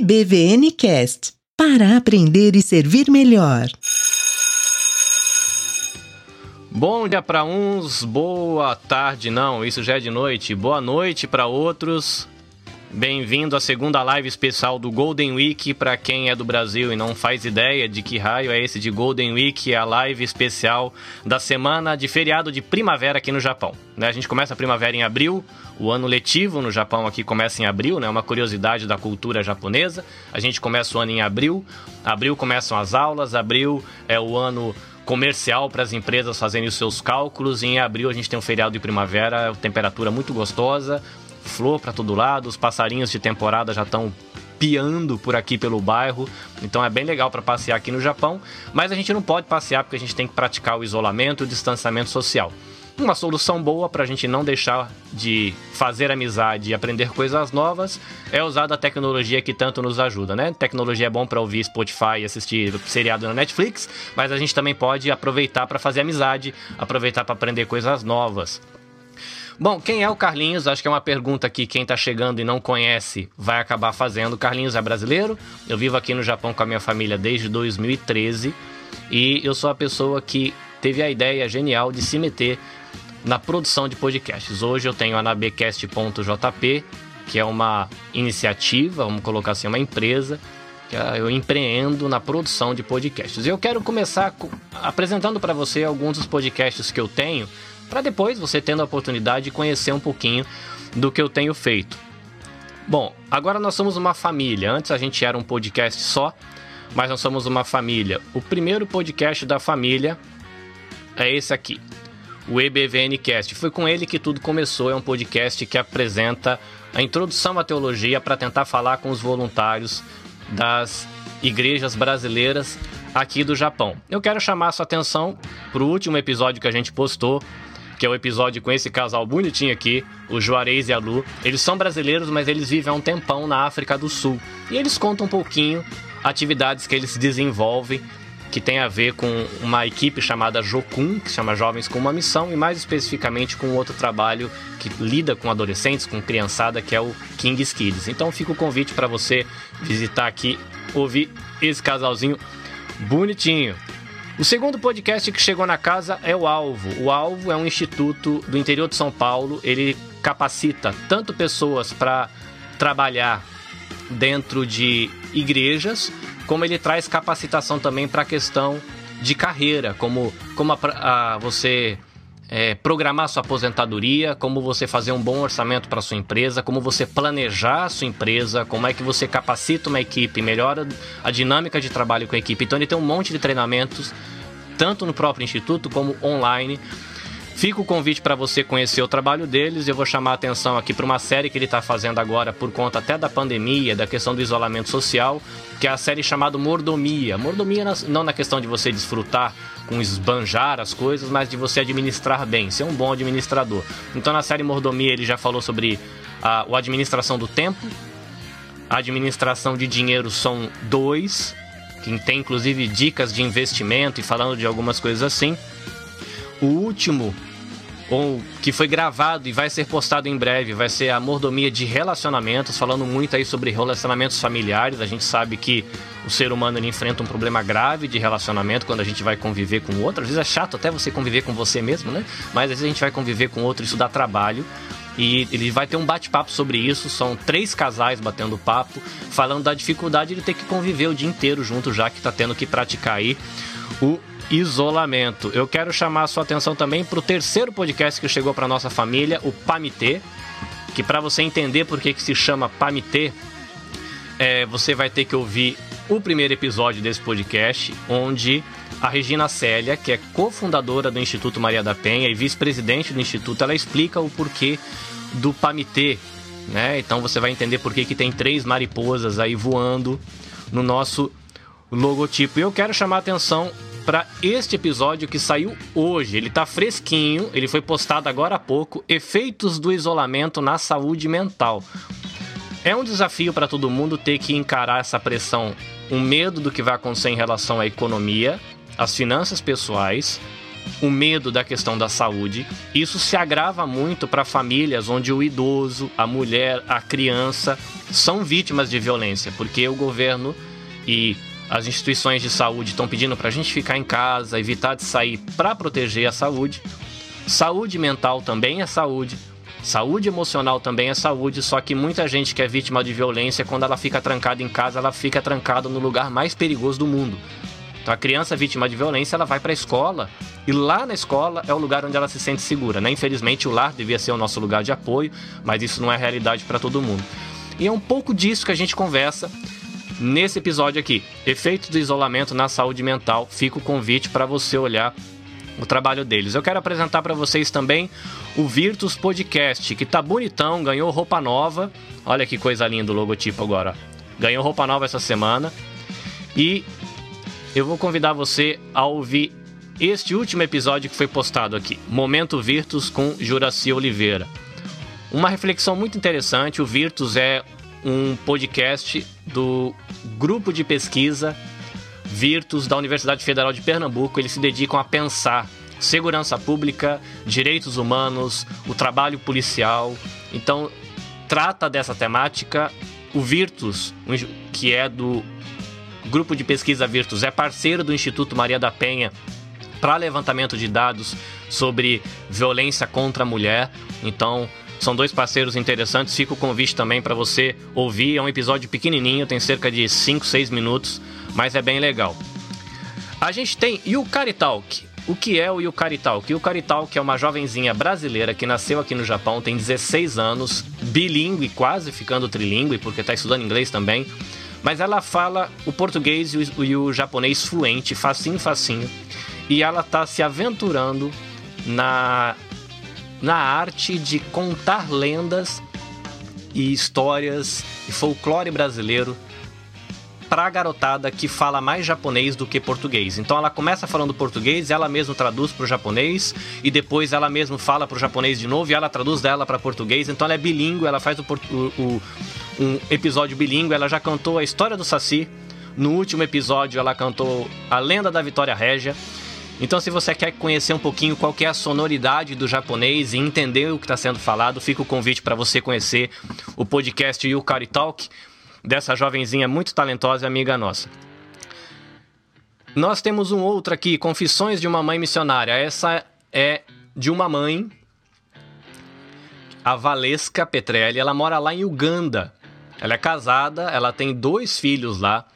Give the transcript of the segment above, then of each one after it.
EBVNcast para aprender e servir melhor. Bom dia para uns, boa tarde, não, isso já é de noite. Boa noite para outros. Bem-vindo à segunda live especial do Golden Week. Para quem é do Brasil e não faz ideia de que raio é esse de Golden Week, é a live especial da semana de feriado de primavera aqui no Japão. Né? A gente começa a primavera em abril, o ano letivo no Japão aqui começa em abril, né? Uma curiosidade da cultura japonesa. A gente começa o ano em abril, abril começam as aulas, abril é o ano comercial para as empresas fazerem os seus cálculos. E em abril a gente tem um feriado de primavera, temperatura muito gostosa, flor para todo lado, os passarinhos de temporada já estão piando por aqui pelo bairro, então é bem legal para passear aqui no Japão, mas a gente não pode passear porque a gente tem que praticar o isolamento e o distanciamento social. Uma solução boa para a gente não deixar de fazer amizade e aprender coisas novas é usar a tecnologia que tanto nos ajuda, né? Tecnologia é bom para ouvir Spotify e assistir seriado na Netflix, mas a gente também pode aproveitar para fazer amizade, aproveitar para aprender coisas novas. Bom, quem é o Carlinhos? Acho que é uma pergunta que quem está chegando e não conhece vai acabar fazendo. Carlinhos é brasileiro. Eu vivo aqui no Japão com a minha família desde 2013 e eu sou a pessoa que teve a ideia genial de se meter na produção de podcasts. Hoje eu tenho a nabcast.jp, que é uma iniciativa, vamos colocar assim, uma empresa que eu empreendo na produção de podcasts. E eu quero começar apresentando para você alguns dos podcasts que eu tenho para depois você tendo a oportunidade de conhecer um pouquinho do que eu tenho feito. Bom, agora nós somos uma família. Antes a gente era um podcast só, mas nós somos uma família. O primeiro podcast da família é esse aqui, o EBVNcast. Foi com ele que tudo começou. É um podcast que apresenta a introdução à teologia para tentar falar com os voluntários das igrejas brasileiras aqui do Japão. Eu quero chamar a sua atenção para o último episódio que a gente postou, que é o episódio com esse casal bonitinho aqui, o Juarez e a Lu. Eles são brasileiros, mas eles vivem há um tempão na África do Sul. E eles contam um pouquinho atividades que eles desenvolvem que tem a ver com uma equipe chamada Jokun, que chama Jovens com uma Missão, e mais especificamente com outro trabalho que lida com adolescentes, com criançada, que é o King's Kids. Então fica o convite para você visitar aqui, ouvir esse casalzinho bonitinho. O segundo podcast que chegou na casa é o Alvo. O Alvo é um instituto do interior de São Paulo. Ele capacita tanto pessoas para trabalhar dentro de igrejas, como ele traz capacitação também para a questão de carreira, como, como a, a, você é, programar sua aposentadoria, como você fazer um bom orçamento para sua empresa, como você planejar a sua empresa, como é que você capacita uma equipe, melhora a dinâmica de trabalho com a equipe. Então ele tem um monte de treinamentos, tanto no próprio instituto como online. Fica o convite para você conhecer o trabalho deles. Eu vou chamar a atenção aqui para uma série que ele está fazendo agora por conta até da pandemia, da questão do isolamento social, que é a série chamada Mordomia. Mordomia não na questão de você desfrutar com esbanjar as coisas, mas de você administrar bem, ser um bom administrador. Então na série Mordomia ele já falou sobre a, a administração do tempo, a administração de dinheiro são dois, que tem inclusive dicas de investimento e falando de algumas coisas assim. O último ou que foi gravado e vai ser postado em breve, vai ser a mordomia de relacionamentos, falando muito aí sobre relacionamentos familiares. A gente sabe que o ser humano enfrenta um problema grave de relacionamento quando a gente vai conviver com outro. Às vezes é chato até você conviver com você mesmo, né? Mas às vezes a gente vai conviver com outro, isso dá trabalho. E ele vai ter um bate-papo sobre isso. São três casais batendo papo, falando da dificuldade de ter que conviver o dia inteiro junto, já que está tendo que praticar aí o isolamento. Eu quero chamar a sua atenção também para o terceiro podcast que chegou para nossa família, o Pamitê, que para você entender por que, que se chama Pamitê, é, você vai ter que ouvir o primeiro episódio desse podcast, onde a Regina Célia, que é cofundadora do Instituto Maria da Penha e vice-presidente do Instituto, ela explica o porquê do Pamitê, né? Então você vai entender por que, que tem três mariposas aí voando no nosso logotipo. E eu quero chamar a atenção para este episódio que saiu hoje. Ele tá fresquinho, ele foi postado agora há pouco. Efeitos do isolamento na saúde mental. É um desafio para todo mundo ter que encarar essa pressão, um medo do que vai acontecer em relação à economia, às finanças pessoais, o medo da questão da saúde. Isso se agrava muito para famílias onde o idoso, a mulher, a criança são vítimas de violência, porque o governo e as instituições de saúde estão pedindo para a gente ficar em casa, evitar de sair para proteger a saúde. Saúde mental também é saúde. Saúde emocional também é saúde, só que muita gente que é vítima de violência, quando ela fica trancada em casa, ela fica trancada no lugar mais perigoso do mundo. Então a criança vítima de violência, ela vai para a escola e lá na escola é o lugar onde ela se sente segura, né? Infelizmente o lar devia ser o nosso lugar de apoio, mas isso não é realidade para todo mundo. E é um pouco disso que a gente conversa nesse episódio aqui. Efeitos do isolamento na saúde mental. Fica o convite para você olhar o trabalho deles. Eu quero apresentar para vocês também o Virtus Podcast, que tá bonitão, ganhou roupa nova. Olha que coisa linda o logotipo agora. Ganhou roupa nova essa semana. E eu vou convidar você a ouvir este último episódio que foi postado aqui, Momento Virtus com Juraci Oliveira. Uma reflexão muito interessante. O Virtus é um podcast do grupo de pesquisa Virtus da Universidade Federal de Pernambuco. Eles se dedicam a pensar segurança pública, direitos humanos, o trabalho policial. Então, trata dessa temática. O Virtus, que é do grupo de pesquisa Virtus, é parceiro do Instituto Maria da Penha para levantamento de dados sobre violência contra a mulher. Então, são dois parceiros interessantes. Fica o convite também para você ouvir. É um episódio pequenininho, tem cerca de 5, 6 minutos, mas é bem legal. A gente tem Yukari Talk. O que é o Yukari Talk? Yukari Talk é uma jovenzinha brasileira que nasceu aqui no Japão, tem 16 anos, bilíngue, quase ficando trilingue, porque está estudando inglês também. Mas ela fala o português e o, e o japonês fluente, facinho, facinho. E ela está se aventurando na na arte de contar lendas e histórias e folclore brasileiro para a garotada que fala mais japonês do que português. Então ela começa falando português, ela mesma traduz para o japonês e depois ela mesma fala para o japonês de novo e ela traduz dela para português. Então ela é bilíngue, ela faz o, o, um episódio bilíngue. Ela já cantou a história do Saci. No último episódio ela cantou a lenda da Vitória Régia. Então, se você quer conhecer um pouquinho qual é a sonoridade do japonês e entender o que está sendo falado, fica o convite para você conhecer o podcast Yukari Talk dessa jovenzinha muito talentosa e amiga nossa. Nós temos um outro aqui, Confissões de uma Mãe Missionária. Essa é de uma mãe, a Valesca Petrelli. Ela mora lá em Uganda. Ela é casada, ela tem dois filhos lá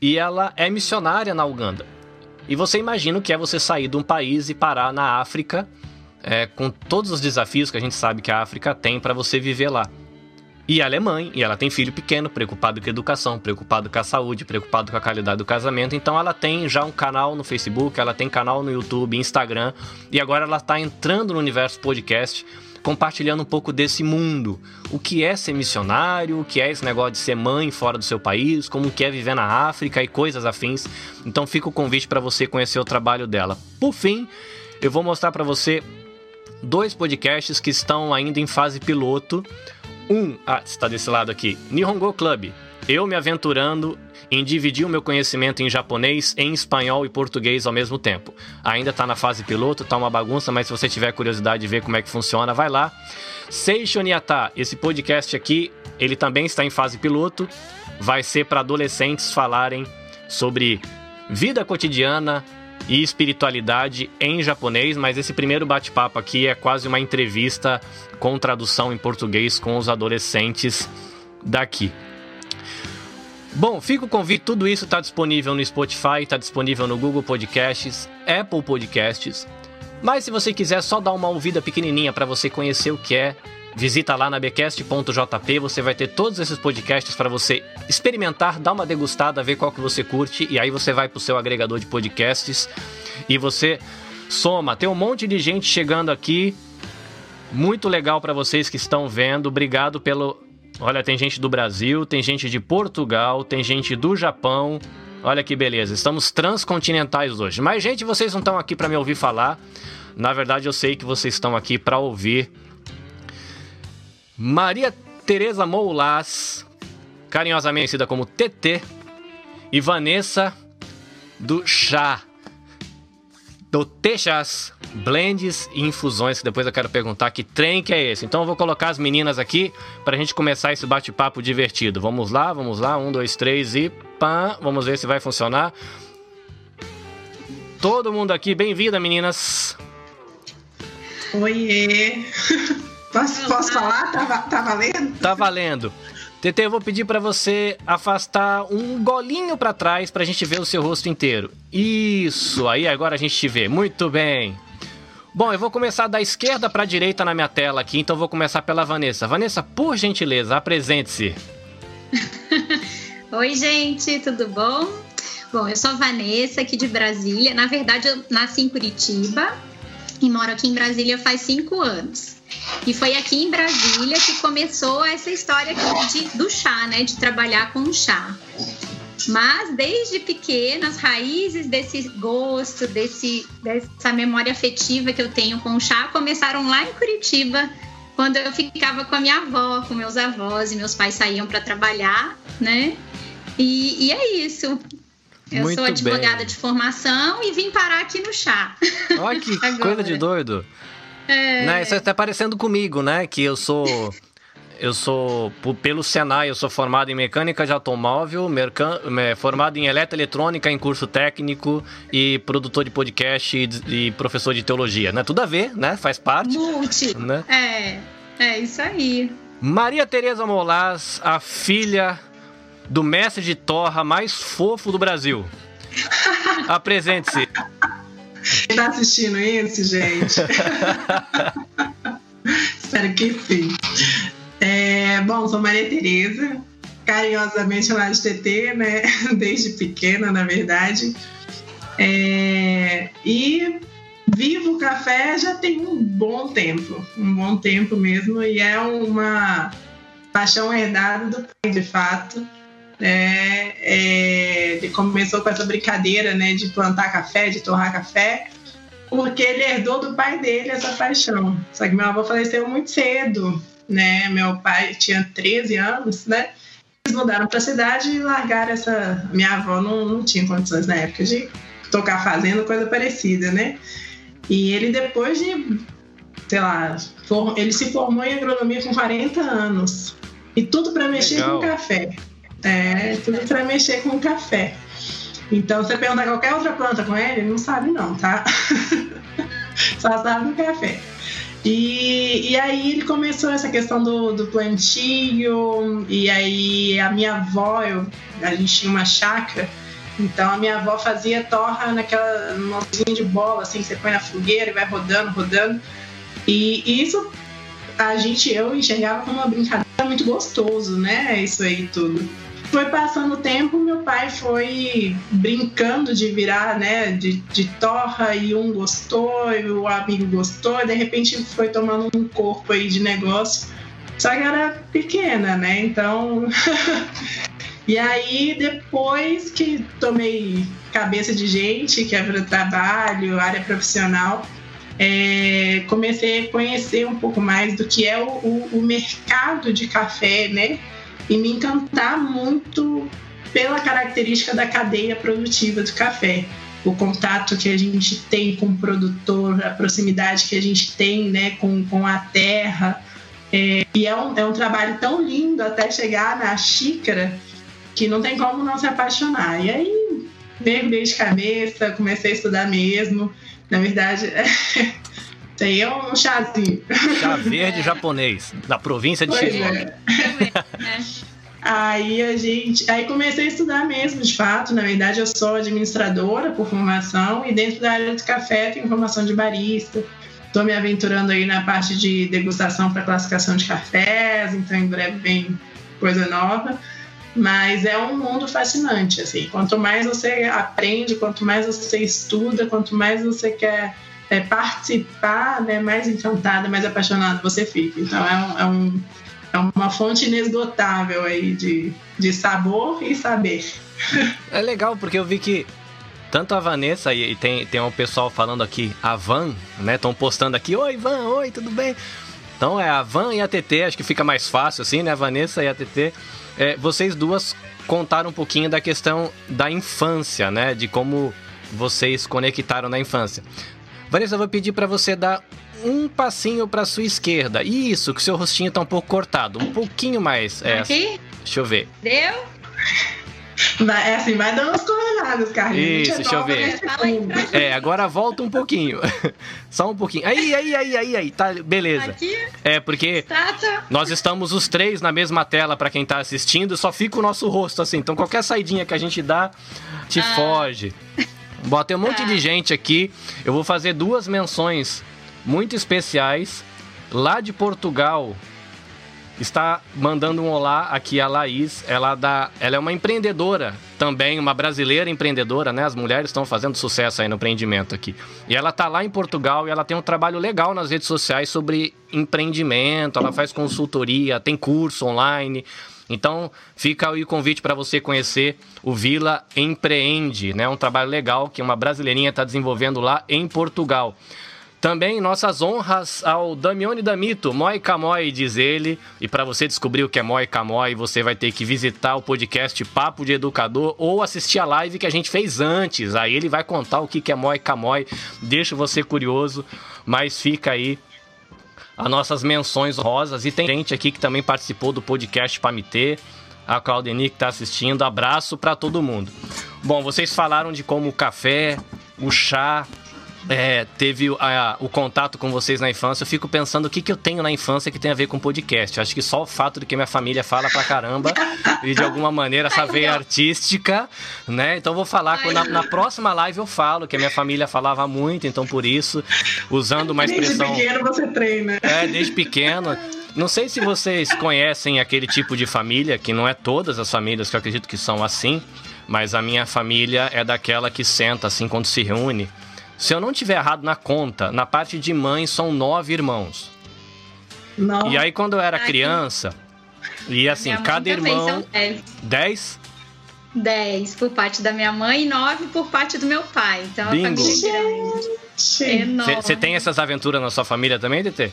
e ela é missionária na Uganda. E você imagina o que é você sair de um país e parar na África, é, com todos os desafios que a gente sabe que a África tem para você viver lá. E ela é mãe, e ela tem filho pequeno, preocupado com a educação, preocupado com a saúde, preocupado com a qualidade do casamento. Então ela tem já um canal no Facebook, ela tem canal no YouTube, Instagram, e agora ela está entrando no universo podcast compartilhando um pouco desse mundo. O que é ser missionário, o que é esse negócio de ser mãe fora do seu país, como que é viver na África e coisas afins. Então fica o convite para você conhecer o trabalho dela. Por fim, eu vou mostrar para você dois podcasts que estão ainda em fase piloto. Um, ah, está desse lado aqui, Nihongo Club. Eu me aventurando em dividir o meu conhecimento em japonês, em espanhol e português ao mesmo tempo. Ainda está na fase piloto, está uma bagunça, mas se você tiver curiosidade de ver como é que funciona, vai lá. Seishon Yata, esse podcast aqui, ele também está em fase piloto, vai ser para adolescentes falarem sobre vida cotidiana e espiritualidade em japonês, mas esse primeiro bate-papo aqui é quase uma entrevista com tradução em português com os adolescentes daqui. Bom, fica o convite, tudo isso está disponível no Spotify, está disponível no Google Podcasts, Apple Podcasts. Mas se você quiser só dar uma ouvida pequenininha para você conhecer o que é, visita lá na bcast.jp, você vai ter todos esses podcasts para você experimentar, dar uma degustada, ver qual que você curte e aí você vai para o seu agregador de podcasts e você soma. Tem um monte de gente chegando aqui. Muito legal para vocês que estão vendo. Obrigado pelo Olha, tem gente do Brasil, tem gente de Portugal, tem gente do Japão. Olha que beleza, estamos transcontinentais hoje. Mas, gente, vocês não estão aqui para me ouvir falar. Na verdade, eu sei que vocês estão aqui para ouvir Maria Tereza Moulas, carinhosamente conhecida como TT, e Vanessa do Chá. Do Texas Blends e Infusões, que depois eu quero perguntar que trem que é esse. Então eu vou colocar as meninas aqui para a gente começar esse bate-papo divertido. Vamos lá, vamos lá, um, dois, três e pá, vamos ver se vai funcionar. Todo mundo aqui, bem-vinda, meninas. Oiê! Posso, posso falar? Tá, tá valendo? Tá valendo. TT, eu vou pedir para você afastar um golinho para trás para a gente ver o seu rosto inteiro. Isso, aí agora a gente te vê. Muito bem. Bom, eu vou começar da esquerda para a direita na minha tela aqui, então vou começar pela Vanessa. Vanessa, por gentileza, apresente-se. Oi, gente, tudo bom? Bom, eu sou a Vanessa, aqui de Brasília. Na verdade, eu nasci em Curitiba e moro aqui em Brasília faz cinco anos. E foi aqui em Brasília que começou essa história de, do chá, né? De trabalhar com chá. Mas desde pequena, as raízes desse gosto, desse, dessa memória afetiva que eu tenho com o chá começaram lá em Curitiba, quando eu ficava com a minha avó, com meus avós e meus pais saíam para trabalhar, né? E, e, é isso. Eu Muito sou advogada bem. de formação e vim parar aqui no chá. Olha que coisa de doido. É... Né? Isso está parecendo comigo, né? Que eu sou. Eu sou, pelo Senai, eu sou formado em mecânica de automóvel, mercan, formado em eletroeletrônica em curso técnico e produtor de podcast e, e, professor de teologia, né? Tudo a ver, né? Faz parte. Multi. Né? É, é isso aí. Maria Tereza Molas, a filha do mestre de torra mais fofo do Brasil. Apresente-se. Tá assistindo isso, gente? Espero que sim. É, bom, sou Maria Tereza, carinhosamente chamada de TT, né? Desde pequena, na verdade. É, e vivo o café já tem um bom tempo, um bom tempo mesmo, e é uma paixão herdada do pai, de fato né? É, ele começou com essa brincadeira, né, de plantar café, de torrar café, porque ele herdou do pai dele essa paixão. Só que meu avô faleceu muito cedo, né? Meu pai tinha 13 anos, né? Eles mudaram para a cidade e largaram essa. Minha avó não, não tinha condições na época de tocar fazenda, coisa parecida, né? E ele depois de, sei lá, ele se formou em agronomia com 40 anos. E tudo para mexer Legal. com café. É, tudo para mexer com café. Então, você perguntar qualquer outra planta com ele, ele não sabe não, tá? Só sabe do café. E, e aí ele começou essa questão do, do plantio, e aí a minha avó, eu, a gente tinha uma chácara, então a minha avó fazia torra naquela mocinha de bola, assim, que você põe na fogueira e vai rodando, rodando. E isso a gente, eu enxergava como uma brincadeira muito gostoso, né? Isso aí tudo foi passando o tempo, meu pai foi brincando de virar, né, de, de torra e um gostou e o amigo gostou, e de repente foi tomando um corpo aí de negócio. Só que era pequena, né? Então. e aí, depois que tomei cabeça de gente, que é para trabalho, área profissional, é, comecei a conhecer um pouco mais do que é o, o, o mercado de café, né? E me encantar muito pela característica da cadeia produtiva do café. O contato que a gente tem com o produtor, a proximidade que a gente tem né, com, com a terra. É, e é um, é um trabalho tão lindo até chegar na xícara que não tem como não se apaixonar. E aí, mergulhei de cabeça, comecei a estudar mesmo. Na verdade, Isso aí é um chazinho. Chá verde japonês, da província de Shizuoka. É. Aí a gente, aí comecei a estudar mesmo, de fato. Na verdade, eu sou administradora por formação e dentro da área de café tenho formação de barista. Estou me aventurando aí na parte de degustação para classificação de cafés, então em breve vem coisa nova. Mas é um mundo fascinante, assim. Quanto mais você aprende, quanto mais você estuda, quanto mais você quer é, participar, né, mais encantada, mais apaixonada você fica. Então é, um, é, um, é uma fonte inesgotável aí de, de sabor e saber. É legal, porque eu vi que tanto a Vanessa e, tem, tem um pessoal falando aqui, a Van, né? Estão postando aqui, oi Van, oi, tudo bem? Então é a Van e a TT, acho que fica mais fácil assim, né? A Vanessa e a TT. É, vocês duas contaram um pouquinho da questão da infância, né? De como vocês conectaram na infância. Vanessa, eu vou pedir para você dar um passinho para sua esquerda. Isso, que seu rostinho tá um pouco cortado, um pouquinho mais. É, Aqui? Deixa eu ver. Deu? Vai, é assim, vai dando umas coordenadas, Carlinhos. Isso, deixa eu ver. É, agora volta um pouquinho. Só um pouquinho. Aí, aí, aí, aí, aí. Tá, beleza. Aqui? É, porque Tata. nós estamos os três na mesma tela para quem tá assistindo, só fica o nosso rosto assim. Então qualquer saidinha que a gente dá te Ah. foge. Bom, tem um monte de gente aqui. Eu vou fazer duas menções muito especiais. Lá de Portugal, está mandando um olá aqui a Laís. Ela, dá, ela é uma empreendedora também, uma brasileira empreendedora, né? As mulheres estão fazendo sucesso aí no empreendimento aqui. E ela tá lá em Portugal e ela tem um trabalho legal nas redes sociais sobre empreendimento. Ela faz consultoria, tem curso online. Então, fica aí o convite para você conhecer o Vila Empreende, né? Um trabalho legal que uma brasileirinha está desenvolvendo lá em Portugal. Também nossas honras ao Damione Damito, Moi Camoi, diz ele. E para você descobrir o que é Moi Camoi, você vai ter que visitar o podcast Papo de Educador ou assistir a live que a gente fez antes. Aí ele vai contar o que é Moi Camoi. Deixa você curioso, mas fica aí as nossas menções rosas. E tem gente aqui que também participou do podcast Pamitê. A Claudeni que está assistindo. Abraço para todo mundo. Bom, vocês falaram de como o café, o chá, é, teve a- o contato com vocês na infância, eu fico pensando o que, que eu tenho na infância que tem a ver com podcast. Acho que só o fato de que minha família fala pra caramba e de alguma maneira essa veia artística, né? Então eu vou falar, quando na, na próxima live eu falo que a minha família falava muito, então por isso, usando uma Desde expressão. pequeno você treina. É, desde pequeno. Não sei se vocês conhecem aquele tipo de família, que não é todas as famílias que eu acredito que são assim, mas a minha família é daquela que senta assim quando se reúne. Se eu não tiver errado na conta, na parte de mãe são nove irmãos. Não. E aí quando eu era Ai, criança, e assim, cada irmão. São dez. Dez? 10 por parte da minha mãe e 9 por parte do meu pai. Então Bingo. a família é grande. Gente. Enorme. Você tem essas aventuras na sua família também, DT?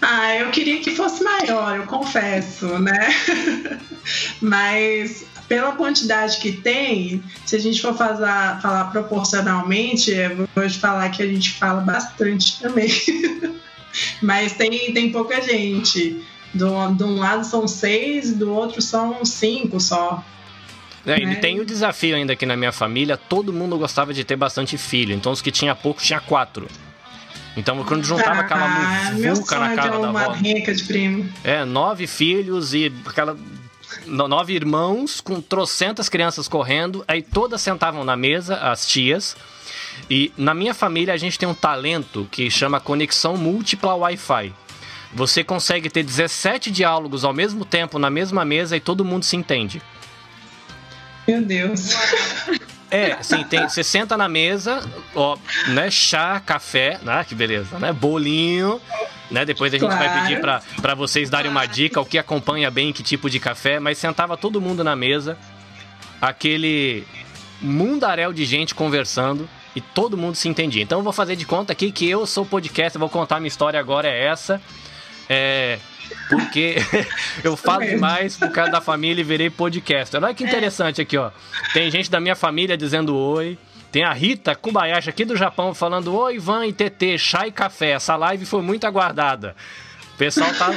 Ah, eu queria que fosse maior, eu confesso, né? Mas pela quantidade que tem, se a gente for fazer, falar proporcionalmente, eu vou te falar que a gente fala bastante também. Mas tem, tem pouca gente. Do, de um lado são seis, do outro são cinco só. É, e Né? tem o desafio ainda aqui na minha família, todo mundo gostava de ter bastante filho. Então os que tinha pouco, tinha quatro. Então quando juntava aquela ah, meu muvuca na cara da avó. renca de primo. É, nove filhos e aquela. No- Nove irmãos com trocentas crianças correndo, aí todas sentavam na mesa, as tias. E na minha família a gente tem um talento que chama conexão múltipla Wi-Fi. Você consegue ter 17 diálogos ao mesmo tempo na mesma mesa e todo mundo se entende. Meu Deus. É, sim, tem, você senta na mesa, ó, né, chá, café, né, que beleza, né, bolinho, né, depois a gente vai Claro. pedir pra, pra vocês darem uma dica, o que acompanha bem, que tipo de café, mas sentava todo mundo na mesa, aquele mundaréu de gente conversando e todo mundo se entendia. Então eu vou fazer de conta aqui que eu sou podcast, eu vou contar minha história agora é essa, é... Porque eu falo demais por causa da família e virei podcast. Olha que interessante aqui, ó. Tem gente da minha família dizendo oi. Tem a Rita Kubayashi aqui do Japão falando oi, Ivan e TT, chá e café. Essa live foi muito aguardada. O pessoal tá,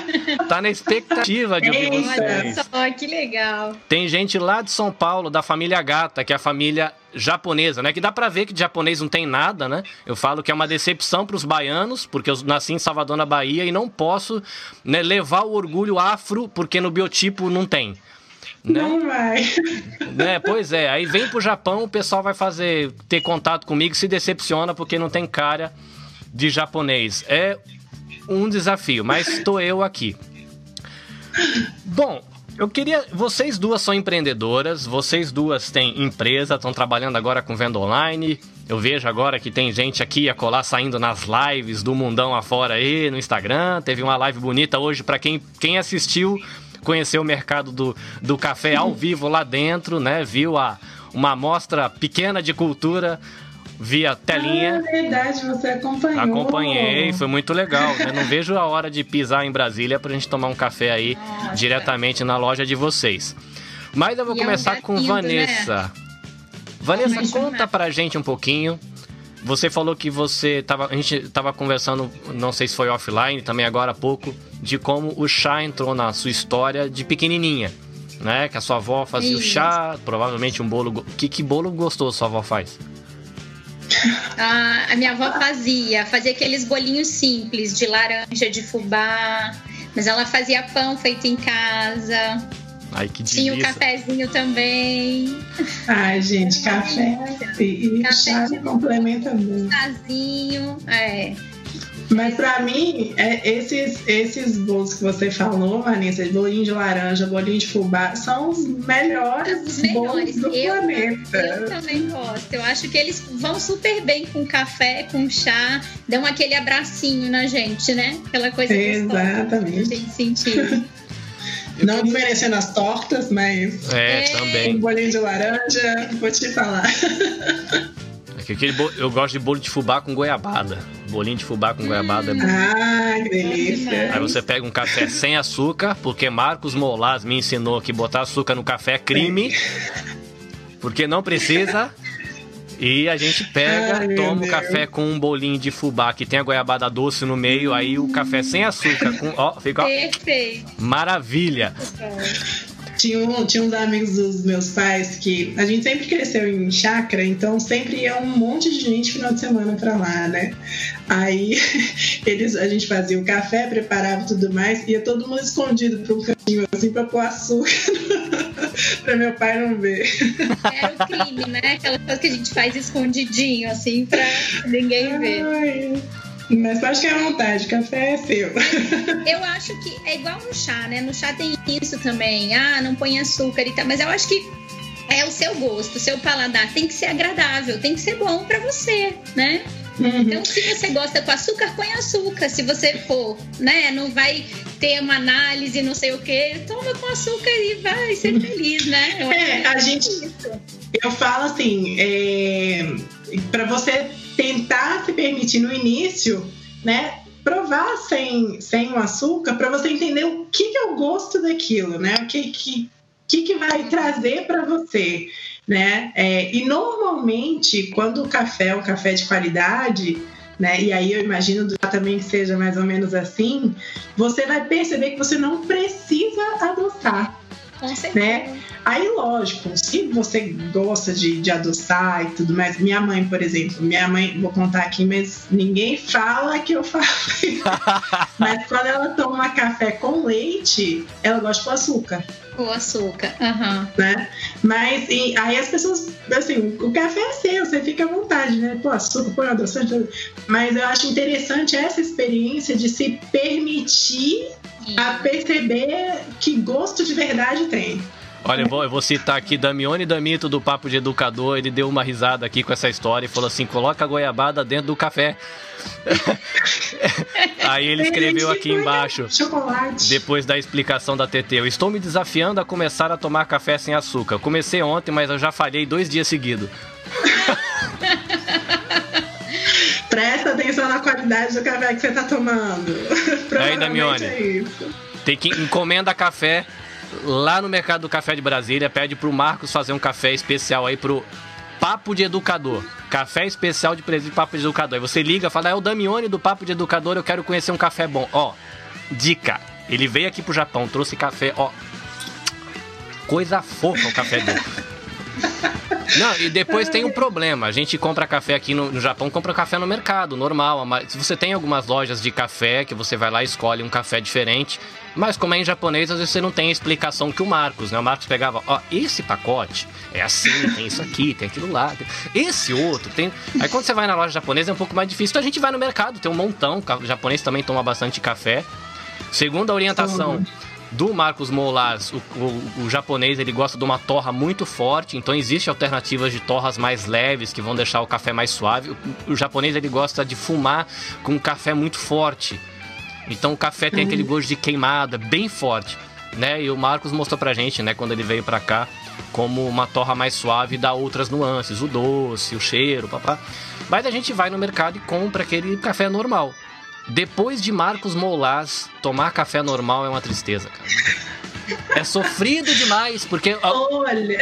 tá na expectativa de ouvir Eita. Olha vocês. só, que legal. Tem gente lá de São Paulo, da família Gata, que é a família japonesa, né? Que dá pra ver que de japonês não tem nada, né? Eu falo que é uma decepção pros baianos, porque eu nasci em Salvador, na Bahia, e não posso né, levar o orgulho afro, porque no biotipo não tem. Né? Não vai. né? Pois é, aí vem pro Japão, o pessoal vai fazer ter contato comigo, se decepciona porque não tem cara de japonês. É um desafio, mas estou eu aqui. Bom, eu queria. Vocês duas são empreendedoras, vocês duas têm empresa, estão trabalhando agora com venda online. Eu vejo agora que tem gente aqui a colar saindo nas lives do mundão afora aí no Instagram. Teve uma live bonita hoje para quem, quem assistiu, conheceu o mercado do, do café ao vivo lá dentro, né? Viu a, uma amostra pequena de cultura via Ah, telinha. é verdade, você acompanhou. Acompanhei, foi muito legal. Eu não vejo a hora de pisar em Brasília pra gente tomar um café aí Nossa. diretamente na loja de vocês. Mas eu vou E é um começar com Vanessa. Vanessa, conta pra gente um pouquinho. Você falou que você tava. A gente tava conversando, não sei se foi offline, também agora há pouco, de como o chá entrou na sua história de pequenininha. Né? Que a sua avó fazia Isso. o chá, provavelmente um bolo. Que, que bolo gostoso sua avó faz? Ah, a minha avó fazia, fazia aqueles bolinhos simples de laranja, de fubá, mas ela fazia pão feito em casa. Ai, que Tinha o um cafezinho também. Ai, gente, café e, café chá complementa muito. Chazinho, é. Mas para mim, é, esses, esses bolos que você falou, Vanessa, bolinho de laranja, bolinho de fubá, são os melhores, os melhores. bolos do eu, planeta. Eu também gosto. Eu acho que eles vão super bem com café, com chá, dão aquele abracinho na gente, né? Aquela coisa Exatamente. gostosa que a gente sentir. Não desmerecendo as tortas, mas. É, é, também. Um bolinho de laranja, vou te falar. Aquele bolo, eu gosto de bolo de fubá com goiabada. Bolinho de fubá com goiabada é bom. Ah, que delícia. Aí você pega um café sem açúcar, porque Marcos Molas me ensinou que botar açúcar no café é crime. Porque não precisa. E a gente pega, Ai, toma o café com um bolinho de fubá que tem a goiabada doce no meio, aí o café sem açúcar, com, ó, fica ó, Perfeito. maravilha. Tinha, um, tinha uns amigos dos meus pais que a gente sempre cresceu em chácara, então sempre ia um monte de gente final de semana pra lá, né? Aí eles, a gente fazia o café, preparava tudo mais, ia todo mundo escondido pra um cantinho assim pra pôr açúcar pra meu pai não ver. Era o crime, né? Aquela coisa que a gente faz escondidinho, assim, pra ninguém ver. Ai. Mas pode ficar à vontade, café é seu. Eu acho que é igual no chá, né? No chá tem isso também. Ah, não põe açúcar e tal. Mas eu acho que é o seu gosto, o seu paladar. Tem que ser agradável, tem que ser bom para você, né? Uhum. Então, se você gosta com açúcar, põe açúcar. Se você for, né, não vai ter uma análise, não sei o que, toma com açúcar e vai ser feliz, né? Eu é, a gente. Eu falo assim, é, para você tentar se permitir no início, né? Provar sem, sem o açúcar para você entender o que, que é o gosto daquilo, né? O que, que, que, que vai trazer para você, né? É, e normalmente, quando o café é um café de qualidade, né? E aí eu imagino também que seja mais ou menos assim, você vai perceber que você não precisa adoçar. Com certeza. Né? Aí, lógico, se você gosta de, de adoçar e tudo mais, minha mãe, por exemplo, minha mãe, vou contar aqui, mas ninguém fala que eu faço. mas quando ela toma café com leite, ela gosta com açúcar. Com açúcar, uhum. né? Mas e, aí as pessoas, assim, o café é seu, você fica à vontade, né? Pô, açúcar, põe adoçante. Mas eu acho interessante essa experiência de se permitir a perceber que gosto de verdade tem. Olha, eu vou, eu vou citar aqui Damione Damito do Papo de Educador. Ele deu uma risada aqui com essa história e falou assim: coloca a goiabada dentro do café. Aí ele escreveu aqui embaixo, chocolate. depois da explicação da TT: Eu estou me desafiando a começar a tomar café sem açúcar. Comecei ontem, mas eu já falhei dois dias seguidos. Presta atenção na qualidade do café que você está tomando. Aí, Damione. É tem que encomenda café lá no Mercado do Café de Brasília, pede pro Marcos fazer um café especial aí pro Papo de Educador. Café especial de presente Papo de Educador. Aí você liga, fala, é o Damione do Papo de Educador, eu quero conhecer um café bom. Ó, dica. Ele veio aqui pro Japão, trouxe café, ó. Coisa fofa o café dele. Não, e depois tem um problema. A gente compra café aqui no, no, Japão, compra café no mercado, normal. Se você tem algumas lojas de café que você vai lá e escolhe um café diferente. Mas como é em japonês, às vezes você não tem a explicação que o Marcos, né? O Marcos pegava, ó, esse pacote é assim, tem isso aqui, tem aquilo lá. Esse outro tem. Aí quando você vai na loja japonesa é um pouco mais difícil. Então a gente vai no mercado, tem um montão. O japonês também toma bastante café. Segundo a orientação do Marcos Molas, o, o, o, japonês ele gosta de uma torra muito forte, então existe alternativas de torras mais leves que vão deixar o café mais suave. O, o japonês ele gosta de fumar com um café muito forte. Então o café tem aquele gosto de queimada bem forte, né? E o Marcos mostrou pra gente, né, quando ele veio pra cá, como uma torra mais suave dá outras nuances, o doce, o cheiro, papá. Mas a gente vai no mercado e compra aquele café normal. Depois de Marcos Molas, tomar café normal é uma tristeza, cara. É sofrido demais, porque. Olha!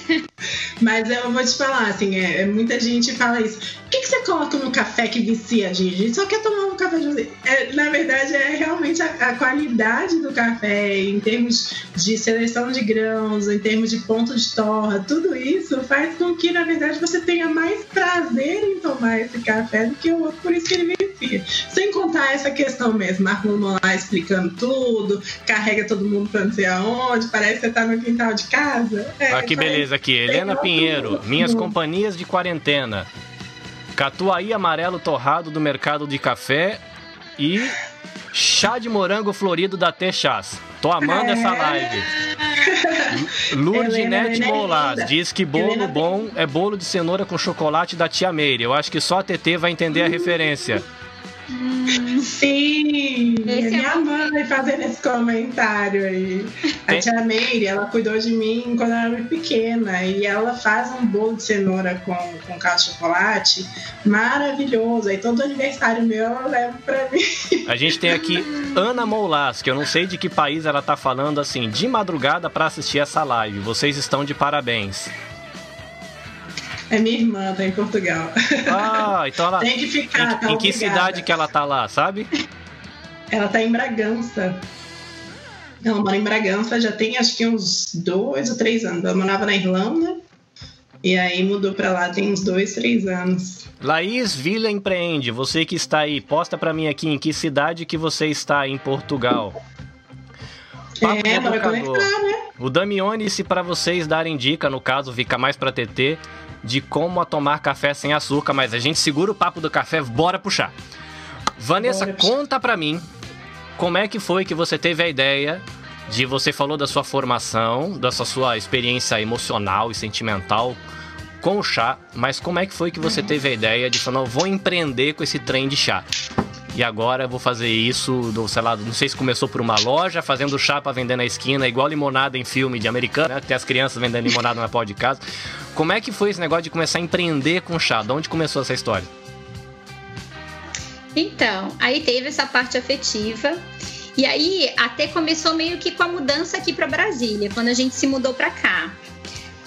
Mas eu vou te falar, assim, é, é muita gente fala isso. O que, que, você coloca no café que vicia, Gigi? Gente só quer tomar um café de é, Na verdade, é realmente a, a, qualidade do café, em termos de seleção de grãos, em termos de ponto de torra, tudo isso faz com que, na verdade, você tenha mais prazer em tomar esse café do que o outro, por isso que ele vicia. Sem contar essa questão mesmo, Marco lá explicando tudo, carrega todo mundo pra não sei aonde, parece que você tá no quintal de casa. É, ah, que beleza aqui. Helena Pinheiro, minhas companhias de quarentena. Catuai amarelo torrado do mercado de café e chá de morango florido da T-Chás. Tô amando é. essa live. Lurdinete Molas diz que bolo Helena bom é bolo de cenoura com chocolate da tia Meire. Eu acho que só a TT vai entender a referência. Sim! Esse minha é mãe fazendo esse comentário aí. A tia Meire, ela cuidou de mim quando eu era muito pequena e ela faz um bolo de cenoura com, com caldo de chocolate maravilhoso. Aí todo aniversário meu ela leva pra mim. A gente tem aqui Ana Moulas, que eu não sei de que país ela tá falando assim, de madrugada para assistir essa live. Vocês estão de parabéns. É minha irmã, tá em Portugal. Ah, então ela. Tem que ficar. Em, tá em que cidade que ela tá lá, sabe? Ela tá em Bragança. Ela mora em Bragança já tem acho que uns dois ou três anos. Ela morava na Irlanda e aí mudou pra lá tem uns dois, três anos. Laís Vila Empreende, você que está aí, posta pra mim aqui em que cidade que você está em Portugal. Papo é, bora conectar, né? O Damione, se para vocês darem dica, no caso, fica mais pra TT, de como a tomar café sem açúcar, mas a gente segura o papo do café, bora puxar. Vanessa, bora conta pra mim como é que foi que você teve a ideia de você falou da sua formação, dessa sua experiência emocional e sentimental com o chá, mas como é que foi que você teve a ideia de falar, vou empreender com esse trem de chá? E agora eu vou fazer isso, do, sei lá, não sei se começou por uma loja, fazendo chá pra vender na esquina, igual limonada em filme de americano, né? Tem as crianças vendendo limonada na pó de casa. Como é que foi esse negócio de começar a empreender com chá? De onde começou essa história? Então, aí teve essa parte afetiva. E aí até começou meio que com a mudança aqui para Brasília, quando a gente se mudou para cá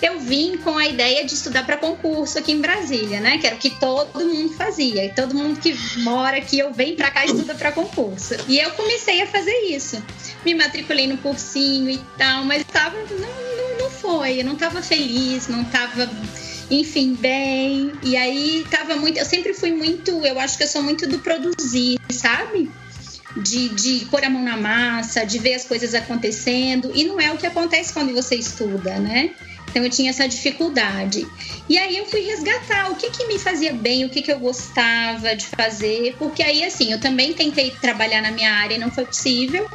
eu vim com a ideia de estudar para concurso aqui em Brasília, né? Que era o que todo mundo fazia. E todo mundo que mora aqui, eu venho para cá e estuda para concurso. E eu comecei a fazer isso. Me matriculei no cursinho e tal, mas tava, não, não, não foi. Eu não estava feliz, não estava enfim, bem. E aí tava muito. Eu sempre fui muito. Eu acho que eu sou muito do produzir, sabe? De, de pôr a mão na massa, de ver as coisas acontecendo. E não é o que acontece quando você estuda, né? Então eu tinha essa dificuldade. E aí eu fui resgatar o que, que me fazia bem, o que, que eu gostava de fazer, porque aí assim, eu também tentei trabalhar na minha área e não foi possível.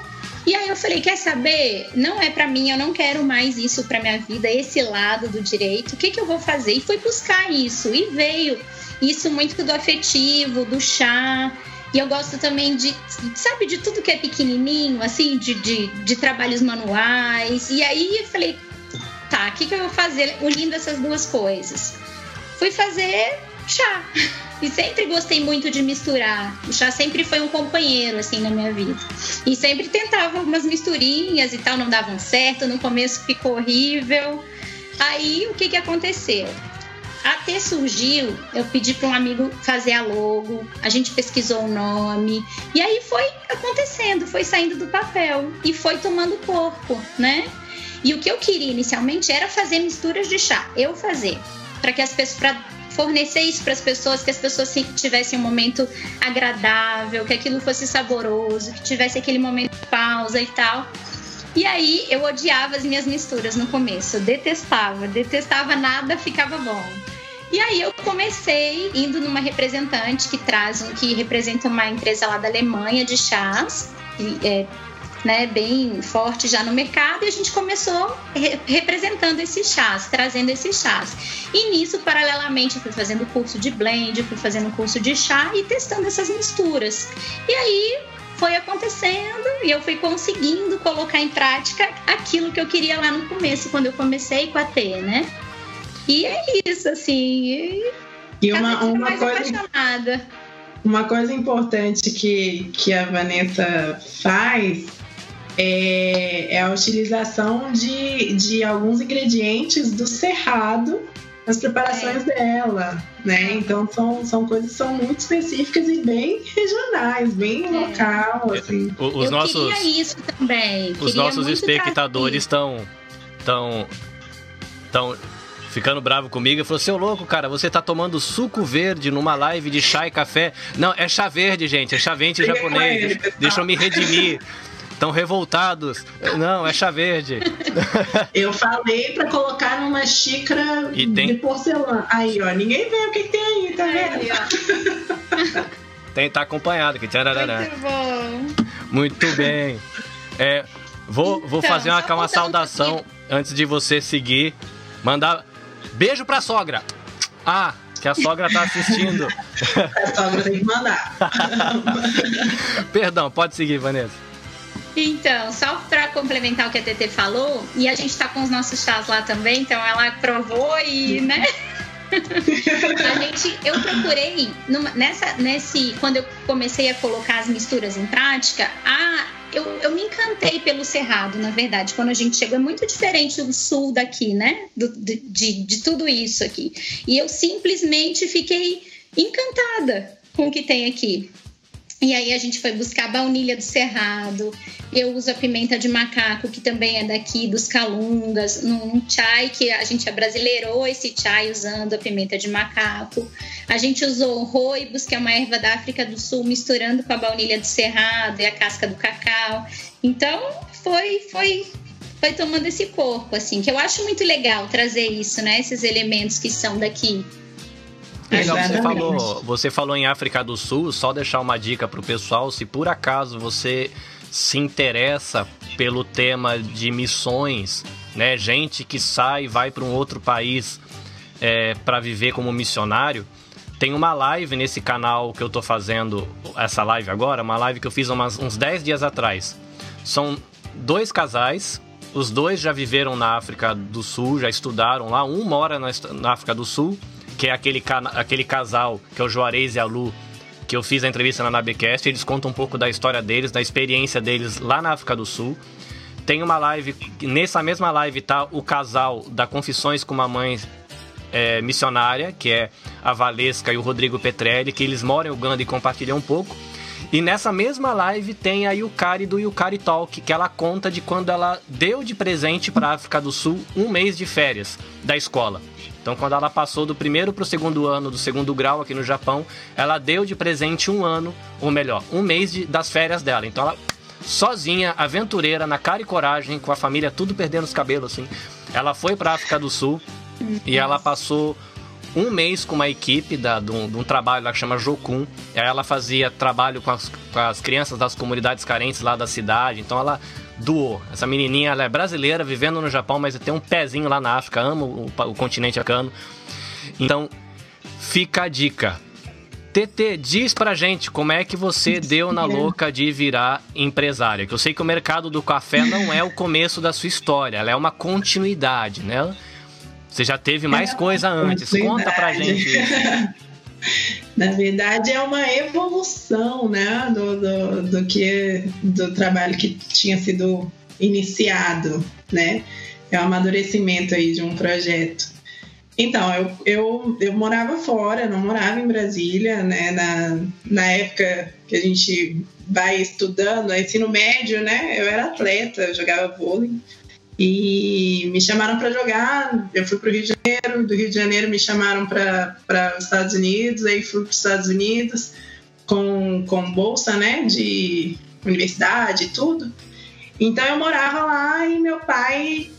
E aí eu falei, quer saber? Não é para mim, eu não quero mais isso para minha vida, esse lado do direito. O que que eu vou fazer? E fui buscar isso e veio isso muito do afetivo, do chá. E eu gosto também de, sabe, de tudo que é pequenininho, assim, de, de, de trabalhos manuais. E aí eu falei, tá, o que, que eu vou fazer unindo essas duas coisas? Fui fazer chá. E sempre gostei muito de misturar. O chá sempre foi um companheiro, assim, na minha vida. E sempre tentava umas misturinhas e tal, não davam certo. No começo ficou horrível. Aí, o que, que aconteceu? Até surgiu, eu pedi para um amigo fazer a logo, a gente pesquisou o nome, e aí foi acontecendo, foi saindo do papel e foi tomando corpo, né? E o que eu queria inicialmente era fazer misturas de chá, eu fazer, para que as pessoas pra fornecer isso para as pessoas, que as pessoas tivessem um momento agradável, que aquilo fosse saboroso, que tivesse aquele momento de pausa e tal. E aí eu odiava as minhas misturas no começo, detestava, detestava nada, ficava bom. E aí eu comecei indo numa representante que traz, que representa uma empresa lá da Alemanha de chás, é, né, bem forte já no mercado e a gente começou re representando esses chás, trazendo esses chás. E nisso, paralelamente, eu fui fazendo curso de blend, fui fazendo curso de chá e testando essas misturas. E aí foi acontecendo e eu fui conseguindo colocar em prática aquilo que eu queria lá no começo, quando eu comecei com a T, né? E é isso, assim. E uma, uma coisa. Apaixonada. Uma coisa importante que, que a Vanessa faz é, é a utilização de, de alguns ingredientes do cerrado nas preparações é. dela, né? Então são, são coisas que são muito específicas e bem regionais, bem é. local, assim. Os Eu nossos, queria isso também. Os queria nossos espectadores estão tão, tão ficando bravo comigo e falou: Seu louco, cara, você tá tomando suco verde numa live de chá e café. Não, é chá verde, gente, é chá verde japonês. Deixa eu me redimir. Estão revoltados. Não, é chá verde. Eu falei para colocar numa xícara tem... de porcelana. Aí, ó, ninguém vê o que, que tem aí, tá vendo? tem tá acompanhado aqui. Muito bom. Muito bem. É, vou vou então, fazer uma, uma saudação antes de você seguir. Mandar beijo pra sogra. Ah, que a sogra tá assistindo. a sogra tem que mandar. Perdão, pode seguir, Vanessa. Então, só para complementar o que a TT falou, e a gente está com os nossos chás lá também, então ela provou e, né? a gente, eu procurei numa, nessa, nesse, quando eu comecei a colocar as misturas em prática, a, eu, eu me encantei pelo cerrado, na verdade. Quando a gente chega, é muito diferente do sul daqui, né? Do, de, de, tudo isso aqui. E eu simplesmente fiquei encantada com o que tem aqui. E aí a gente foi buscar baunilha do cerrado. Eu uso a pimenta de macaco, que também é daqui, dos calungas, num chai que a gente abrasileirou esse chai usando a pimenta de macaco. A gente usou roibos, que é uma erva da África do Sul, misturando com a baunilha do cerrado e a casca do cacau. Então foi, foi, foi tomando esse corpo, assim, que eu acho muito legal trazer isso, né? Esses elementos que são daqui. Legal, você falou, você falou em África do Sul, só deixar uma dica pro pessoal, se por acaso você se interessa pelo tema de missões, né, gente que sai e vai para um outro país é, para viver como missionário, tem uma live nesse canal que eu tô fazendo, essa live agora, uma live que eu fiz umas, uns 10 dias atrás. São dois casais, os dois já viveram na África do Sul, já estudaram lá, um mora na, na África do Sul que é aquele, aquele casal, que é o Juarez e a Lu, que eu fiz a entrevista na Nabecast, eles contam um pouco da história deles, da experiência deles lá na África do Sul. Tem uma live, nessa mesma live tá o casal da Confissões com uma Mãe é, Missionária, que é a Valesca e o Rodrigo Petrelli, que eles moram em Uganda e compartilham um pouco. E nessa mesma live tem a Yukari do Yukari Talk, que ela conta de quando ela deu de presente para África do Sul um mês de férias da escola. Então, quando ela passou do primeiro para o segundo ano do segundo grau aqui no Japão, ela deu de presente um ano, ou melhor, um mês de, das férias dela. Então, ela sozinha, aventureira, na cara e coragem, com a família tudo perdendo os cabelos, assim. Ela foi para África do Sul e ela passou um mês com uma equipe da, de, um, de um trabalho lá que chama Jokun. Aí ela fazia trabalho com as, com as crianças das comunidades carentes lá da cidade. Então ela doou. Essa menininha ela é brasileira, vivendo no Japão, mas tem um pezinho lá na África, ama o, o continente africano. Então, fica a dica. TT, diz pra gente como é que você deu na louca de virar empresária. Que eu sei que o mercado do café não é o começo da sua história, ela é uma continuidade, né? Você já teve mais é coisa antes. Conta pra gente isso. Na verdade, é uma evolução né, do, do, do, que, do trabalho que tinha sido iniciado, né? É um amadurecimento aí de um projeto. Então, eu, eu, eu morava fora, não morava em Brasília, né? Na, na época que a gente vai estudando, ensino médio, né? Eu era atleta, eu jogava vôlei. E me chamaram para jogar. Eu fui para o Rio de Janeiro, do Rio de Janeiro me chamaram para os Estados Unidos, aí fui para os Estados Unidos com, com bolsa né, de universidade e tudo. Então eu morava lá e meu pai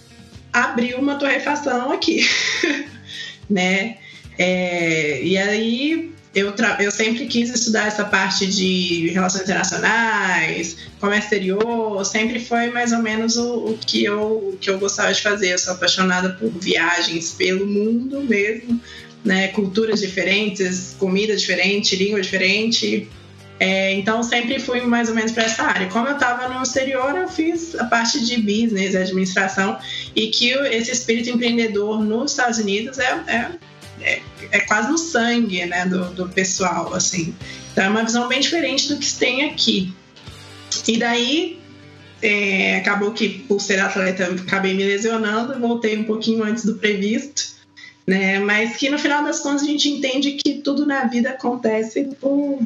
abriu uma torrefação aqui, né? É, e aí eu, eu sempre quis estudar essa parte de relações internacionais, comércio exterior, sempre foi mais ou menos o, o, que, eu, o que eu gostava de fazer. Eu sou apaixonada por viagens pelo mundo mesmo, né? culturas diferentes, comida diferente, língua diferente. É, então sempre fui mais ou menos para essa área. Como eu estava no exterior, eu fiz a parte de business, administração, e que esse espírito empreendedor nos Estados Unidos é, é é, é quase no sangue né, do, do pessoal, assim. Então é uma visão bem diferente do que se tem aqui. E daí É, acabou que, por ser atleta, acabei me lesionando, voltei um pouquinho antes do previsto. Né? Mas que no final das contas a gente entende que tudo na vida acontece por,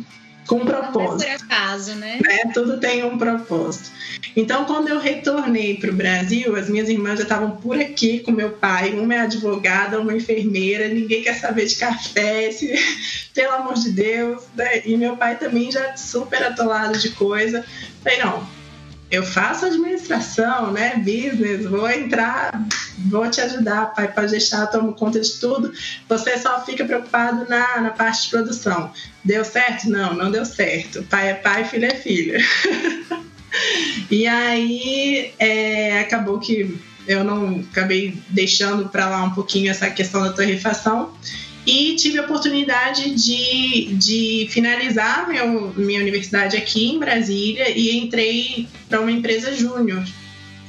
com um propósito. Não é por acaso, né? né? Tudo tem um propósito. Então, quando eu retornei para o Brasil, as minhas irmãs já estavam por aqui com meu pai. Uma é advogada, uma enfermeira, ninguém quer saber de café, se... pelo amor de Deus. Né? E meu pai também já super atolado de coisa. Falei, não, eu faço administração, né? Business, vou entrar, vou te ajudar, pai, pode deixar, tomo conta de tudo. Você só fica preocupado na, na parte de produção. Deu certo? Não, não deu certo. Pai é pai, filho é filha. e aí é, acabou que eu não acabei deixando para lá um pouquinho essa questão da torrefação e tive a oportunidade de, de finalizar meu, minha universidade aqui em Brasília e entrei para uma empresa júnior.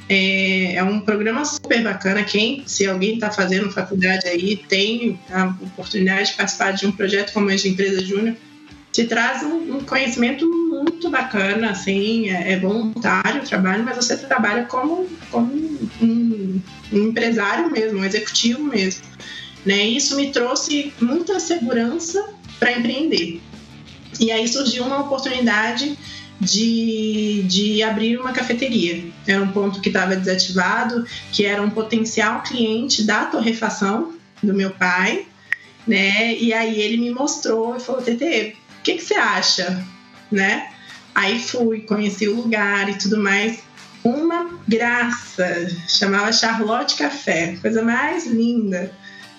É, é, um programa super bacana. Quem, se alguém está fazendo faculdade aí, tem a oportunidade de participar de um projeto como esse de empresa júnior, te traz um, um, conhecimento muito bacana, assim, é, é, voluntário o trabalho, mas você trabalha como, como um, um empresário mesmo, um executivo mesmo. Né? Isso me trouxe muita segurança para empreender. E aí surgiu uma oportunidade de, de abrir uma cafeteria. Era um ponto que estava desativado, que era um potencial cliente da torrefação do meu pai, né? E aí ele me mostrou e falou: TT, o que, que você acha? Né? Aí fui, conheci o lugar e tudo mais. Uma graça, chamava Charlotte Café, coisa mais linda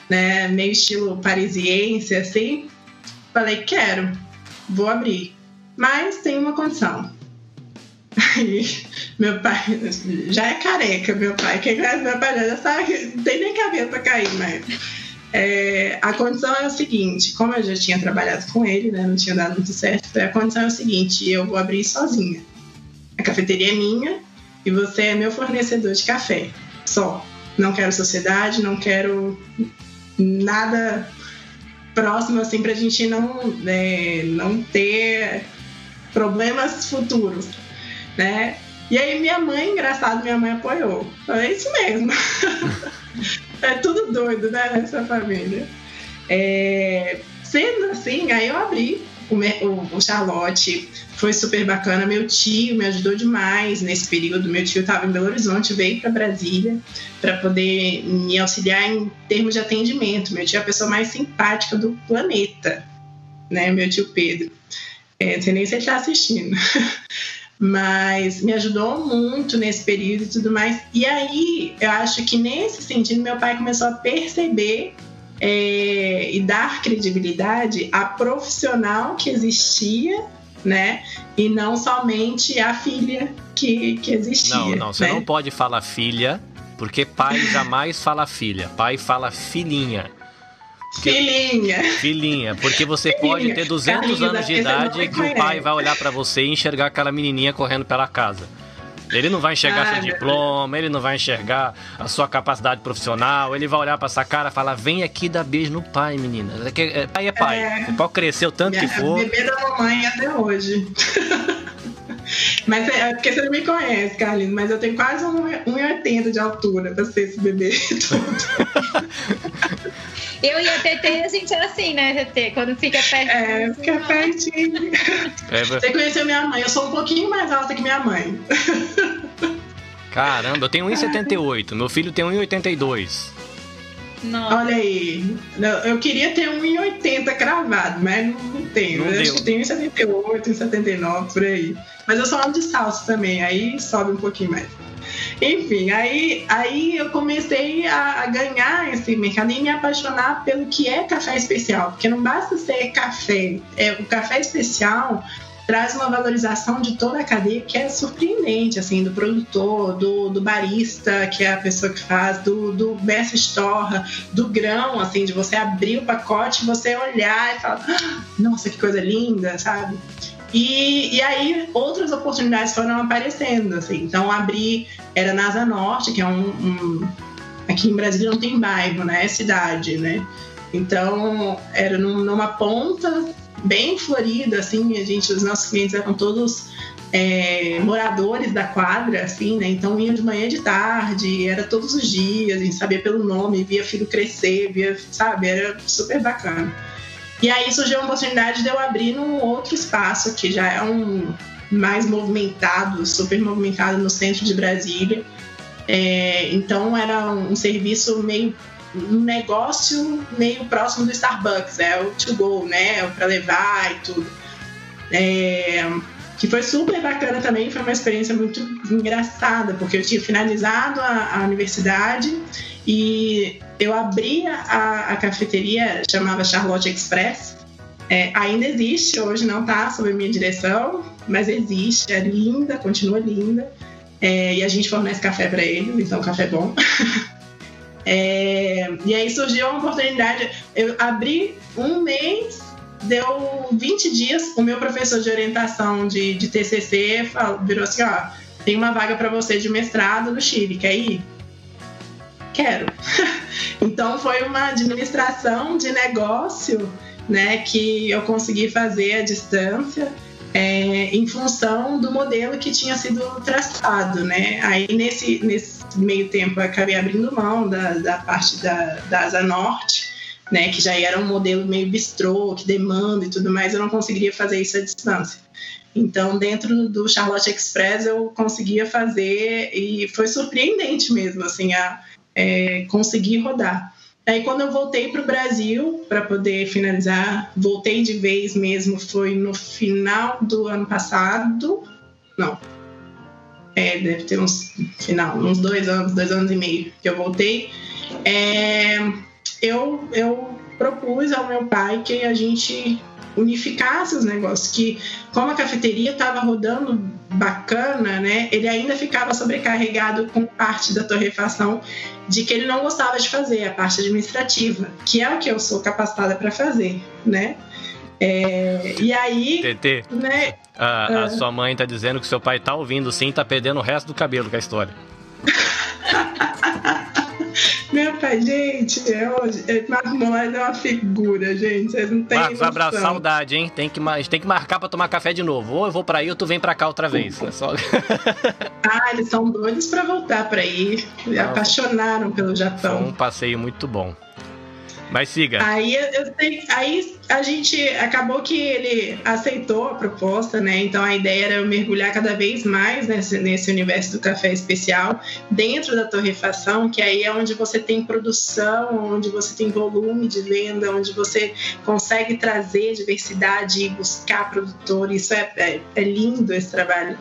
né? Meio estilo parisiense, assim. Falei, quero, vou abrir. Mas tem uma condição. Aí, meu pai já é careca, meu pai. Quem conhece meu pai já sabe que não tem nem cabelo pra cair, mas. É, a condição é o seguinte: como eu já tinha trabalhado com ele, né, não tinha dado muito certo, a condição é o seguinte: eu vou abrir sozinha. A cafeteria é minha e você é meu fornecedor de café. Só. Não quero sociedade, não quero nada próximo assim para a gente não é, não ter problemas futuros, né? E aí minha mãe, engraçado, minha mãe apoiou. É isso mesmo. é tudo doido, né, nessa família. É, sendo assim, aí eu abri o, o, o Charlotte foi super bacana. Meu tio me ajudou demais nesse período. Meu tio estava em Belo Horizonte, veio para Brasília para poder me auxiliar em termos de atendimento. Meu tio é a pessoa mais simpática do planeta, né? Meu tio Pedro. É, não sei nem se ele está assistindo. Mas me ajudou muito nesse período e tudo mais. E aí, eu acho que nesse sentido, meu pai começou a perceber é, e dar credibilidade à profissional que existia né? E não somente a filha que, que existia. Não, não, você né? não pode falar filha, porque pai jamais fala filha, pai fala filhinha. Porque, filhinha. Filhinha, porque você filhinha. pode ter 200 Carlinhos, anos de idade que o pai vai olhar para você e enxergar aquela menininha correndo pela casa. Ele não vai enxergar ah, seu diploma, ele não vai enxergar a sua capacidade profissional, ele vai olhar pra essa cara e falar: vem aqui dar beijo no pai, menina. É, pai é pai. É, você pode crescer o tanto que for. Bebê da mamãe até hoje. Mas é, é porque você não me conhece, Carlinhos, mas eu tenho quase 1,80 de altura pra ser esse bebê todo. Eu e a TT, a gente é assim, né, TT? Quando fica perto. É, fica pertinho. É, Você conheceu minha mãe, eu sou um pouquinho mais alta que minha mãe. Caramba, eu tenho 1,78, meu filho tem 1,82. Nossa. Olha aí, eu queria ter 1,80 cravado, mas não tenho. Não eu acho que tenho 1,78, 1,79 por aí. Mas eu sou ando de salsa também, aí sobe um pouquinho mais. Enfim, aí, aí eu comecei a, a, ganhar esse mercado e me apaixonar pelo que é café especial, porque não basta ser café, é, o café especial traz uma valorização de toda a cadeia que é surpreendente, assim, do produtor, do, do barista, que é a pessoa que faz, do, do mestre estorra, do grão, assim, de você abrir o pacote, você olhar e falar, ah, nossa, que coisa linda, sabe? E, e aí outras oportunidades foram aparecendo, assim. Então abri, era na Asa Norte, que é um, um aqui em Brasília não tem bairro, né? É cidade, né? Então era numa ponta bem florida, assim, a gente, os nossos clientes eram todos é, moradores da quadra, assim, né? Então iam de manhã e de tarde, era todos os dias, a gente sabia pelo nome, via filho crescer, via, sabe? Era super bacana. E aí surgiu a oportunidade de eu abrir num outro espaço que já é um mais movimentado, super movimentado no centro de Brasília. É, então era um serviço meio um negócio meio próximo do Starbucks, é o to go, né? É para levar e tudo. É, que foi super bacana também, foi uma experiência muito engraçada, porque eu tinha finalizado a, a universidade e eu abri a, a cafeteria, chamava Charlotte Express. É, ainda existe, hoje não está sob minha direção, mas existe, é linda, continua linda. É, e a gente fornece café para eles, então café é bom. é, e aí surgiu uma oportunidade. Eu abri um mês, deu 20 dias. O meu professor de orientação de, de TCC falou, virou assim: ó, tem uma vaga para você de mestrado no Chile, quer ir? Quero. então foi uma administração de negócio né, que eu consegui fazer à distância é, em função do modelo que tinha sido traçado, né? Aí nesse, nesse meio tempo eu acabei abrindo mão da, da parte da, da Asa Norte, né? Que já era um modelo meio bistrô, que demanda e tudo mais, eu não conseguiria fazer isso à distância. Então, dentro do Charlotte Express, eu conseguia fazer e foi surpreendente mesmo, assim, a é, conseguir rodar. Aí quando eu voltei para o Brasil para poder finalizar, voltei de vez mesmo, foi no final do ano passado. Não. É, deve ter uns final, uns dois anos, dois anos e meio que eu voltei. É, eu, eu propus ao meu pai que a gente unificasse os negócios, que como a cafeteria estava rodando bacana, né, ele ainda ficava sobrecarregado com parte da torrefação de que ele não gostava de fazer, a parte administrativa, que é o que eu sou capacitada para fazer, né? É, e aí. TT, né, a, a, ah. sua mãe tá dizendo que seu pai tá ouvindo sim, tá perdendo o resto do cabelo com a história. Meu pai, gente, é hoje. É, Marmolez é uma figura, gente. Vocês não têm. Marcos, abraço, saudade, hein? Tem que, tem que marcar pra tomar café de novo. Ou eu vou pra aí ou tu vem pra cá outra vez. É só... ah, eles são doidos pra voltar pra aí. Apaixonaram pelo Japão. Foi um passeio muito bom. Mas siga. Aí, eu, aí a gente acabou que ele aceitou a proposta, né? Então a ideia era eu mergulhar cada vez mais nesse, nesse universo do café especial dentro da torrefação, que aí é onde você tem produção, onde você tem volume de venda, onde você consegue trazer diversidade e buscar produtores. Isso é, é, é lindo esse trabalho.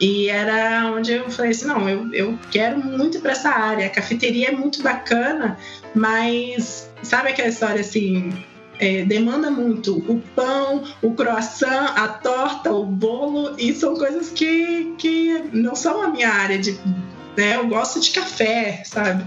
E era onde eu falei assim: não, eu, eu quero muito para essa área. A cafeteria é muito bacana, mas sabe aquela história assim? É, demanda muito o pão, o croissant, a torta, o bolo, e são coisas que, que não são a minha área de. Né, eu gosto de café, sabe?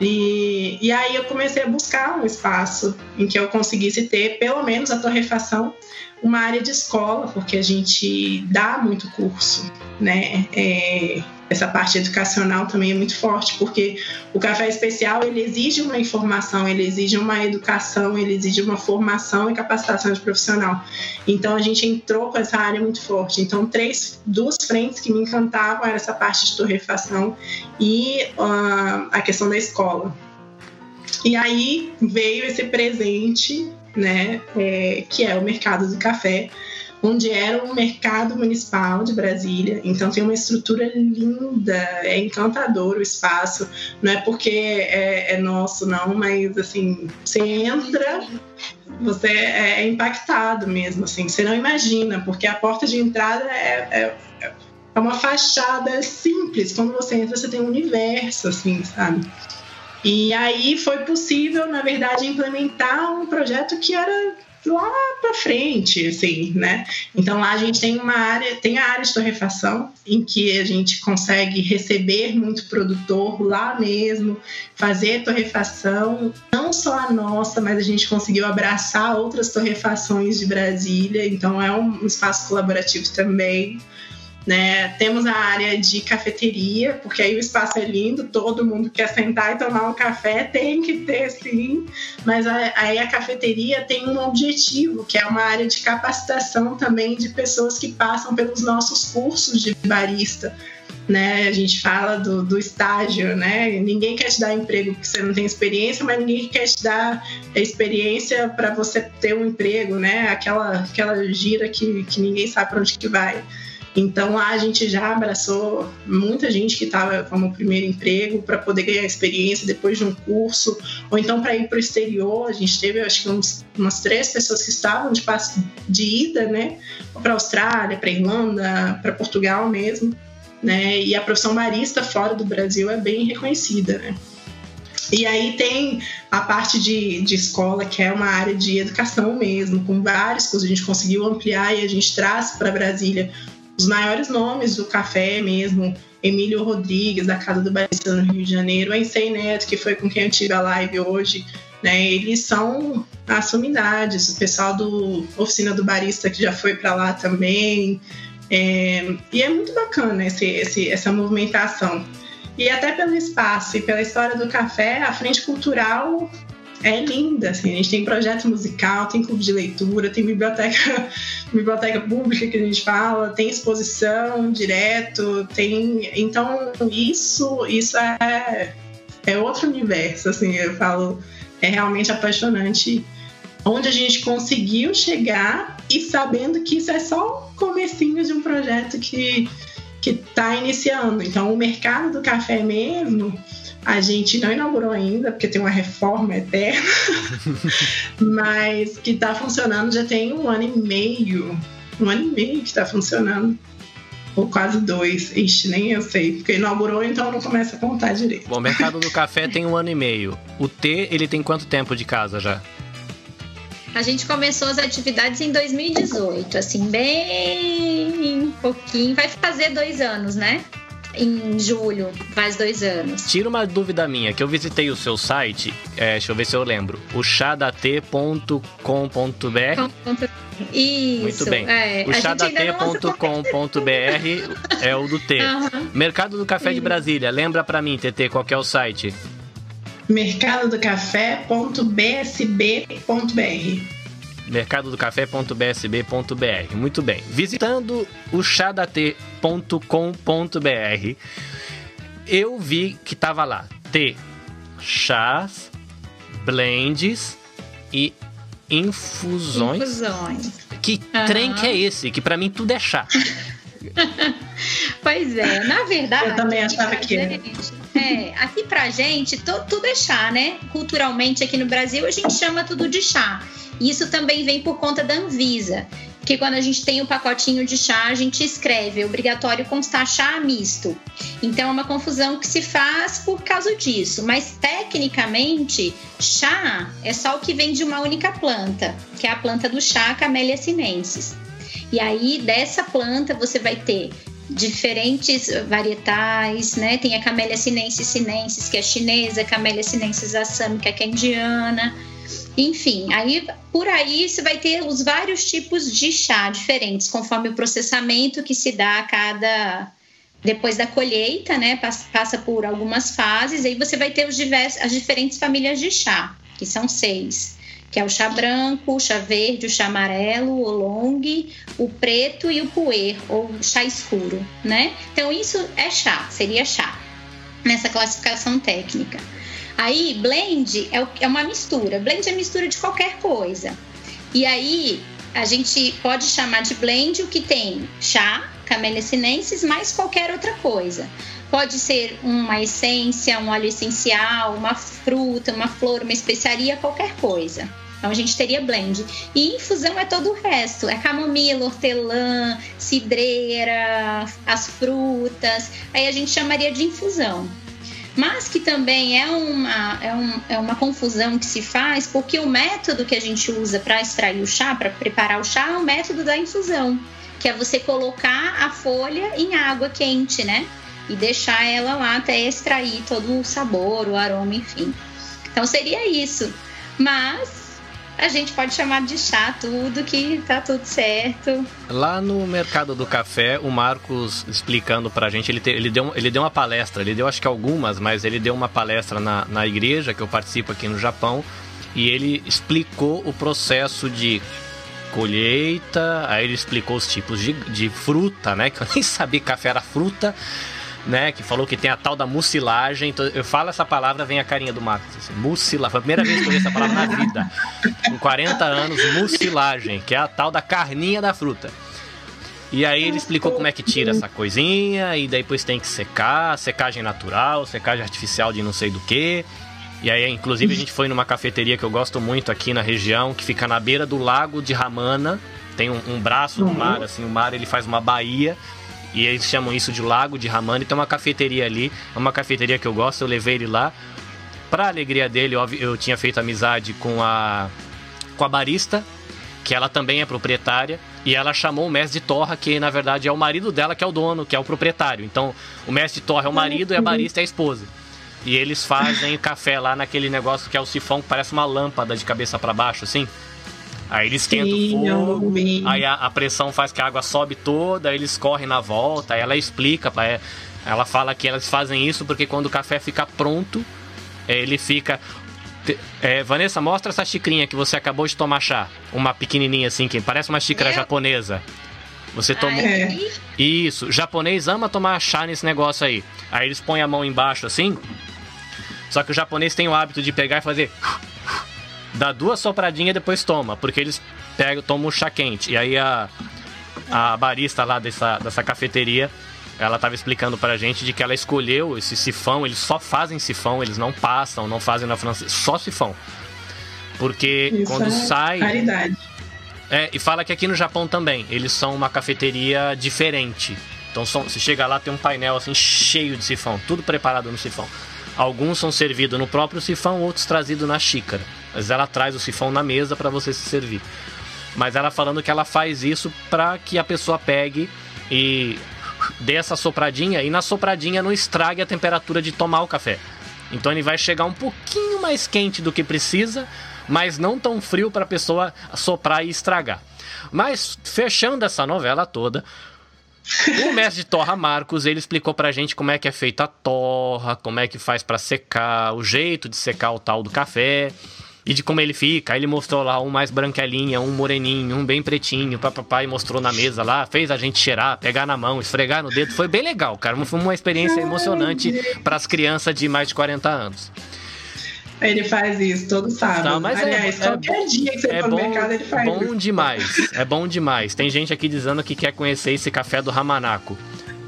E, e aí eu comecei a buscar um espaço em que eu conseguisse ter pelo menos a torrefação uma área de escola, porque a gente dá muito curso, né? É, essa parte educacional também é muito forte, porque o café especial ele exige uma informação, ele exige uma educação, ele exige uma formação e capacitação de profissional. Então a gente entrou com essa área muito forte. Então três, duas frentes que me encantavam era essa parte de torrefação e uh, a questão da escola. E aí veio esse presente né, é, que é o mercado do café, onde era um mercado municipal de Brasília. Então tem uma estrutura linda, é encantador o espaço. Não é porque é, é nosso, não, mas assim, você entra, você é impactado mesmo, assim, você não imagina, porque a porta de entrada é, é, é uma fachada simples. Quando você entra, você tem um universo, assim, sabe? E aí foi possível, na verdade, implementar um projeto que era lá para frente, assim, né? Então lá a gente tem uma área, tem a área de torrefação, em que a gente consegue receber muito produtor lá mesmo, fazer torrefação, não só a nossa, mas a gente conseguiu abraçar outras torrefações de Brasília, então é um espaço colaborativo também. Né? Temos a área de cafeteria, porque aí o espaço é lindo, todo mundo quer sentar e tomar um café, tem que ter sim, mas aí a cafeteria tem um objetivo, que é uma área de capacitação também de pessoas que passam pelos nossos cursos de barista. Né? A gente fala do, do estágio, né? Ninguém quer te dar emprego porque você não tem experiência, mas ninguém quer te dar experiência para você ter um emprego, né? Aquela, aquela gira que, que ninguém sabe para onde que vai. Então lá a gente já abraçou muita gente que estava como primeiro emprego para poder ganhar experiência depois de um curso, ou então para ir para o exterior. A gente teve, acho que uns, umas três pessoas que estavam de passo de ida, né, para a Austrália, para Irlanda, para Portugal mesmo, né. E a profissão barista fora do Brasil é bem reconhecida, né. E aí tem a parte de, de escola, que é uma área de educação mesmo, com vários cursos. A gente conseguiu ampliar e a gente traz para Brasília os maiores nomes do café mesmo, Emílio Rodrigues, da Casa do Barista no Rio de Janeiro, a Ensei Neto, que foi com quem eu tive a live hoje, né? Eles são as sumidades, o pessoal do Oficina do Barista que já foi para lá também. É, e é muito bacana esse, esse, essa movimentação. E até pelo espaço e pela história do café, a Frente Cultural é linda, assim, a gente tem projeto musical, tem clube de leitura, tem biblioteca, biblioteca pública que a gente fala, tem exposição direto, tem, então isso, isso é, é outro universo, assim, eu falo, é realmente apaixonante onde a gente conseguiu chegar e sabendo que isso é só o comecinho de um projeto que que está iniciando. Então, o mercado do café mesmo, a gente não inaugurou ainda, porque tem uma reforma eterna, mas que está funcionando já tem um ano e meio. Um ano e meio que está funcionando. Ou quase dois. Ixi, nem eu sei. Porque inaugurou, então não começa a contar direito. Bom, o mercado do café tem um ano e meio. O T, ele tem quanto tempo de casa já? A gente começou as atividades em 2018, assim, bem pouquinho. Vai fazer dois anos, né? Em julho, faz dois anos. Tira uma dúvida minha, que eu visitei o seu site, é, deixa eu ver se eu lembro, o chadat.com.br. Isso. Muito bem. É, o chadat.com.br é o do T. Uhum. Mercado do Café Sim. de Brasília, lembra para mim, TT, qual é o site? mercadodocafé.bsb.br mercadodocafé.bsb.br. Muito bem. Visitando o chadate.com.br, eu vi que tava lá T, chás, blends e infusões. Infusões. Que uhum. trem que é esse? Que para mim tudo é chá. pois é, na verdade. Eu também achava que era. É, aqui pra gente, tudo é chá, né? Culturalmente aqui no Brasil a gente chama tudo de chá. Isso também vem por conta da Anvisa, que quando a gente tem o pacotinho de chá, a gente escreve é obrigatório constar chá misto. Então é uma confusão que se faz por causa disso, mas tecnicamente chá é só o que vem de uma única planta, que é a planta do chá Camellia sinensis. E aí dessa planta você vai ter diferentes varietais, né? Tem a Camellia sinensis sinensis, que é chinesa, Camellia sinensis assâmica, que é indiana enfim, aí por aí você vai ter os vários tipos de chá diferentes, conforme o processamento que se dá a cada. Depois da colheita, né? Passa por algumas fases, aí você vai ter os diversos, as diferentes famílias de chá, que são seis. Que é o chá branco, o chá verde, o chá amarelo, o long, o preto e o puer, ou chá escuro, né? Então, isso é chá, seria chá, nessa classificação técnica. Aí, blend é, é uma mistura. Blend é mistura de qualquer coisa. E aí, a gente pode chamar de blend o que tem chá, camellia sinensis, mais qualquer outra coisa. Pode ser uma essência, um óleo essencial, uma fruta, uma flor, uma especiaria, qualquer coisa. Então a gente teria blend. E infusão é todo o resto: é camomila, hortelã, cidreira, as frutas. Aí a gente chamaria de infusão mas que também é uma, é, um, é uma confusão que se faz porque o método que a gente usa para extrair o chá, para preparar o chá, é o método da infusão, que é você colocar a folha em água quente, né? E deixar ela lá até extrair todo o sabor, o aroma, enfim. Então seria isso. Mas a gente pode chamar de chá tudo, que tá tudo certo. Lá no mercado do café, o Marcos explicando pra gente, ele, te, ele, deu, ele deu uma palestra, ele deu acho que algumas, mas ele deu uma palestra na, na igreja que eu participo aqui no Japão e ele explicou o processo de colheita, aí ele explicou os tipos de, de fruta, né? Que eu nem sabia que café era fruta né? Que falou que tem a tal da mucilagem. Então, eu falo essa palavra, vem a carinha do Marcos. Assim, mucilagem. Foi a primeira vez que eu ouvi essa palavra na vida. Com 40 anos, mucilagem, que é a tal da carninha da fruta. E aí ele explicou como é que tira essa coisinha, e depois tem que secar, secagem natural, secagem artificial de não sei do que. E aí, inclusive, a gente foi numa cafeteria que eu gosto muito aqui na região, que fica na beira do lago de Ramana. Tem um, um braço no mar, assim, o mar ele faz uma baía e eles chamam isso de Lago de Ramani. Tem uma cafeteria ali, é uma cafeteria que eu gosto, eu levei ele lá. Pra alegria dele, eu, eu tinha feito amizade com a, com a barista, que ela também é proprietária. E ela chamou o mestre de Torra, que na verdade é o marido dela, que é o dono, que é o proprietário. Então, o mestre de Torra é o marido e a barista é a esposa. E eles fazem café lá naquele negócio que é o sifão que parece uma lâmpada de cabeça para baixo, assim. Aí eles esquentam o fogo, aí a, a, pressão faz que a água sobe toda, aí eles correm na volta, aí ela explica, é, ela fala que elas fazem isso porque quando o café fica pronto, é, ele fica. É, Vanessa, mostra essa xicrinha que você acabou de tomar chá. Uma pequenininha assim, que parece uma xícara Meu? japonesa. Você tomou. É. Isso, japonês ama tomar chá nesse negócio aí. Aí eles põem a mão embaixo assim. Só que o japonês tem o hábito de pegar e fazer dá duas sopradinhas e depois toma, porque eles pegam, tomam o chá quente. E aí a, a barista lá dessa, dessa cafeteria, ela estava explicando pra gente de que ela escolheu esse sifão, eles só fazem sifão, eles não passam, não fazem na francesa, só sifão. Porque Isso quando é sai. Caridade. É, e fala que aqui no Japão também, eles são uma cafeteria diferente. Então são, você chega lá, tem um painel assim cheio de sifão, tudo preparado no sifão. Alguns são servidos no próprio sifão, outros trazidos na xícara. Mas ela traz o sifão na mesa para você se servir. Mas ela falando que ela faz isso para que a pessoa pegue e dê essa sopradinha e na sopradinha não estrague a temperatura de tomar o café. Então ele vai chegar um pouquinho mais quente do que precisa, mas não tão frio para a pessoa soprar e estragar. Mas fechando essa novela toda, o mestre de torra Marcos, ele explicou pra gente como é que é feita a torra, como é que faz para secar, o jeito de secar o tal do café e de como ele fica. Aí ele mostrou lá um mais branquelinha, um moreninho, um bem pretinho, papapá, e mostrou na mesa lá, fez a gente cheirar, pegar na mão, esfregar no dedo. Foi bem legal, cara. Foi uma experiência emocionante para as crianças de mais de 40 anos. Ele faz isso todo sábado. Não, mas é Aliás, é, qualquer é, dia que você é for bom, no mercado, ele faz bom isso. demais. É bom demais. Tem gente aqui dizendo que quer conhecer esse café do Ramanaco.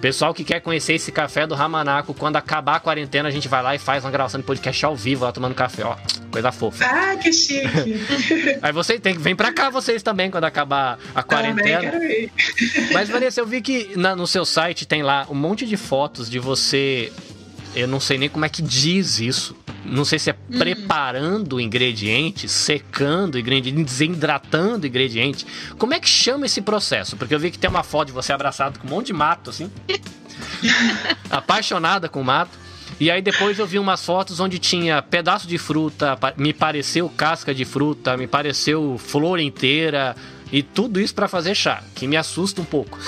Pessoal que quer conhecer esse café do Ramanaco, quando acabar a quarentena, a gente vai lá e faz uma gravação de podcast ao vivo lá tomando café, ó. Coisa fofa. Ah, que chique. Aí você tem que vem pra cá vocês também quando acabar a quarentena. Também quero ir. Mas Vanessa, eu vi que na, no seu site tem lá um monte de fotos de você eu não sei nem como é que diz isso. Não sei se é hum. preparando ingredientes, secando ingredientes, desidratando ingredientes. Como é que chama esse processo? Porque eu vi que tem uma foto de você abraçado com um monte de mato, assim. apaixonada com mato. E aí depois eu vi umas fotos onde tinha pedaço de fruta, me pareceu casca de fruta, me pareceu flor inteira, e tudo isso para fazer chá, que me assusta um pouco.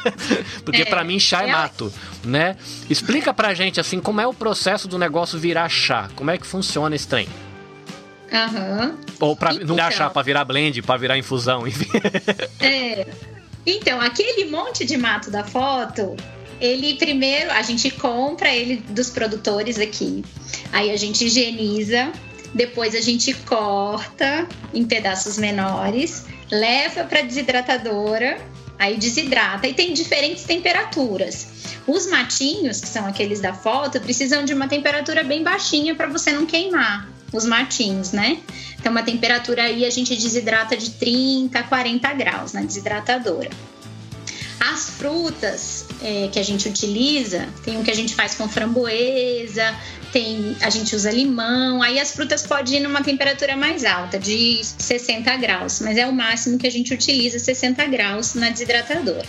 Porque é, para mim chá é, é mato, né? Explica pra gente assim como é o processo do negócio virar chá. Como é que funciona esse trem? Aham. Uhum. Ou para então, não virar chá, para virar blend, para virar infusão, enfim. é. Então, aquele monte de mato da foto, ele primeiro a gente compra ele dos produtores aqui. Aí a gente higieniza, depois a gente corta em pedaços menores leva para desidratadora, aí desidrata e tem diferentes temperaturas. Os matinhos, que são aqueles da foto, precisam de uma temperatura bem baixinha para você não queimar os matinhos, né? Então, uma temperatura aí a gente desidrata de 30 a 40 graus na desidratadora. As frutas é, que a gente utiliza, tem um que a gente faz com framboesa, tem a gente usa limão, aí as frutas podem ir numa temperatura mais alta, de 60 graus, mas é o máximo que a gente utiliza 60 graus na desidratadora.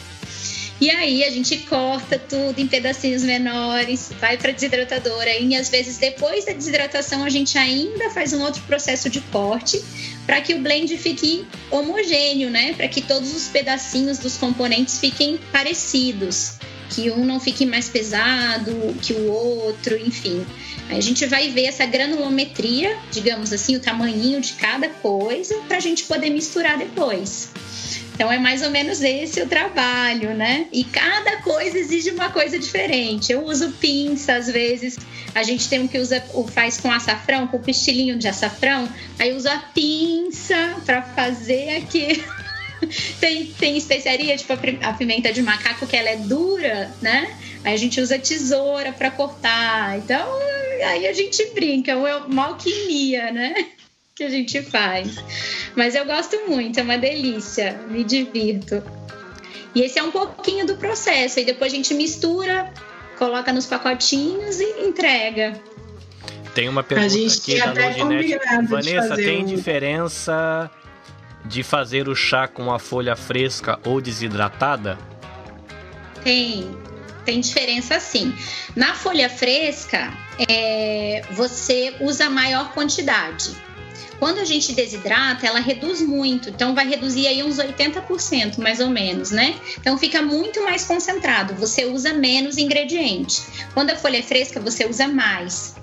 E aí a gente corta tudo em pedacinhos menores, vai para desidratadora e às vezes depois da desidratação a gente ainda faz um outro processo de corte para que o blend fique homogêneo, né? Para que todos os pedacinhos dos componentes fiquem parecidos, que um não fique mais pesado que o outro, enfim. Aí a gente vai ver essa granulometria, digamos assim, o tamanho de cada coisa, para a gente poder misturar depois. Então é mais ou menos esse o trabalho, né? E cada coisa exige uma coisa diferente. Eu uso pinça às vezes. A gente tem um que usa, faz com açafrão, com pistilinho de açafrão. Aí uso a pinça para fazer aqui. tem, tem especiaria, tipo a pimenta de macaco, que ela é dura, né? Aí a gente usa tesoura para cortar. Então, aí a gente brinca, é uma alquimia, né? que a gente faz. Mas eu gosto muito, é uma delícia, me divirto. E esse é um pouquinho do processo, e depois a gente mistura, coloca nos pacotinhos e entrega. Tem uma pergunta aqui da Loginete. Vanessa, tem um... diferença de fazer o chá com a folha fresca ou desidratada? Tem, tem diferença sim. Na folha fresca, é, você usa maior quantidade. Quando a gente desidrata, ela reduz muito, então vai reduzir aí uns 80% mais ou menos, né? Então fica muito mais concentrado, você usa menos ingrediente. Quando a folha é fresca, você usa mais.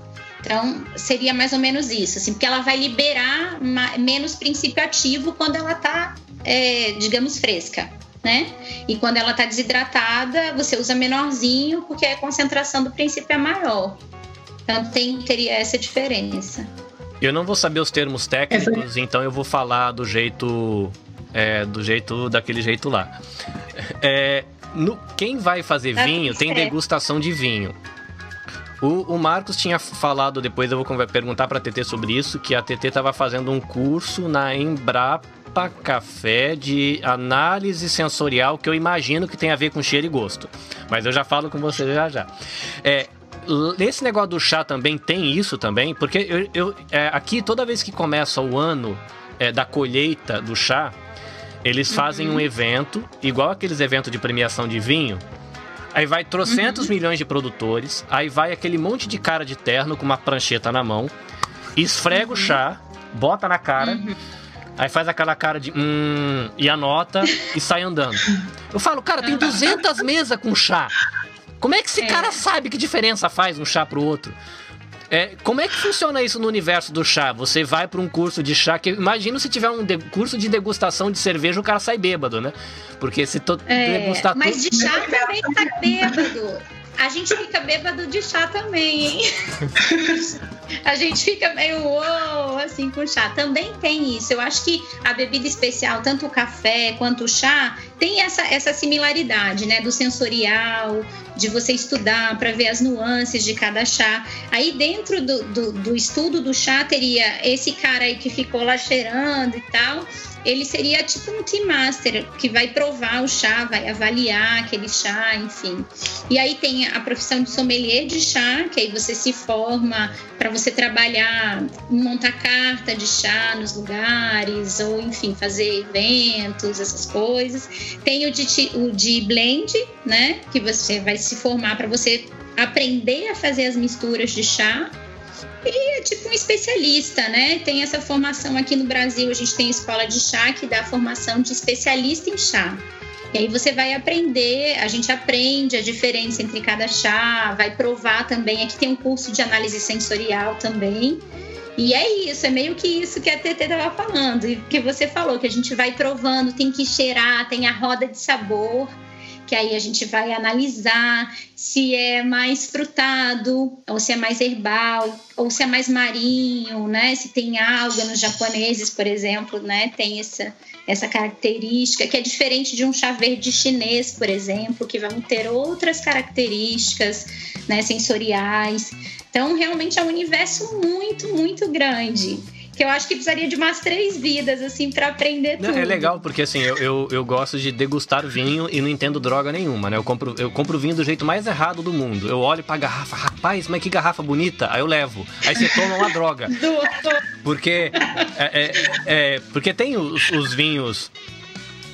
Então, seria mais ou menos isso, assim, porque ela vai liberar menos princípio ativo quando ela está, é, digamos, fresca. Né? E quando ela está desidratada, você usa menorzinho, porque a concentração do princípio é maior. Então, tem, teria essa diferença. Eu não vou saber os termos técnicos, então eu vou falar do jeito. É, do jeito. daquele jeito lá. É, no, quem vai fazer vinho tem degustação de vinho. O, o, Marcos tinha falado, depois eu vou perguntar para a TT sobre isso, que a TT estava fazendo um curso na Embrapa Café de análise sensorial, que eu imagino que tem a ver com cheiro e gosto. Mas eu já falo com você já já. É, nesse negócio do chá também tem isso também, porque eu, eu é, aqui toda vez que começa o ano é, da colheita do chá, eles fazem uhum. um evento, igual aqueles eventos de premiação de vinho. Aí vai trocentos uhum. milhões de produtores, aí vai aquele monte de cara de terno com uma prancheta na mão, esfrega uhum. o chá, bota na cara, uhum. aí faz aquela cara de hum, e anota e sai andando. Eu falo, cara, tem 200 mesas com chá. Como é que esse é. cara sabe que diferença faz um chá pro outro? É, como é que funciona isso no universo do chá? Você vai para um curso de chá que imagino se tiver um de, curso de degustação de cerveja o cara sai bêbado, né? Porque se to, é, degustar mas de chá também tá bêbado. A gente fica bêbado de chá também, hein? a gente fica meio uou, assim, com chá. Também tem isso. Eu acho que a bebida especial, tanto o café quanto o chá, tem essa, essa similaridade, né? Do sensorial, de você estudar para ver as nuances de cada chá. Aí dentro do, do, do estudo do chá teria esse cara aí que ficou lá cheirando e tal ele seria tipo um team master que vai provar o chá, vai avaliar aquele chá, enfim. E aí tem a profissão de sommelier de chá, que aí você se forma para você trabalhar, montar carta de chá nos lugares, ou enfim, fazer eventos, essas coisas. Tem o de, o de blend, né? Que você vai se formar para você aprender a fazer as misturas de chá e é tipo um especialista, né? Tem essa formação aqui no Brasil, a gente tem a escola de chá que dá a formação de especialista em chá. E aí você vai aprender, a gente aprende a diferença entre cada chá, vai provar também. Aqui tem um curso de análise sensorial também. E é isso, é meio que isso que a TT estava falando, e que você falou, que a gente vai provando, tem que cheirar, tem a roda de sabor que aí a gente vai analisar se é mais frutado, ou se é mais herbal, ou se é mais marinho, né? Se tem alga nos japoneses, por exemplo, né? Tem essa, essa característica que é diferente de um chá verde chinês, por exemplo, que vão ter outras características né, sensoriais. Então, realmente é um universo muito, muito grande que eu acho que precisaria de umas três vidas, assim, para aprender tudo. É legal, porque assim, eu, eu, eu, gosto de degustar vinho e não entendo droga nenhuma, né? Eu compro, eu compro vinho do jeito mais errado do mundo. Eu olho pra garrafa, rapaz, mas que garrafa bonita, aí eu levo. Aí você toma uma droga. porque, é, é, é, porque tem os, os vinhos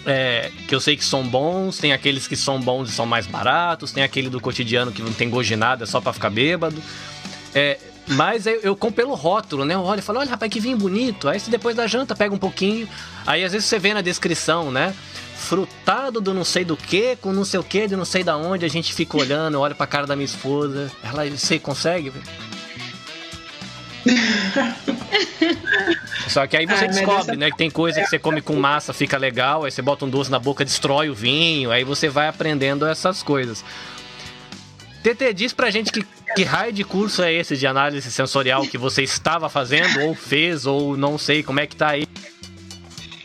é, que eu sei que são bons, tem aqueles que são bons e são mais baratos, tem aquele do cotidiano que não tem de nada, é só para ficar bêbado. É, mas eu, eu compro pelo rótulo, né? Eu olho e falo, olha, rapaz, que vinho bonito. Aí você depois da janta pega um pouquinho. Aí às vezes você vê na descrição, né? Frutado do não sei do que, com não sei o que, de não sei da onde. A gente fica olhando, olha pra cara da minha esposa. Ela, você consegue? Só que aí você ah, descobre, né? Que tem coisa que você come com massa, fica legal, aí você bota um doce na boca, destrói o vinho, aí você vai aprendendo essas coisas. TT, diz pra gente que, que raio de curso é esse de análise sensorial que você estava fazendo, ou fez, ou não sei, como é que tá aí?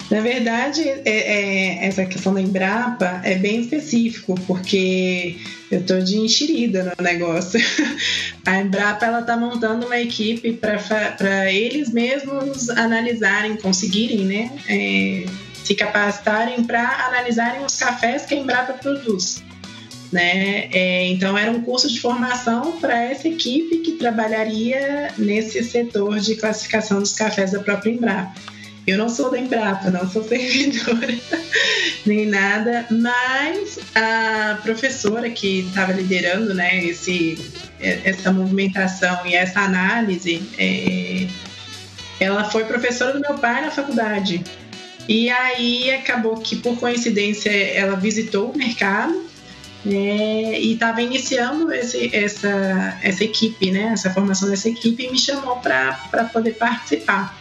Na verdade, é, é, essa questão da Embrapa é bem específico, porque eu tô de enxerida no negócio. A Embrapa ela tá montando uma equipe para eles mesmos analisarem, conseguirem, né, é, se capacitarem para analisarem os cafés que a Embrapa produz. Né? É, então era um curso de formação para essa equipe que trabalharia nesse setor de classificação dos cafés da própria Embrapa. Eu não sou da Embrapa, não sou servidora nem nada, mas a professora que estava liderando né, esse, essa movimentação e essa análise, é, ela foi professora do meu pai na faculdade. E aí acabou que, por coincidência, ela visitou o mercado é, e estava iniciando esse, essa, essa equipe, né, essa formação dessa equipe, e me chamou para poder participar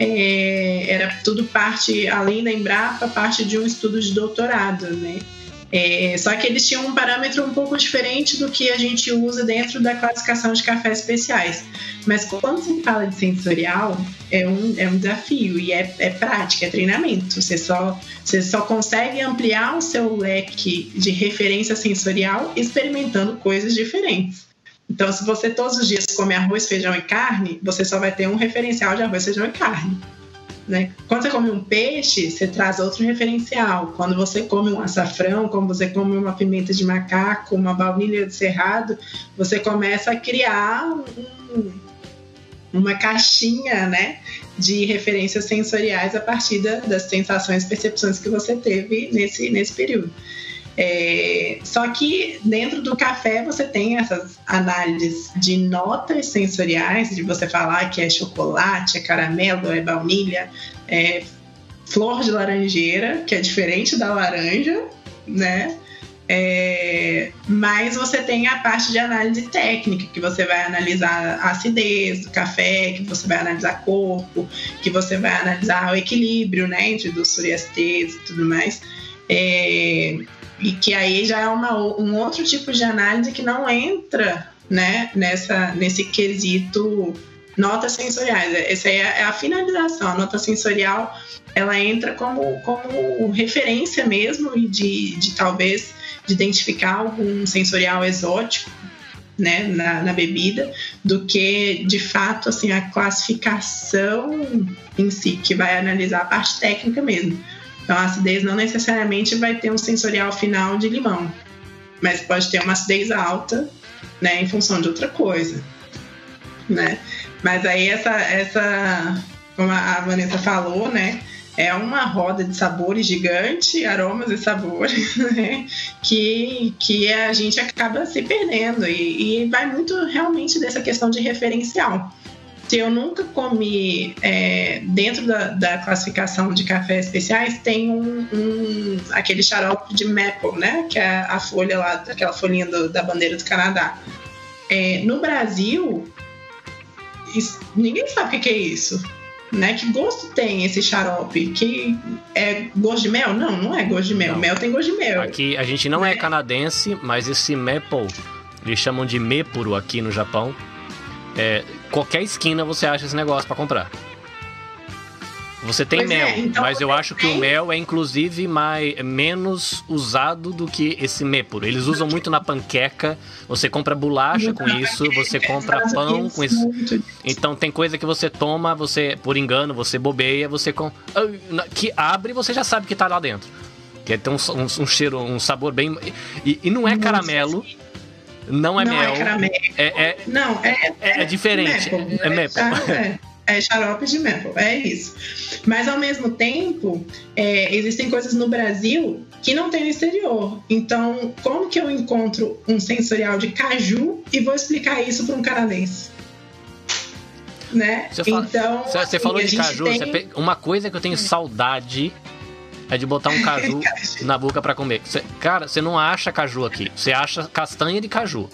é, era tudo parte, além da Embrapa, parte de um estudo de doutorado, né? É, só que eles tinham um parâmetro um pouco diferente do que a gente usa dentro da classificação de cafés especiais. Mas quando se fala de sensorial, é um, é um desafio e é, é prática, é treinamento. Você só, você só consegue ampliar o seu leque de referência sensorial experimentando coisas diferentes. Então, se você todos os dias come arroz, feijão e carne, você só vai ter um referencial de arroz, feijão e carne. Né? Quando você come um peixe, você traz outro referencial. Quando você come um açafrão, quando você come uma pimenta de macaco, uma baunilha de cerrado, você começa a criar um, uma caixinha né, de referências sensoriais a partir da, das sensações e percepções que você teve nesse, nesse período. É, só que dentro do café você tem essas análises de notas sensoriais, de você falar que é chocolate, é caramelo, é baunilha, é flor de laranjeira, que é diferente da laranja, né? É, mas você tem a parte de análise técnica, que você vai analisar a acidez do café, que você vai analisar corpo, que você vai analisar o equilíbrio né, entre doçura e acidez e tudo mais. É, e que aí já é uma, um outro tipo de análise que não entra né, nessa, nesse quesito notas sensoriais. Essa aí é a finalização. A nota sensorial ela entra como, como referência mesmo e de, de talvez de identificar algum sensorial exótico né, na, na, bebida, do que de fato assim a classificação em si, que vai analisar a parte técnica mesmo. Então, a acidez não necessariamente vai ter um sensorial final de limão, mas pode ter uma acidez alta, né, em função de outra coisa, né? Mas aí essa, essa como a Vanessa falou, né, é uma roda de sabores gigante, aromas e sabores, né? que, que a gente acaba se perdendo. E, e, vai muito realmente dessa questão de referencial se eu nunca comi é, dentro da, da, classificação de cafés especiais, tem um, um, aquele xarope de maple, né? Que é a folha lá, aquela folhinha do, da bandeira do Canadá. É, no Brasil, isso, ninguém sabe o que é isso. Né? Que gosto tem esse xarope? Que é gosto de mel? Não, não é gosto de mel. Não. Mel tem gosto de mel. Aqui a gente não é, é canadense, mas esse maple, eles chamam de mepuro aqui no Japão. É, qualquer esquina você acha esse negócio para comprar. Você tem pois é, mel, é, então mas eu acho que o mel é inclusive mais, menos usado do que esse mépuro. Eles usam muito na panqueca. Você compra bolacha com isso, você compra pão com isso. Então tem coisa que você toma, você por engano, você bobeia, você com que abre, você já sabe que tá lá dentro. Que tem um, um, um cheiro, um sabor bem e, e não é caramelo. Não é não é mel. É caramelo. É, é, não, é, é, é diferente. Maple. É maple. É, É xarope de maple, é isso. Mas ao mesmo tempo, é, existem coisas no Brasil que não tem no exterior. Então, como que eu encontro um sensorial de caju e vou explicar isso para um canadense? Né? Você, fala, então, você, você assim, falou de caju, tem- uma coisa que eu tenho saudade é de botar um caju na boca pra comer. Você- cara, você não acha caju aqui, você acha castanha de caju.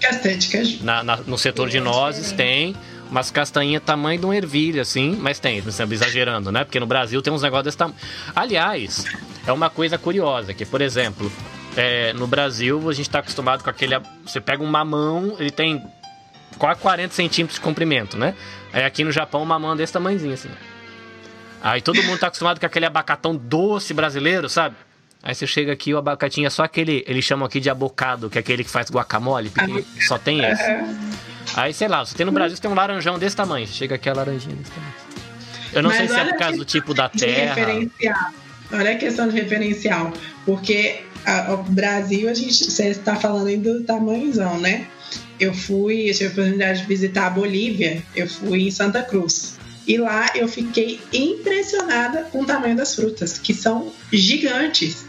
Castanha de caju. Na- na- no setor de É nozes tem umas castanhas tamanho de um ervilha, assim, mas tem, estamos exagerando, né? Porque no Brasil tem uns negócios desse tamanho. Aliás, é uma coisa curiosa, que, por exemplo, é, no Brasil a gente tá acostumado com aquele. Você pega um mamão, ele tem quase 40 centímetros de comprimento, né? Aí aqui no Japão, um mamão é desse tamanhozinho, assim. Aí todo mundo tá acostumado com aquele abacatão doce brasileiro, sabe? Aí você chega aqui, o abacatinho é só aquele, eles chamam aqui de abocado, que é aquele que faz guacamole, porque só tem esse. Aí, sei lá, você tem no Brasil, você tem um laranjão desse tamanho. Chega aqui a laranjinha desse tamanho. Eu não Mas sei se é por causa do tipo da terra. referencial. Olha a questão de referencial. Porque a- o Brasil, a gente, você está falando aí do tamanhozão, né? Eu fui, eu tive a oportunidade de visitar a Bolívia, eu fui em Santa Cruz. E lá eu fiquei impressionada com o tamanho das frutas, que são gigantes.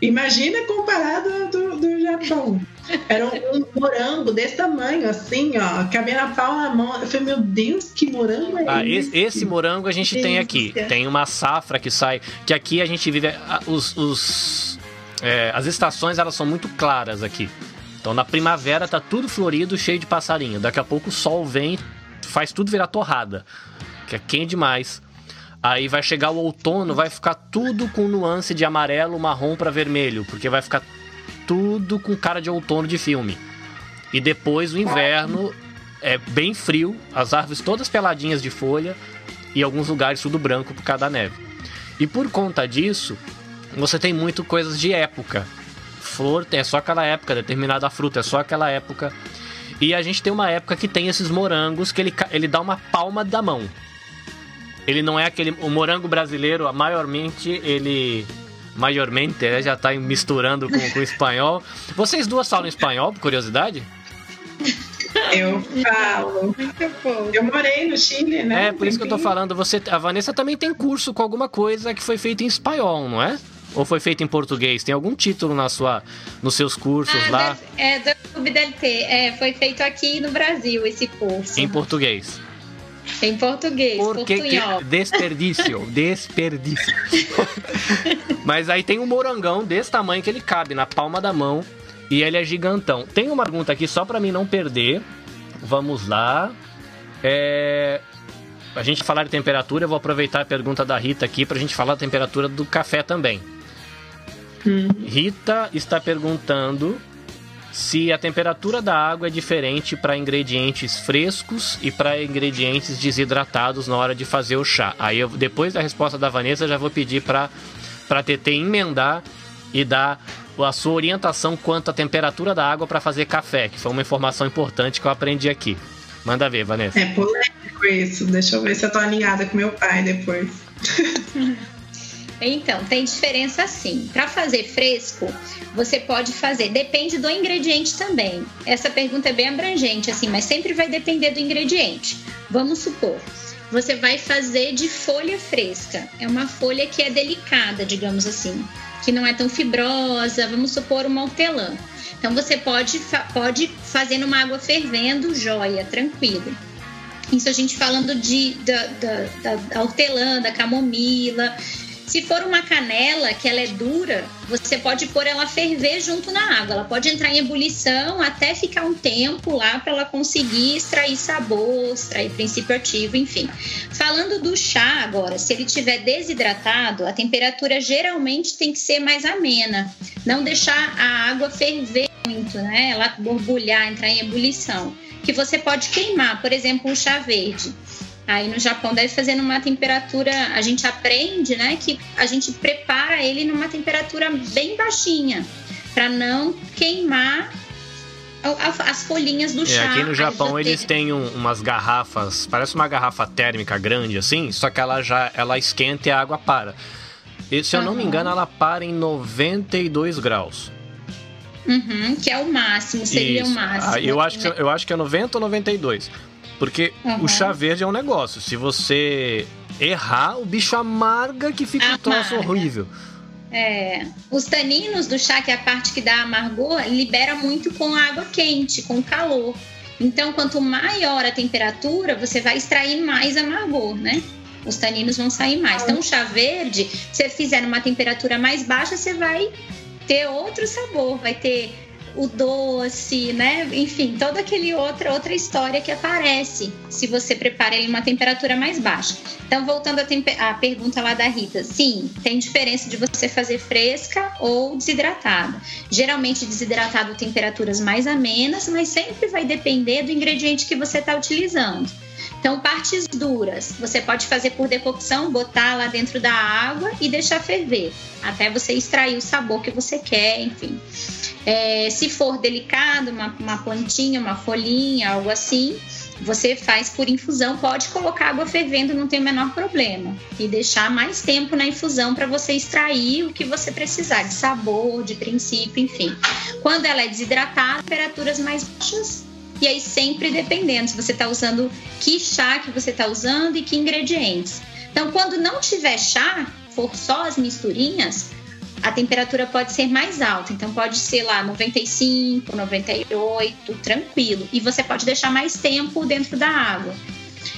Imagina comparado ao do, do Japão. Era um, um morango desse tamanho, assim, ó, cabia na palma da mão. Eu falei, meu Deus, que morango é Ah, esse? esse, morango a gente tem aqui. Delícia. Tem uma safra que sai. Que aqui a gente vive. Os, os, é, as estações elas são muito claras aqui. Então na primavera tá tudo florido, cheio de passarinho. Daqui a pouco o sol vem, faz tudo virar torrada. Que é quente demais. Aí vai chegar o outono, vai ficar tudo com nuance de amarelo, marrom para vermelho, porque vai ficar tudo com cara de outono de filme. E depois o inverno é bem frio, as árvores todas peladinhas de folha e alguns lugares tudo branco por causa da neve. E por conta disso, você tem muito coisas de época. Flor é só aquela época, determinada fruta é só aquela época. E a gente tem uma época que tem esses morangos que ele, ele dá uma palma da mão. Ele não é aquele. O morango brasileiro, maiormente, ele. Maiormente, né, já tá misturando com, com o espanhol. Vocês duas falam espanhol, por curiosidade? Eu falo. Eu morei no Chile, né? É, por isso que eu tô falando. Você, a Vanessa também tem curso com alguma coisa que foi feita em espanhol, não é? Ou foi feito em português? Tem algum título na sua, nos seus cursos Ah, lá é, do Clube DLT. É, foi feito aqui no Brasil esse curso. em português? Em português, Porque que desperdício, desperdício. Mas aí tem um morangão desse tamanho que ele cabe na palma da mão e ele é gigantão. Tem uma pergunta aqui só pra mim não perder. Vamos lá. É... A gente falar de temperatura, eu vou aproveitar a pergunta da Rita aqui pra gente falar da temperatura do café também. Hum. Rita está perguntando se a temperatura da água é diferente para ingredientes frescos e para ingredientes desidratados na hora de fazer o chá. Aí eu, depois da resposta da Vanessa, eu já vou pedir para para TT emendar e dar a sua orientação quanto à temperatura da água para fazer café, que foi uma informação importante que eu aprendi aqui. Manda ver, Vanessa. É polêmico isso. Deixa eu ver se eu tô alinhada com meu pai depois. Então, tem diferença sim. Para fazer fresco, você pode fazer, depende do ingrediente também. Essa pergunta é bem abrangente, assim, mas sempre vai depender do ingrediente. Vamos supor, você vai fazer de folha fresca. É uma folha que é delicada, digamos assim, que não é tão fibrosa. Vamos supor uma hortelã. Então você pode, pode fazer numa água fervendo, joia, tranquilo. Isso a gente falando de, da, da- da hortelã, da camomila. Se for uma canela que ela é dura, você pode pôr ela a ferver junto na água. Ela pode entrar em ebulição até ficar um tempo lá para ela conseguir extrair sabor, extrair princípio ativo, enfim. Falando do chá agora, se ele tiver desidratado, a temperatura geralmente tem que ser mais amena. Não deixar a água ferver muito, né? Ela borbulhar, entrar em ebulição. Que você pode queimar, por exemplo, o chá verde. Aí no Japão deve fazer numa temperatura, a gente aprende, né, que a gente prepara ele numa temperatura bem baixinha, para não queimar as folhinhas do É, chá. aqui no Japão eles têm um- umas garrafas, parece uma garrafa térmica grande assim, só que ela já ela esquenta e a água para. E, se eu não me engano, ela para em 92 graus. Uhum, que é o máximo, seria Isso. o máximo. Ah, eu, acho que, eu acho que é 90 ou 92. Porque uhum. o chá verde é um negócio. Se você errar, o bicho amarga que fica amarga. um troço horrível. É, os taninos do chá, que é a parte que dá amargor, libera muito com água quente, com calor. Então, quanto maior a temperatura, você vai extrair mais amargor, né? Os taninos vão sair mais. Então, o chá verde, se você fizer numa temperatura mais baixa, você vai ter outro sabor, vai ter o doce, né? Enfim, toda aquele outra outra história que aparece se você prepara ele em uma temperatura mais baixa. Então, voltando à, pergunta lá da Rita, sim, tem diferença de você fazer fresca ou desidratada. Geralmente desidratado temperaturas mais amenas, mas sempre vai depender do ingrediente que você está utilizando. Então, partes duras, você pode fazer por decocção, botar lá dentro da água e deixar ferver, até você extrair o sabor que você quer, enfim. É, se for delicado, uma, uma plantinha, uma folhinha, algo assim, você faz por infusão, pode colocar água fervendo, não tem o menor problema. E deixar mais tempo na infusão para você extrair o que você precisar, de sabor, de princípio, enfim. Quando ela é desidratada, temperaturas mais baixas. E aí sempre dependendo se você está usando que chá que você está usando e que ingredientes. Então, quando não tiver chá, for só as misturinhas, a temperatura pode ser mais alta. Então pode ser lá 95, 98, tranquilo. E você pode deixar mais tempo dentro da água.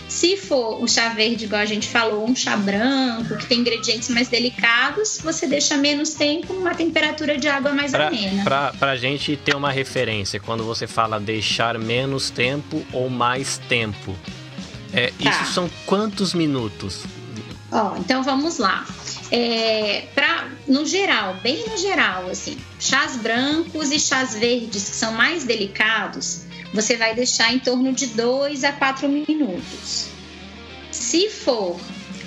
Se for o chá verde, igual a gente falou, um chá branco, que tem ingredientes mais delicados, você deixa menos tempo numa temperatura de água mais pra, amena. Pra, pra gente ter uma referência, quando você fala deixar menos tempo ou mais tempo, é, tá. isso são quantos minutos? Ó, então vamos lá. É, pra, no geral, bem no geral, assim, chás brancos e chás verdes, que são mais delicados, você vai deixar em torno de 2 a 4 minutos. Se for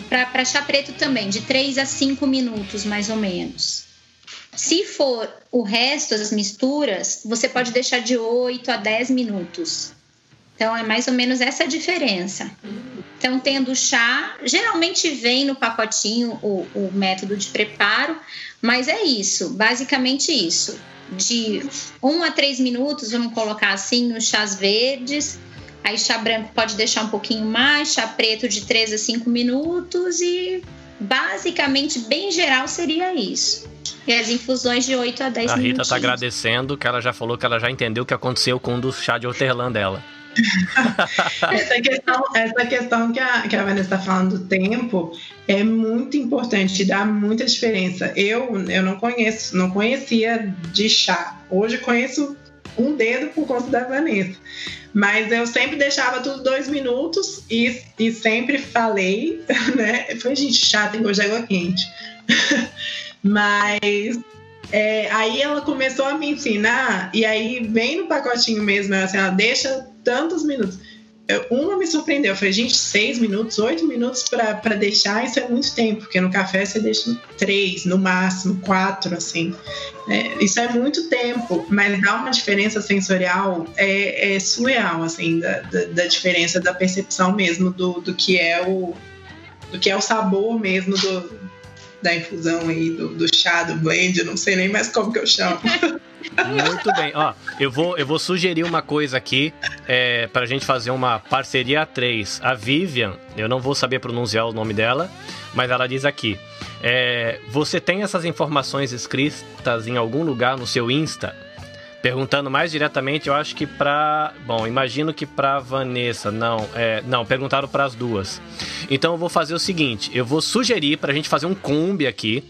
para chá preto também, de 3 a 5 minutos mais ou menos. Se for o resto, as misturas, você pode deixar de 8 a 10 minutos. Então é mais ou menos essa a diferença. Então, tendo chá, geralmente vem no pacotinho o, o método de preparo, mas é isso, basicamente isso. De 1 um a 3 minutos, vamos colocar assim, nos chás verdes. Aí chá branco pode deixar um pouquinho mais, chá preto de 3 a 5 minutos e basicamente, bem geral, seria isso. E as infusões de 8 a 10 minutos. A Rita está agradecendo que ela já falou que ela já entendeu o que aconteceu com um do chá de hortelã dela. essa questão, essa questão que a, que a Vanessa está falando do tempo é muito importante, dá muita diferença. Eu, eu não conheço, não conhecia de chá. Hoje conheço um dedo por conta da Vanessa. Mas eu sempre deixava tudo dois minutos e, e sempre falei, né? Foi gente chata tem gosto de água quente. Mas é, aí ela começou a me ensinar, e aí vem no pacotinho mesmo, assim, ela deixa tantos minutos. Uma me surpreendeu, eu falei, gente, seis minutos, oito minutos para deixar, isso é muito tempo, porque no café você deixa três, no máximo, quatro, assim. É, isso é muito tempo, mas dá uma diferença sensorial é, é surreal, assim, da, da, da, diferença da percepção mesmo do, do que é o do que é o sabor mesmo do, da infusão aí, do, do chá, do blend, não sei nem mais como que eu chamo. Muito bem, ó, eu vou, eu vou sugerir uma coisa aqui é, pra gente fazer uma parceria a três. A Vivian, eu não vou saber pronunciar o nome dela, mas ela diz aqui: é, Você tem essas informações escritas em algum lugar no seu Insta? Perguntando mais diretamente, eu acho que pra. Bom, imagino que pra Vanessa. Não, é, não, perguntaram para as duas. Então eu vou fazer o seguinte: eu vou sugerir pra gente fazer um combi aqui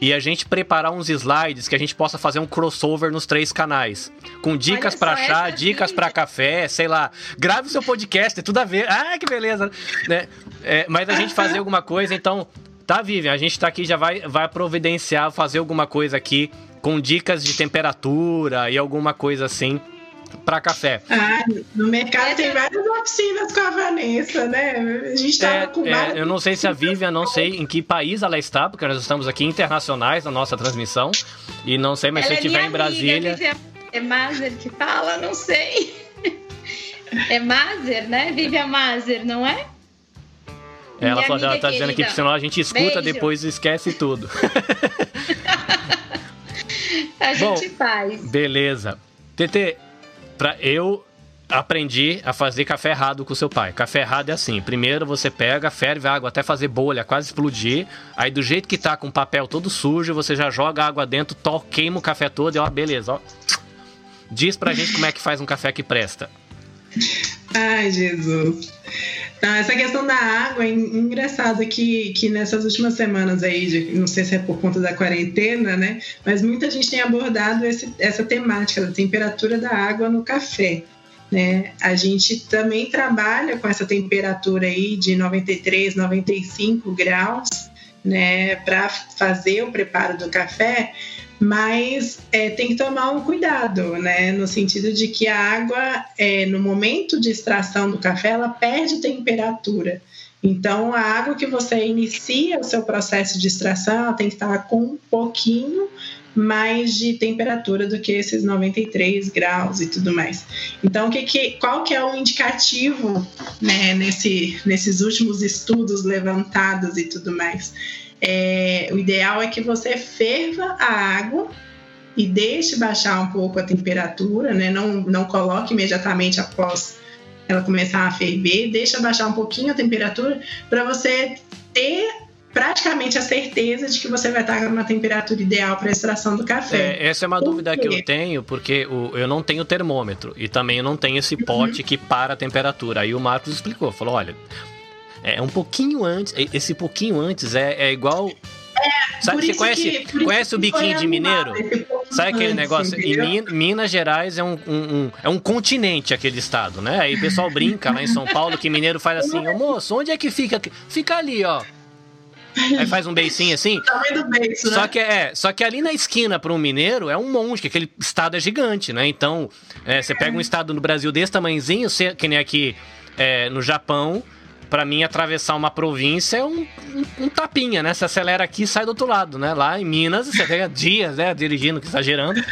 e a gente preparar uns slides que a gente possa fazer um crossover nos três canais. Com dicas para chá, dicas para café, sei lá. Grave seu podcast, é tudo a ver. Ah, que beleza! Né? É, mas a gente fazer alguma coisa, então. Tá, Vivian, a gente tá aqui, já vai, vai providenciar, fazer alguma coisa aqui com dicas de temperatura e alguma coisa assim para café. Ah, no mercado tem várias oficinas com a Vanessa, né? A gente tava é, com é, Eu não sei se a Vivian, não sei em que país ela está, porque nós estamos aqui internacionais na nossa transmissão. E não sei, mas ela se eu estiver é em Brasília. Amiga, é Mazer que fala? Não sei. É Mazer, né? Vivian Mazer, não é? Ela, falou, ela tá dizendo aqui, senão a gente escuta, Beijo. depois esquece tudo. A gente Bom, faz. Beleza. TT, pra eu aprendi a fazer café errado com seu pai. Café errado é assim: primeiro você pega, ferve a água até fazer bolha, quase explodir. Aí, do jeito que tá com o papel todo sujo, você já joga a água dentro, to, queima o café todo e ó, beleza, ó. Diz pra gente como é que faz um café que presta. Ai, Jesus. Então, essa questão da água é engraçado que, que nessas últimas semanas aí, de, não sei se é por conta da quarentena, né? Mas muita gente tem abordado esse, essa temática da temperatura da água no café. Né? A gente também trabalha com essa temperatura aí de 93, 95 graus, né, para fazer o preparo do café, mas é, tem que tomar um cuidado, né? No sentido de que a água, é, no momento de extração do café, ela perde temperatura. Então, a água que você inicia o seu processo de extração tem que estar com um pouquinho mais de temperatura do que esses 93 graus e tudo mais. Então, que, que, qual que é o indicativo né, nesse, nesses últimos estudos levantados e tudo mais? É, o ideal é que você ferva a água e deixe baixar um pouco a temperatura, né? Não, não coloque imediatamente após ela começar a ferver, deixa baixar um pouquinho a temperatura para você ter praticamente a certeza de que você vai estar numa temperatura ideal para a extração do café. É, essa é uma dúvida que eu tenho, porque o, eu não tenho termômetro e também eu não tenho esse pote uhum. que para a temperatura. Aí o Marcos explicou, falou, olha, é um pouquinho antes, esse pouquinho antes é, é igual é, Sabe, você conhece, que, conhece o biquinho de mineiro? Sabe aquele negócio? Em Minas Gerais é um, um, um, é um continente aquele estado, né? Aí o pessoal brinca lá em São Paulo que mineiro faz assim, ô moço, onde é que fica? Fica ali, ó. Aí faz um beicinho assim. Tamanho do beijo, né? Só que, é, só que ali na esquina para um mineiro é um monte, que aquele estado é gigante, né? Então, é, você pega um estado no Brasil desse tamanhozinho, que nem aqui é, no Japão, para mim, atravessar uma província é um, um, um, tapinha, né? Você acelera aqui e sai do outro lado, né? Lá em Minas, você pega dias, né? Dirigindo, exagerando.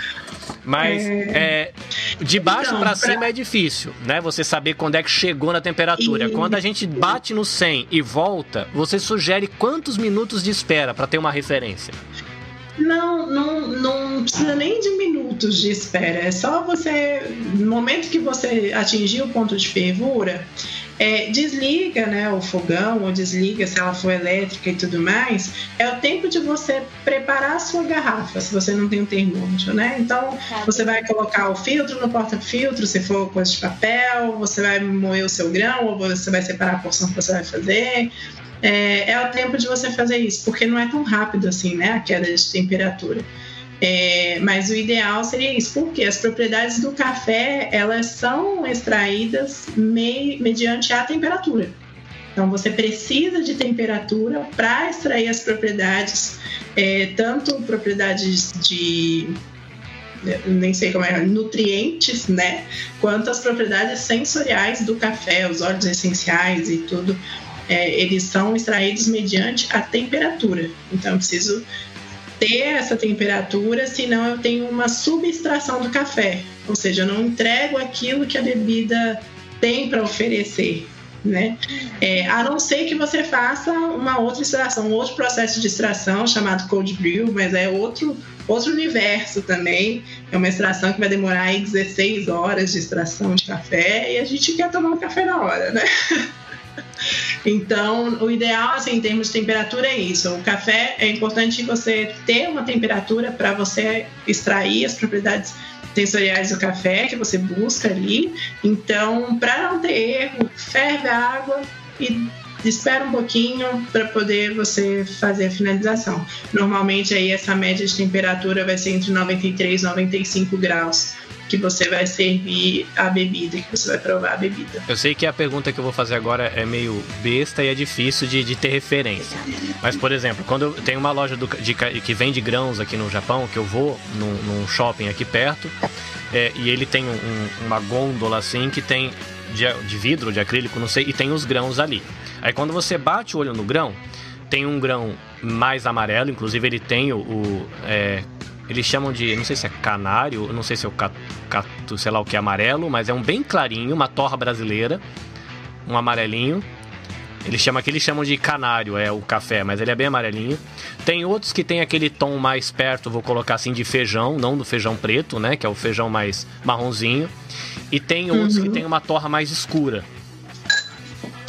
Mas é... É, de baixo então, para pra... cima é difícil, né? Você saber quando é que chegou na temperatura. E... Quando a gente bate no 100 e volta, você sugere quantos minutos de espera para ter uma referência? Não, não, não precisa nem de minutos de espera. É só você, no momento que você atingir o ponto de fervura, é, desliga né, o fogão ou desliga se ela for elétrica e tudo mais, é o tempo de você preparar a sua garrafa, se você não tem um termômetro, né? Então, tá você vai colocar o filtro no porta-filtro, se for coisa de papel, você vai moer o seu grão ou você vai separar a porção que você vai fazer. É, é o tempo de você fazer isso, porque não é tão rápido assim, né, a queda de temperatura. É, mas o ideal seria isso, porque as propriedades do café elas são extraídas me, mediante a temperatura. Então você precisa de temperatura para extrair as propriedades, é, tanto propriedades de nem sei como é, nutrientes, né? Quanto as propriedades sensoriais do café, os óleos essenciais e tudo, é, eles são extraídos mediante a temperatura. Então eu preciso ter essa temperatura, senão eu tenho uma subextração do café, ou seja, eu não entrego aquilo que a bebida tem para oferecer. Né? É, a não ser que você faça uma outra extração, um outro processo de extração chamado cold brew, mas é outro, outro universo também. É uma extração que vai demorar aí 16 horas de extração de café e a gente quer tomar um café na hora, né? Então, o ideal, assim, em termos de temperatura, é isso. O café é importante você ter uma temperatura para você extrair as propriedades sensoriais do café que você busca ali. Então, para não ter erro, ferve a água e espera um pouquinho para poder você fazer a finalização. Normalmente aí essa média de temperatura vai ser entre 93 e 95 graus que você vai servir a bebida, que você vai provar a bebida. Eu sei que a pergunta que eu vou fazer agora é meio besta e é difícil de, de ter referência. Mas, por exemplo, quando eu tenho uma loja do, de, que vende grãos aqui no Japão, que eu vou num, num shopping aqui perto, é, e ele tem um, uma gôndola assim que tem de, de vidro, de acrílico, não sei, e tem os grãos ali. Aí quando você bate o olho no grão, tem um grão mais amarelo, inclusive ele tem o, o é, eles chamam de, não sei se é canário, não sei se é o catu, sei lá o que é amarelo, mas é um bem clarinho, uma torra brasileira, um amarelinho. Ele chama que eles chamam de canário, é o café, mas ele é bem amarelinho. Tem outros que tem aquele tom mais perto, vou colocar assim, de feijão, não do feijão preto, né? Que é o feijão mais marronzinho. E tem outros uhum. que tem uma torra mais escura.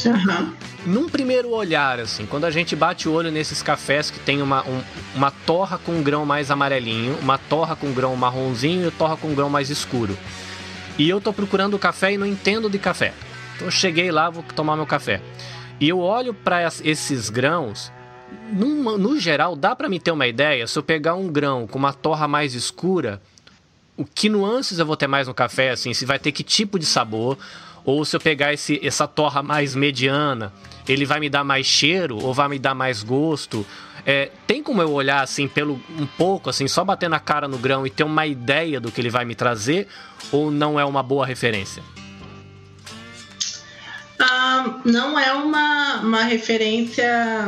Uhum. Num primeiro olhar, assim, quando a gente bate o olho nesses cafés que tem uma, um, uma torra com um grão mais amarelinho, uma torra com grão marronzinho e torra com grão mais escuro. E eu tô procurando café e não entendo de café. Então eu cheguei lá, vou tomar meu café. E eu olho para esses grãos, no, no geral, dá para me ter uma ideia, se eu pegar um grão com uma torra mais escura, o que nuances eu vou ter mais no café, assim, se vai ter que tipo de sabor, ou se eu pegar esse, essa torra mais mediana, ele vai me dar mais cheiro ou vai me dar mais gosto? É, tem como eu olhar assim pelo um pouco, assim, só bater na cara no grão e ter uma ideia do que ele vai me trazer, ou não é uma boa referência? Ah, não é uma, uma referência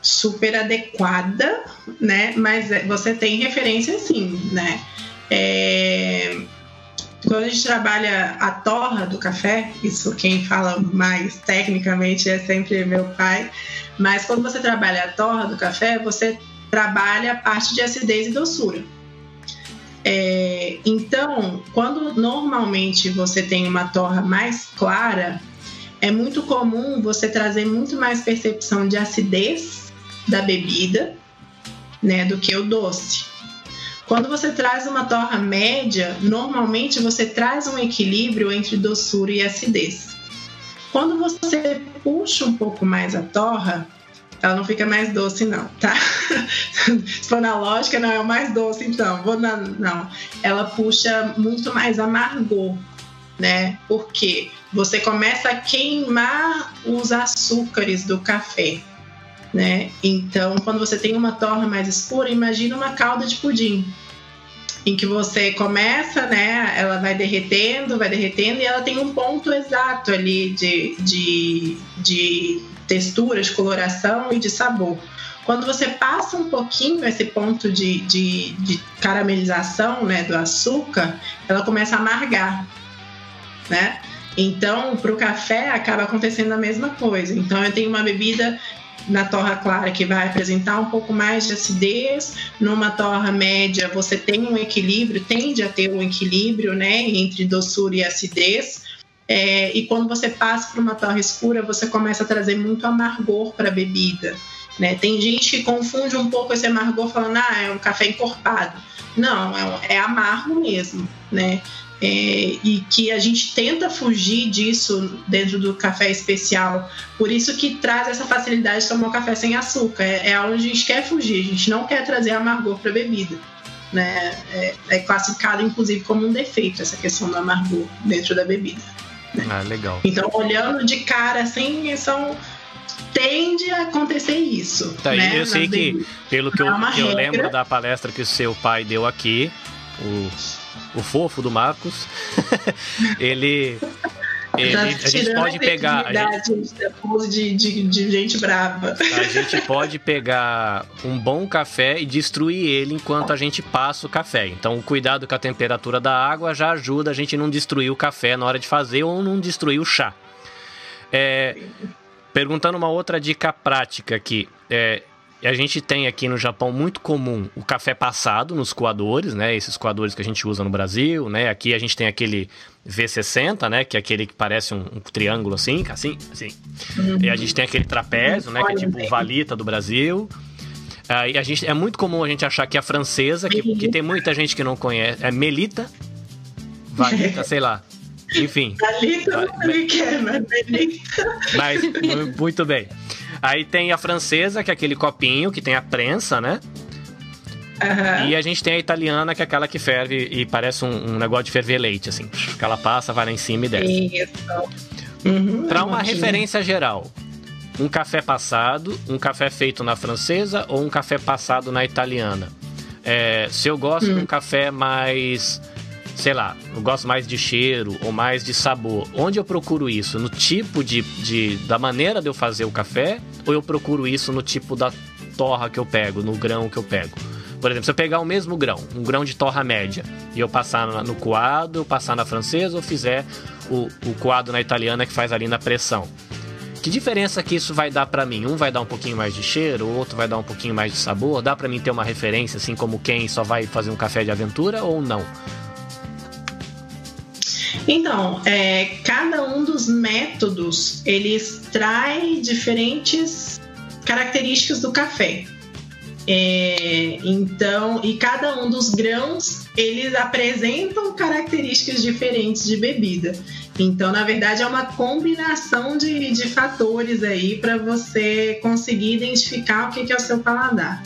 super adequada, né? Mas é, você tem referência sim, né? É, quando a gente trabalha a torra do café, isso quem fala mais tecnicamente é sempre meu pai, mas quando você trabalha a torra do café, você trabalha a parte de acidez e doçura. É, então, quando normalmente você tem uma torra mais clara, é muito comum você trazer muito mais percepção de acidez da bebida, né, do que o doce. Quando você traz uma torra média, normalmente você traz um equilíbrio entre doçura e acidez. Quando você puxa um pouco mais a torra, ela não fica mais doce, não, tá? Se for na lógica, não é o mais doce, então. Vou na, não. Ela puxa muito mais amargor, né? Porque você começa a queimar os açúcares do café, né? Então, quando você tem uma torra mais escura, imagina uma calda de pudim, em que você começa, né? Ela vai derretendo, vai derretendo e ela tem um ponto exato ali de, de, de textura, de coloração e de sabor. Quando você passa um pouquinho esse ponto de, de, de caramelização né, do açúcar, ela começa a amargar, né? Então, para o café acaba acontecendo a mesma coisa. Então, eu tenho uma bebida na torra clara que vai apresentar um pouco mais de acidez, numa torra média você tem um equilíbrio, tende a ter um equilíbrio, né, entre doçura e acidez. É, e quando você passa para uma torra escura, você começa a trazer muito amargor para a bebida. Né? Tem gente que confunde um pouco esse amargor falando, ah, é um café encorpado. Não, é, é amargo mesmo, né? É, e que a gente tenta fugir disso dentro do café especial. Por isso que traz essa facilidade de tomar um café sem açúcar. É, é onde a gente quer fugir, a gente não quer trazer amargor para a bebida. Né? É, é, classificado, inclusive, como um defeito essa questão do amargor dentro da bebida. Né? Ah, legal. Então, olhando de cara assim, são tende a acontecer isso. Tá, né? Eu sei que, pelo que eu, que eu lembro da palestra que o seu pai deu aqui, o o fofo do Marcos, ele. Ele, a gente pode pegar. A gente, de, de, de, gente brava. A gente pode pegar um bom café e destruir ele enquanto a gente passa o café. Então, o cuidado com a temperatura da água já ajuda a gente não destruir o café na hora de fazer ou não destruir o chá. É, perguntando uma outra dica prática aqui. É, a gente tem aqui no Japão muito comum o café passado nos coadores, né? Esses coadores que a gente usa no Brasil, né? Aqui a gente tem aquele V60, né? Que é aquele que parece um, um triângulo assim, assim, assim. Uhum. E a gente tem aquele trapézio, né? Que é tipo o valita do Brasil. Aí a gente, é muito comum a gente achar que a francesa, que, que tem muita gente que não conhece, é melita, valita, sei lá. Enfim. Valita não sei o que é, mas melita. Mas, muito bem. Aí tem a francesa, que é aquele copinho que tem a prensa, né? Uhum. E a gente tem a italiana, que é aquela que ferve e parece um, um negócio de ferver leite, assim. Que ela passa, vai lá em cima e desce. Isso. Uhum, Para uma referência geral, um café passado, um café feito na francesa ou um café passado na italiana? É, se eu gosto de um hum. café mais sei lá, eu gosto mais de cheiro ou mais de sabor. Onde eu procuro isso? No tipo de, de da maneira de eu fazer o café ou eu procuro isso no tipo da torra que eu pego, no grão que eu pego? Por exemplo, se eu pegar o mesmo grão, um grão de torra média, e eu passar no coado, passar na francesa ou fizer o, o coado na italiana que faz ali na pressão. Que diferença que isso vai dar para mim? Um vai dar um pouquinho mais de cheiro, o outro vai dar um pouquinho mais de sabor? Dá para mim ter uma referência, assim como quem só vai fazer um café de aventura ou não? Então, é, cada um dos métodos eles traz diferentes características do café. É, então, e cada um dos grãos eles apresentam características diferentes de bebida. Então, na verdade, é uma combinação de, de fatores aí para você conseguir identificar o que, que é o seu paladar.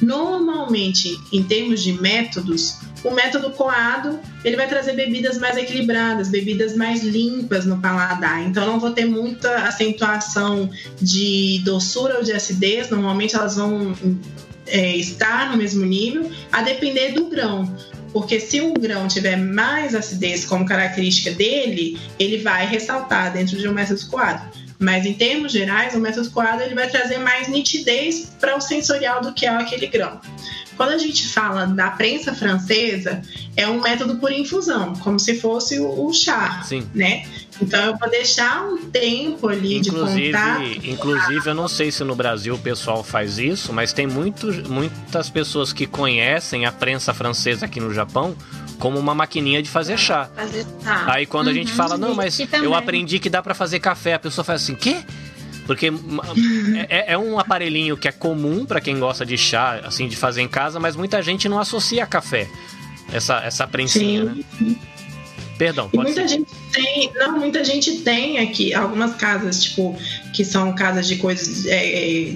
Normalmente, em termos de métodos, o método coado ele vai trazer bebidas mais equilibradas, bebidas mais limpas no paladar. Então não vou ter muita acentuação de doçura ou de acidez. Normalmente elas vão é, estar no mesmo nível, a depender do grão. Porque se o grão tiver mais acidez como característica dele, ele vai ressaltar dentro de um método coado. Mas em termos gerais, o método coado ele vai trazer mais nitidez para o sensorial do que é aquele grão. Quando a gente fala da prensa francesa, é um método por infusão, como se fosse o, chá, Sim. né? Então eu vou deixar um tempo ali inclusive, de contato. Inclusive, eu não sei se no Brasil o pessoal faz isso, mas tem muito, muitas pessoas que conhecem a prensa francesa aqui no Japão como uma maquininha de fazer chá. Fazer chá. Aí quando uhum, a gente uhum. fala, não, mas eu aprendi que dá para fazer café, a pessoa faz assim, quê? Porque é, é, um aparelhinho que é comum para quem gosta de chá, assim, de fazer em casa, mas muita gente não associa a café. Essa, essa prensinha, Sim. né? Perdão, pode muita ser. gente tem, não, muita gente tem aqui algumas casas, tipo, que são casas de coisas é,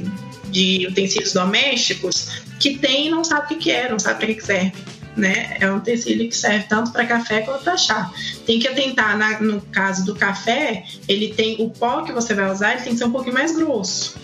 de utensílios domésticos, que tem e não sabe o que, é, não sabe para que serve né? É um utensílio que serve tanto para café quanto para chá. Tem que atentar, na, no caso do café, ele tem o pó que você vai usar, ele tem que ser um pouquinho mais grosso.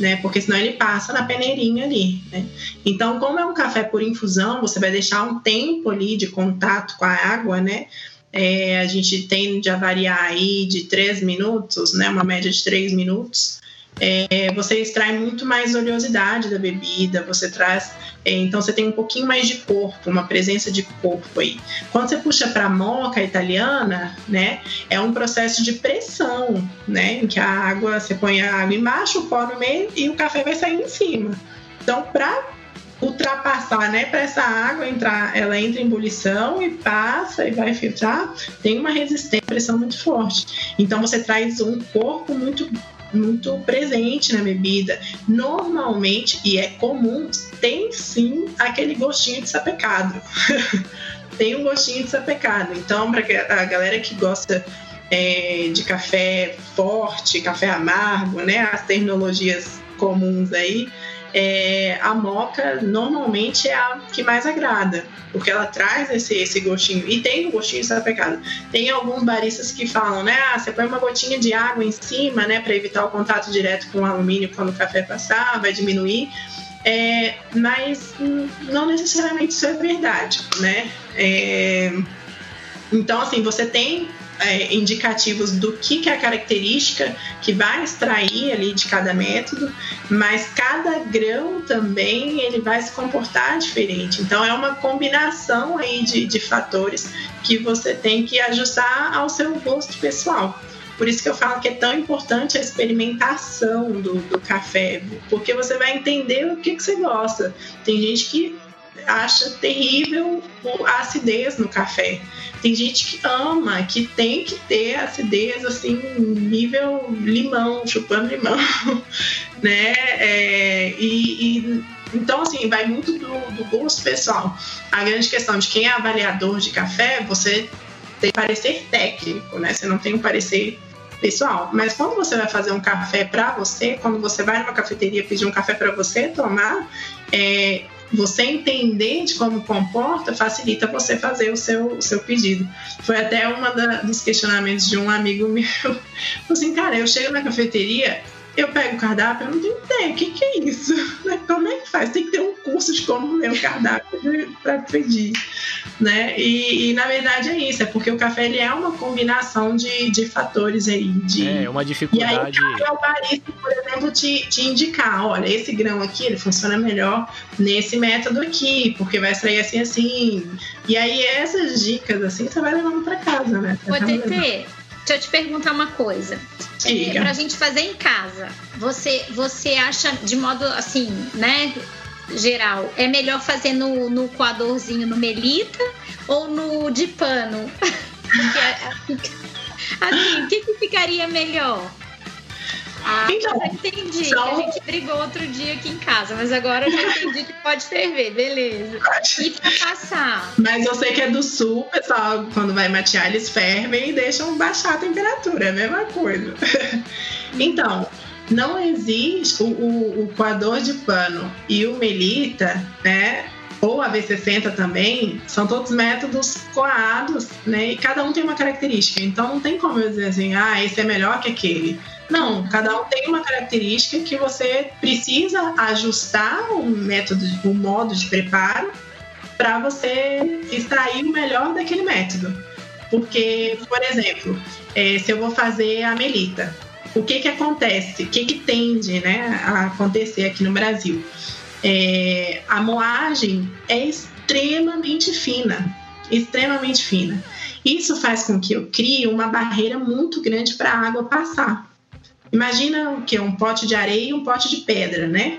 Né? Porque senão ele passa na peneirinha ali, né? Então, como é um café por infusão, você vai deixar um tempo ali de contato com a água, né? É, a gente tende a variar aí de 3 minutos, né? Uma média de 3 minutos. É, você extrai muito mais oleosidade da bebida, você traz é, então você tem um pouquinho mais de corpo, uma presença de corpo aí. Quando você puxa para a moca italiana, né, é um processo de pressão, né, em que a água, você põe a água embaixo, o pó no meio e o café vai sair em cima. Então, para ultrapassar, né, para essa água entrar, ela entra em ebulição e passa e vai filtrar, tem uma resistência, pressão muito forte. Então você traz um corpo muito muito presente na bebida. Normalmente, e é comum, tem sim aquele gostinho de sapecado. tem um gostinho de sapecado. Então, para a galera que gosta é, de café forte, café amargo, né, as terminologias comuns aí, é, a moca normalmente é a que mais agrada, porque ela traz esse, esse gostinho. E tem um gostinho sapecado. Tem alguns baristas que falam, né? Ah, você põe uma gotinha de água em cima, né? Para evitar o contato direto com o alumínio quando o café passar, vai diminuir. É, mas não necessariamente isso é verdade, né? É, então, assim, você tem é, indicativos do que, que é a característica que vai extrair ali de cada método, mas cada grão também ele vai se comportar diferente. Então é uma combinação aí de, de fatores que você tem que ajustar ao seu gosto pessoal. Por isso que eu falo que é tão importante a experimentação do, do café, porque você vai entender o que, que você gosta. Tem gente que acha terrível a acidez no café. Tem gente que ama, que tem que ter acidez assim, nível limão, chupando limão, né? É, e, e, então, assim, vai muito do, do gosto pessoal. A grande questão de quem é avaliador de café, você tem parecer técnico, né? Você não tem um parecer pessoal. Mas quando você vai fazer um café para você, quando você vai numa cafeteria pedir um café para você tomar, é, você entender de como comporta facilita você fazer o seu, o seu pedido. Foi até um dos questionamentos de um amigo meu. assim, cara, eu chego na cafeteria, eu pego o cardápio, eu não tenho ideia, o que, que é isso? Como é que faz? Tem que ter um curso de como ler o cardápio para pedir, né? E, e, na verdade é isso, é porque o café ele é uma combinação de, de fatores aí. De, é, uma dificuldade. E aí o barista, por exemplo, te, te indicar, olha, esse grão aqui ele funciona melhor nesse método aqui, porque vai extrair assim assim. E aí essas dicas assim você vai levando para casa, né? Pode ter. Deixa eu te perguntar uma coisa. é, para a gente fazer em casa, você, você acha de modo assim, né? Geral, é melhor fazer no, no coadorzinho no melita ou no de pano? assim, o que, que ficaria melhor? Ah, então, entendi. A gente brigou outro dia aqui em casa, mas agora eu já entendi que pode ferver, beleza. E pra passar? Mas eu sei que é do sul, pessoal, quando vai matear, eles fervem e deixam baixar a temperatura, é a mesma coisa. então, não existe o, o, o coador de pano e o melita, né? Ou a V60 também, são todos métodos coados, né? E cada um tem uma característica. Então não tem como eu dizer assim, ah, esse é melhor que aquele. Não, cada um tem uma característica que você precisa ajustar o método, o modo de preparo para você extrair o melhor daquele método. Porque, por exemplo, é, se eu vou fazer a melita, o que que acontece? O que que tende né, a acontecer aqui no Brasil? É, a moagem é extremamente fina, extremamente fina. Isso faz com que eu crie uma barreira muito grande para a água passar. Imagina o que? Um pote de areia e um pote de pedra, né?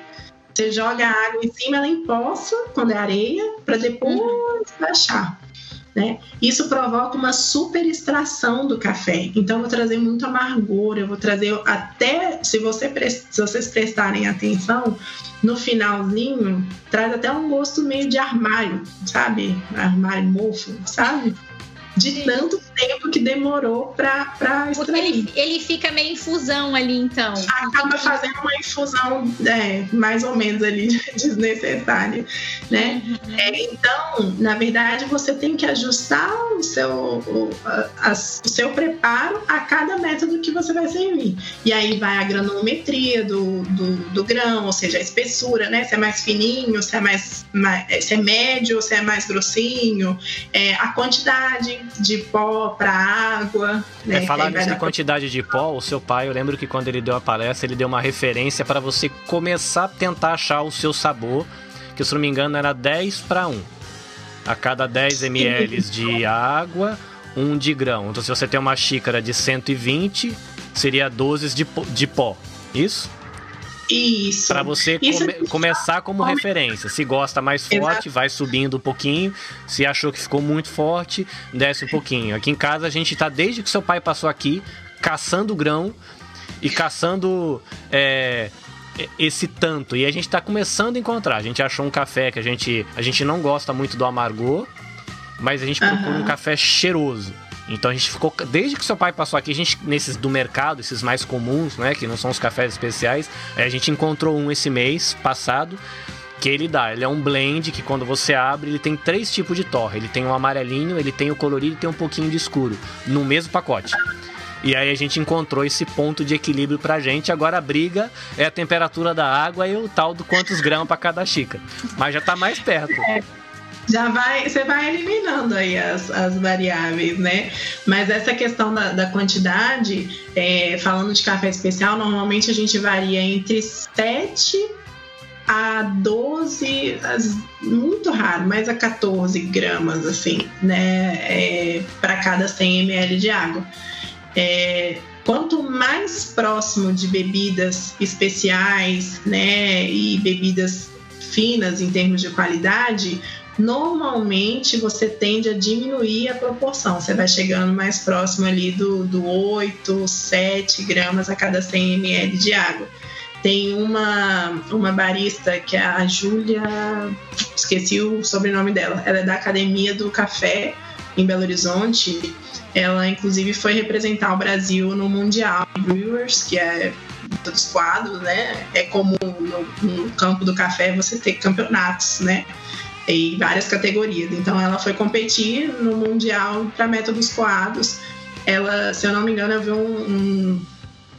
Você joga a água em cima, ela empoça quando é areia, para depois baixar. Né? Isso provoca uma super extração do café. Então, eu vou trazer muito amargor, eu vou trazer até, se, você, se vocês prestarem atenção, no finalzinho, traz até um gosto meio de armário, sabe? Armário mofo, sabe? de tanto tempo que demorou para extrair. Ele, ele fica meio infusão ali, então. Acaba fazendo uma infusão, é, mais ou menos ali, desnecessária, né? Uhum. É, então, na verdade, você tem que ajustar o seu, o, a, o seu preparo a cada método que você vai servir. E aí vai a granulometria do, do, do grão, ou seja, a espessura, né? Se é mais fininho, se é mais, mais se é médio, se é mais grossinho, é, a quantidade de pó para água. Né, é, falar de quantidade de pó, o seu pai, eu lembro que quando ele deu a palestra, ele deu uma referência para você começar a tentar achar o seu sabor, que se não me engano era 10 para 1. A cada 10 ml de água, 1 de grão. Então se você tem uma xícara de 120, seria 12 de, de pó. Isso? Isso. Para você Isso come, é começar como referência. Se gosta mais forte, Exato. vai subindo um pouquinho. Se achou que ficou muito forte, desce um pouquinho. Aqui em casa a gente tá desde que seu pai passou aqui caçando grão e caçando é, esse tanto. E a gente tá começando a encontrar. A gente achou um café que a gente a gente não gosta muito do amargor, mas a gente procura uhum. um café cheiroso. Então a gente ficou, desde que seu pai passou aqui, a gente, nesses do mercado, esses mais comuns, né, que não são os cafés especiais, a gente encontrou um esse mês passado que ele dá. Ele é um blend que quando você abre, ele tem três tipos de torre. Ele tem o um amarelinho, ele tem o colorido e tem um pouquinho de escuro no mesmo pacote. E aí a gente encontrou esse ponto de equilíbrio pra gente. Agora a briga é a temperatura da água e o tal do quantos gramas para cada xícara. Mas já tá mais perto. Já vai, você vai eliminando aí as, as variáveis, né? Mas essa questão da, da quantidade, é, falando de café especial, normalmente a gente varia entre 7 a 12, muito raro, mas a 14 gramas, assim, né? É, para cada 100 ml de água. É, quanto mais próximo de bebidas especiais, né? E bebidas finas em termos de qualidade, normalmente você tende a diminuir a proporção. Você vai chegando mais próximo ali do, do 8, 7 gramas a cada 100 ml de água. Tem uma, uma barista que é a Júlia, esqueci o sobrenome dela, ela é da Academia do Café em Belo Horizonte. Ela, inclusive, foi representar o Brasil no Mundial Brewers, que é dos quadros, né? É comum no, no campo do café você ter campeonatos, né? Em várias categorias. Então ela foi competir no Mundial para métodos coados. Ela, se eu não me engano, eu vi um, um,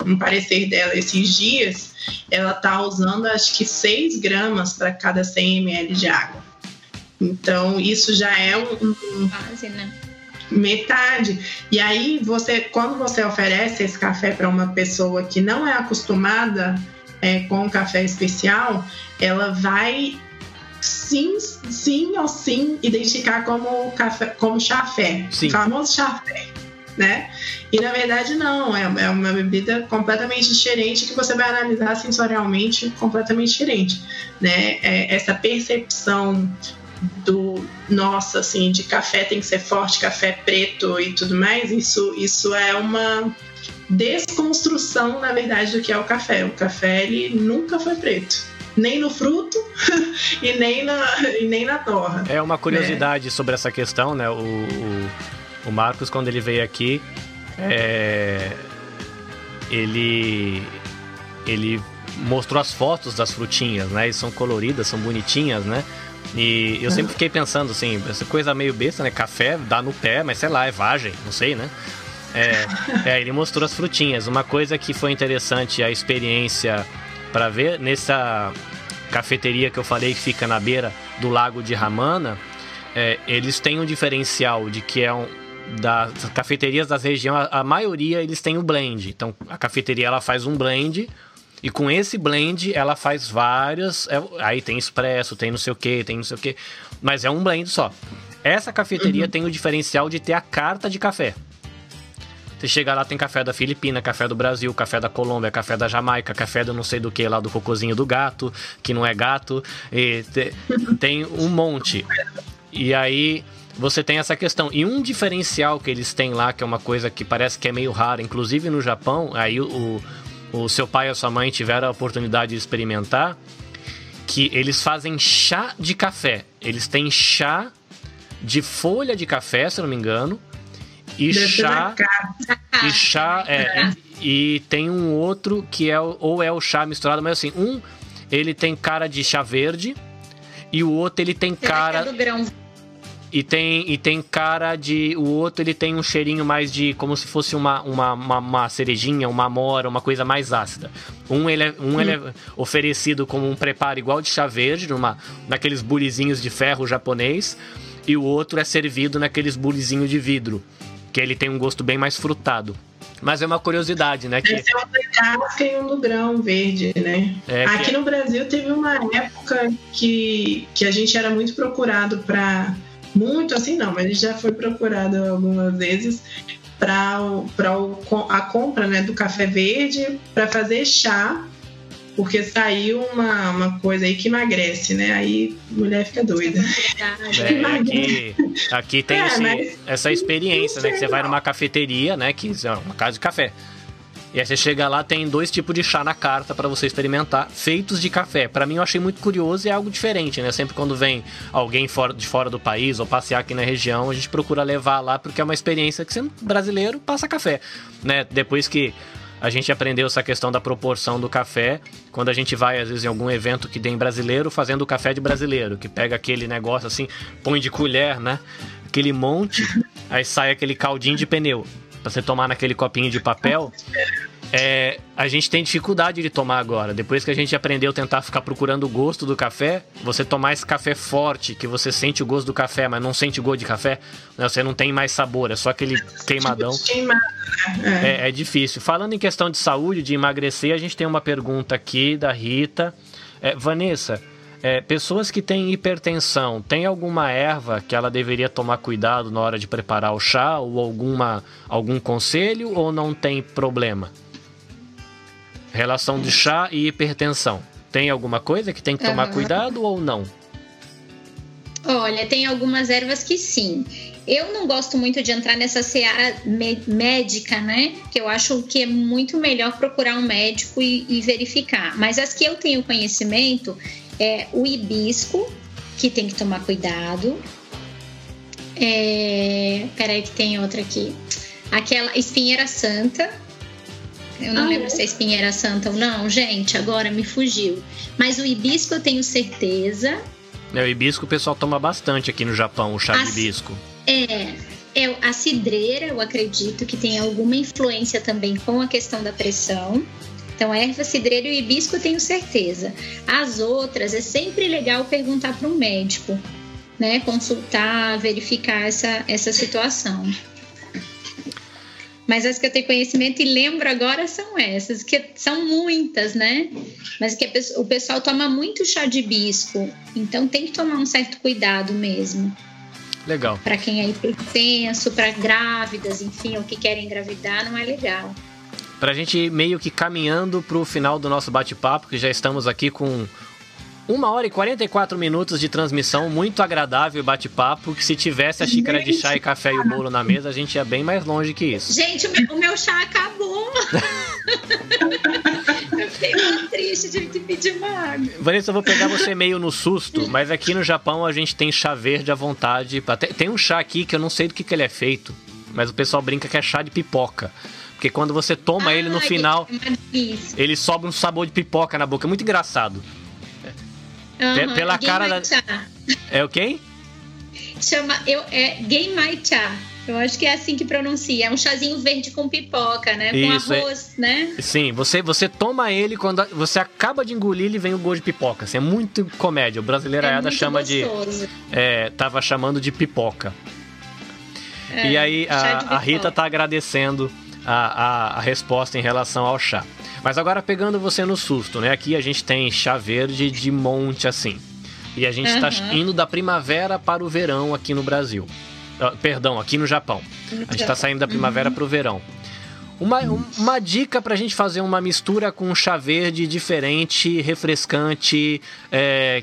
um parecer dela esses dias. Ela tá usando acho que 6 gramas para cada 100 ml de água. Então isso já é um, um né? metade. E aí você, quando você oferece esse café para uma pessoa que não é acostumada é, com café especial, ela vai sim, sim ou sim identificar como café, como chafé, sim. famoso chafé. né? E na verdade não, é, é uma bebida completamente diferente que você vai analisar sensorialmente completamente diferente, né? É essa percepção do nossa assim de café tem que ser forte, café preto e tudo mais, isso isso é uma desconstrução na verdade do que é o café. O café ele nunca foi preto nem no fruto e, nem na, e nem na torra. É uma curiosidade né? sobre essa questão, né? O, o, o, Marcos, quando ele veio aqui, é, ele, ele mostrou as fotos das frutinhas, né? E são coloridas, são bonitinhas, né? E eu sempre fiquei pensando assim, essa coisa meio besta, né? Café dá no pé, mas sei lá, é vagem, não sei, né? É, é, ele mostrou as frutinhas. Uma coisa que foi interessante, a experiência para ver nessa cafeteria que eu falei que fica na beira do lago de Ramana, é, eles têm um diferencial de que é um das cafeterias das regiões, a, a maioria eles têm o blend. Então a cafeteria ela faz um blend e com esse blend ela faz várias, é, aí tem expresso, tem não sei o que, tem não sei o que, mas é um blend só. Essa cafeteria uhum. tem o diferencial de ter a carta de café. Você chega lá, tem café da Filipina, café do Brasil, café da Colômbia, café da Jamaica, café do não sei do que lá do cocôzinho do gato, que não é gato. Te, tem um monte. E aí você tem essa questão. E um diferencial que eles têm lá, que é uma coisa que parece que é meio rara, inclusive no Japão, aí o, o seu pai e a sua mãe tiveram a oportunidade de experimentar, que eles fazem chá de café. Eles têm chá de folha de café, se não me engano, e chá. E chá. É, e, e, tem um outro que é ou é o chá misturado, mas assim, um ele tem cara de chá verde e o outro ele tem Será cara. É do grão. E tem, e tem cara de. O outro ele tem um cheirinho mais de. como se fosse uma, uma, uma, uma cerejinha, uma amora, uma coisa mais ácida. Um, ele é, um hum. ele é oferecido como um preparo igual de chá verde, numa, naqueles bulizinhos de ferro japonês. E o outro é servido naqueles bulizinhos de vidro que ele tem um gosto bem mais frutado. Mas é uma curiosidade, né? Que... Esse é um do casca e um do grão verde, né? É Aqui que... no Brasil teve uma época que, que a gente era muito procurado para muito assim não, mas a gente já foi procurado algumas vezes para a compra né, do café verde para fazer chá porque saiu uma, uma coisa aí que emagrece, né? Aí mulher fica doida. É, aqui, aqui tem é, esse, essa experiência, né? Que você vai numa cafeteria, né? Que é uma casa de café. E aí você chega lá, tem dois tipos de chá na carta para você experimentar, feitos de café. Para mim eu achei muito curioso e é algo diferente, né? Sempre quando vem alguém fora, de fora do país ou passear aqui na região, a gente procura levar lá porque é uma experiência que você brasileiro passa café, né? Depois que a gente aprendeu essa questão da proporção do café quando a gente vai, às vezes, em algum evento que tem brasileiro fazendo o café de brasileiro, que pega aquele negócio assim, põe de colher, né? Aquele monte, aí sai aquele caldinho de pneu. Pra você tomar naquele copinho de papel é, a gente tem dificuldade de tomar agora. Depois que a gente aprendeu a tentar ficar procurando o gosto do café, você tomar esse café forte, que você sente o gosto do café, mas não sente o gosto de café, né? você não tem mais sabor, é só aquele queimadão. Né? É, é difícil. Falando em questão de saúde, de emagrecer, a gente tem uma pergunta aqui da Rita. É, Vanessa, é, pessoas que têm hipertensão, tem alguma erva que ela deveria tomar cuidado na hora de preparar o chá ou alguma, algum conselho ou não tem problema? Relação de chá e hipertensão. Tem alguma coisa que tem que tomar uhum. cuidado ou não? Olha, tem algumas ervas que sim. Eu não gosto muito de entrar nessa seara médica, né? Que eu acho que é muito melhor procurar um médico e, e verificar. Mas as que eu tenho conhecimento é o hibisco, que tem que tomar cuidado. É... Peraí, que tem outra aqui. Aquela espinheira santa, eu não ah, lembro é? se a espinha era santa ou não, gente, agora me fugiu. Mas o hibisco eu tenho certeza. É, o hibisco o pessoal toma bastante aqui no Japão, o chá a, de hibisco. É, é, a cidreira eu acredito que tem alguma influência também com a questão da pressão. Então, a erva cidreira e o hibisco eu tenho certeza. As outras é sempre legal perguntar para um médico, né? Consultar, verificar essa, essa situação. Mas as que eu tenho conhecimento e lembro agora são essas, que são muitas, né? Mas que o pessoal toma muito chá de hibisco, então tem que tomar um certo cuidado mesmo. Legal. Para quem é hipertenso, para grávidas, enfim, ou que querem engravidar, não é legal. Para a gente ir meio que caminhando para o final do nosso bate-papo, que já estamos aqui com uma hora e 44 minutos de transmissão, muito agradável bate-papo. Que se tivesse a xícara de chá e café e o bolo na mesa, a gente ia bem mais longe que isso. Gente, o meu, o meu chá acabou. eu fiquei muito triste, tive que pedir uma água. Vanessa, eu vou pegar você meio no susto, mas aqui no Japão a gente tem chá verde à vontade. Tem um chá aqui que eu não sei do que, que ele é feito, mas o pessoal brinca que é chá de pipoca. Porque quando você toma ah, ele no final, ele sobe um sabor de pipoca na boca. É muito engraçado. Uhum, Pela cara da. É o quem? Chama. Eu, é Genmai Cha. Eu acho que é assim que pronuncia. É um chazinho verde com pipoca, né? Isso, com é. arroz, é... né? Sim, você, você toma ele quando você acaba de engolir, ele vem o gosto de pipoca. Assim, é muito comédia. O brasileiro é chama gostoso. de. É, tava chamando de pipoca. É, e aí a, a, Rita tá agradecendo a, a, a resposta em relação ao chá. Mas agora pegando você no susto, né? Aqui a gente tem chá verde de monte assim. E a gente está uhum. indo da primavera para o verão aqui no Brasil. Uh, perdão, aqui no Japão. A gente está saindo da primavera uhum. para o verão. Uma, uma dica para a gente fazer uma mistura com chá verde diferente, refrescante, é,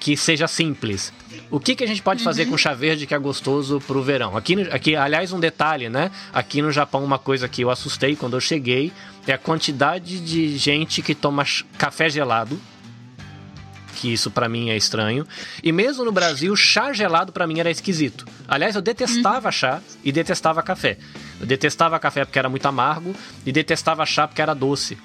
que seja simples. O que, que a gente pode fazer uhum. com chá verde que é gostoso pro verão? Aqui, aqui, aliás, um detalhe, né? Aqui no Japão, uma coisa que eu assustei quando eu cheguei é a quantidade de gente que toma café gelado. Que isso para mim é estranho. E mesmo no Brasil, chá gelado para mim era esquisito. Aliás, eu detestava uhum. chá e detestava café. Eu detestava café porque era muito amargo e detestava chá porque era doce.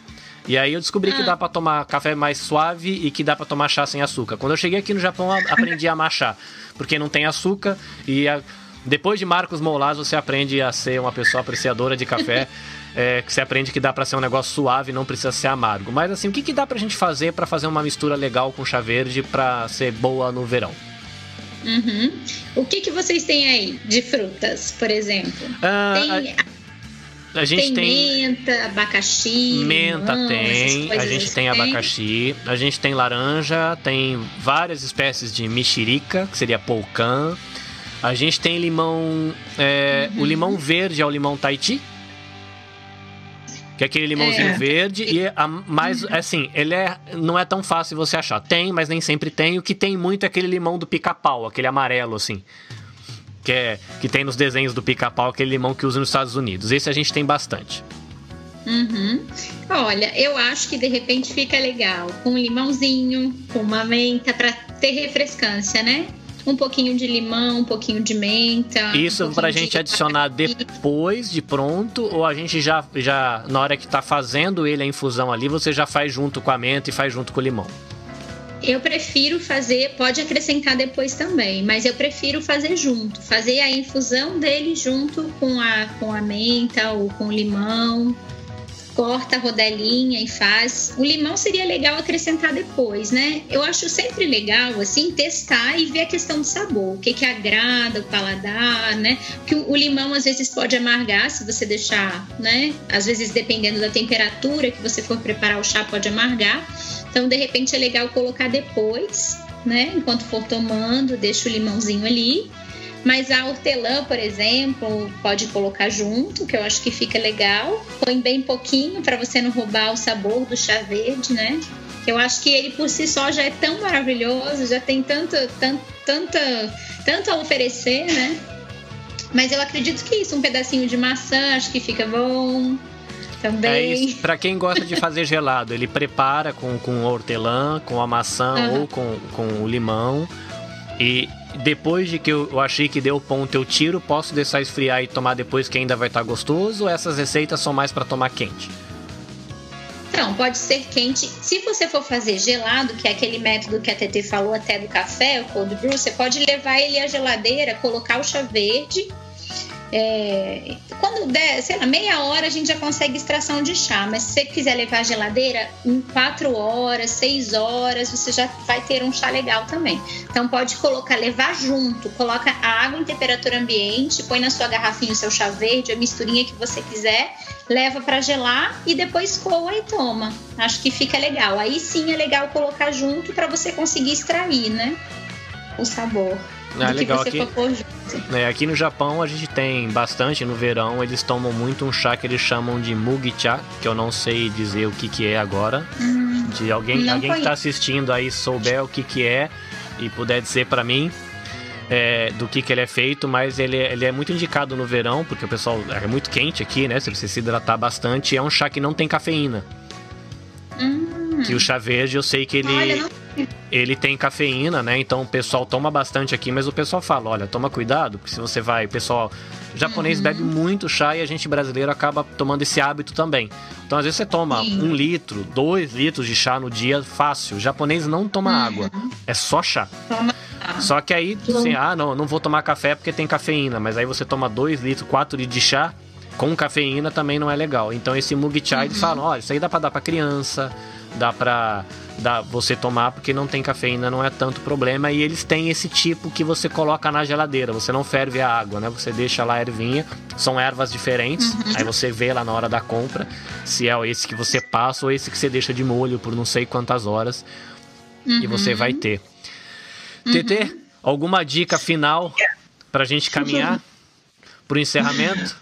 E aí eu descobri que ah. dá para tomar café mais suave e que dá para tomar chá sem açúcar. Quando eu cheguei aqui no Japão, aprendi a amar chá, porque não tem açúcar e a... depois de Marcos Molas você aprende a ser uma pessoa apreciadora de café. É, que você aprende que dá para ser um negócio suave, não precisa ser amargo. Mas assim, o que, que dá pra gente fazer para fazer uma mistura legal com chá verde para ser boa no verão? Uhum. O que, que vocês têm aí de frutas, por exemplo? Ah, tem a gente tem, tem menta, abacaxi. Menta limão, tem, a gente tem abacaxi, a gente tem laranja, tem várias espécies de mexerica, que seria polcã. A gente tem limão. É, uhum. O limão verde é o limão Tahiti. Que é aquele limãozinho é. verde. E a, mais, uhum. assim, ele é, não é tão fácil você achar. Tem, mas nem sempre tem. O que tem muito é aquele limão do pica-pau, aquele amarelo, assim que, é, que tem nos desenhos do pica-pau, aquele limão que usa nos Estados Unidos. Esse a gente tem bastante. Uhum. Olha, eu acho que de repente fica legal com um limãozinho, com uma menta para ter refrescância, né? Um pouquinho de limão, um pouquinho de menta. Isso um para a gente de adicionar depois de pronto ou a gente já, já na hora que está fazendo ele a infusão ali, você já faz junto com a menta e faz junto com o limão? Eu prefiro fazer, pode acrescentar depois também, mas eu prefiro fazer junto, fazer a infusão dele junto com a, com a menta ou com o limão. Corta a rodelinha e faz. O limão seria legal acrescentar depois, né? Eu acho sempre legal, assim, testar e ver a questão do sabor. O que que agrada o paladar, né? Porque o limão às vezes pode amargar se você deixar, né? Às vezes, dependendo da temperatura que você for preparar o chá, pode amargar. Então, de repente, é legal colocar depois, né? Enquanto for tomando, deixa o limãozinho ali. Mas a hortelã, por exemplo, pode colocar junto, que eu acho que fica legal. Põe bem pouquinho para você não roubar o sabor do chá verde, né? Eu acho que ele por si só já é tão maravilhoso, já tem tanto, tanto, tanto a oferecer, né? Mas eu acredito que isso, um pedacinho de maçã, acho que fica bom. Também. É isso. Pra quem gosta de fazer gelado, ele prepara com, com hortelã, com a maçã uhum. ou com, com o limão. E depois de que eu, achei que deu ponto, eu tiro, posso deixar esfriar e tomar depois que ainda vai estar gostoso? Ou essas receitas são mais para tomar quente? Não, pode ser quente. Se você for fazer gelado, que é aquele método que a TT falou até do café, o cold brew, você pode levar ele à geladeira, colocar o chá verde é, quando der, sei lá, meia hora a gente já consegue extração de chá, mas se você quiser levar a geladeira, em quatro horas, seis horas, você já vai ter um chá legal também. Então pode colocar, levar junto, coloca a água em temperatura ambiente, põe na sua garrafinha o seu chá verde, a misturinha que você quiser, leva para gelar e depois coa e toma. Acho que fica legal. Aí sim é legal colocar junto para você conseguir extrair, né? O sabor. Ah, legal aqui. É, aqui no Japão a gente tem bastante no verão, eles tomam muito um chá que eles chamam de mugicha, que eu não sei dizer o que que é agora. Hum, de alguém, alguém que está assistindo aí souber o que que é e puder dizer para mim, é, do que, que ele é feito, mas ele, ele é muito indicado no verão, porque o pessoal é muito quente aqui, né? Você precisa se hidratar bastante. É um chá que não tem cafeína. Hum. Que o chá verde eu sei que ele. Olha, não... Ele tem cafeína, né? Então o pessoal toma bastante aqui, mas o pessoal fala: olha, toma cuidado, porque se você vai, o pessoal japonês uhum. bebe muito chá e a gente brasileiro acaba tomando esse hábito também. Então às vezes você toma Sim. um litro, dois litros de chá no dia fácil. O japonês não toma uhum. água, é só chá. Toma só que aí, assim, ah, não, não vou tomar café porque tem cafeína, mas aí você toma 2 litros, 4 litros de chá com cafeína também não é legal. Então esse mug chai uhum. eles falam, olha, isso aí dá para dar para criança, dá para dá você tomar porque não tem cafeína, não é tanto problema e eles têm esse tipo que você coloca na geladeira, você não ferve a água, né? Você deixa lá a ervinha, são ervas diferentes, uhum. aí você vê lá na hora da compra se é esse que você passa ou esse que você deixa de molho por não sei quantas horas uhum. e você vai ter. Uhum. TT, alguma dica final para a gente caminhar para o encerramento?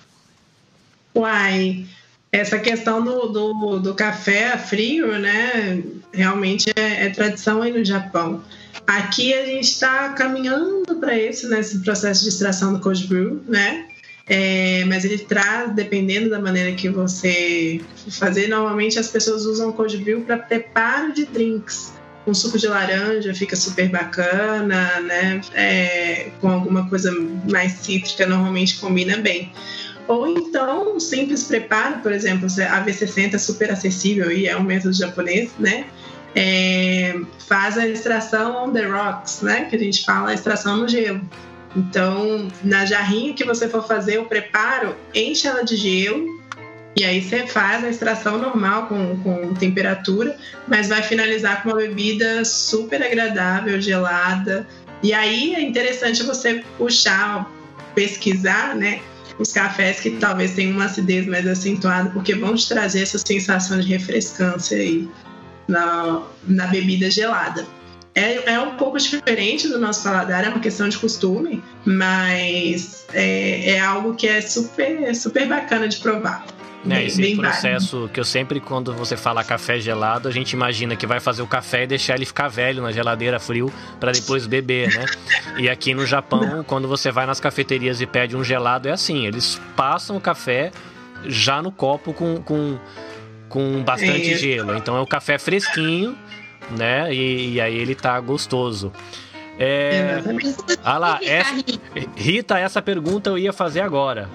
Uai, essa questão do, do, do, café frio, né? Realmente é, é, tradição aí no Japão. Aqui a gente está caminhando para isso, nesse processo de extração do cold brew, né? É, mas ele traz, dependendo da maneira que você fazer, normalmente as pessoas usam cold brew para preparo de drinks um suco de laranja fica super bacana, né? É, com alguma coisa mais cítrica, normalmente combina bem. Ou então, um simples preparo, por exemplo, a V60 é super acessível e é um método japonês, né? É, faz a extração on the rocks, né? Que a gente fala, a extração no gelo. Então, na jarrinha que você for fazer o preparo, enche ela de gelo e aí você faz a extração normal com, com temperatura, mas vai finalizar com uma bebida super agradável, gelada. E aí é interessante você puxar, pesquisar, né? Os cafés que talvez tenham uma acidez mais acentuada, porque vão te trazer essa sensação de refrescância aí na, na bebida gelada. É, é um pouco diferente do nosso paladar, é uma questão de costume, mas é, é algo que é super, super bacana de provar. É, esse bem processo que eu sempre, quando você fala café gelado, a gente imagina que vai fazer o café e deixar ele ficar velho na geladeira frio para depois beber, né? E aqui no Japão, quando você vai nas cafeterias e pede um gelado, é assim: eles passam o café já no copo com, com, com bastante é gelo. Então é o café fresquinho, né? E, e aí ele tá gostoso. É... Ah lá, essa... Rita, essa pergunta eu ia fazer agora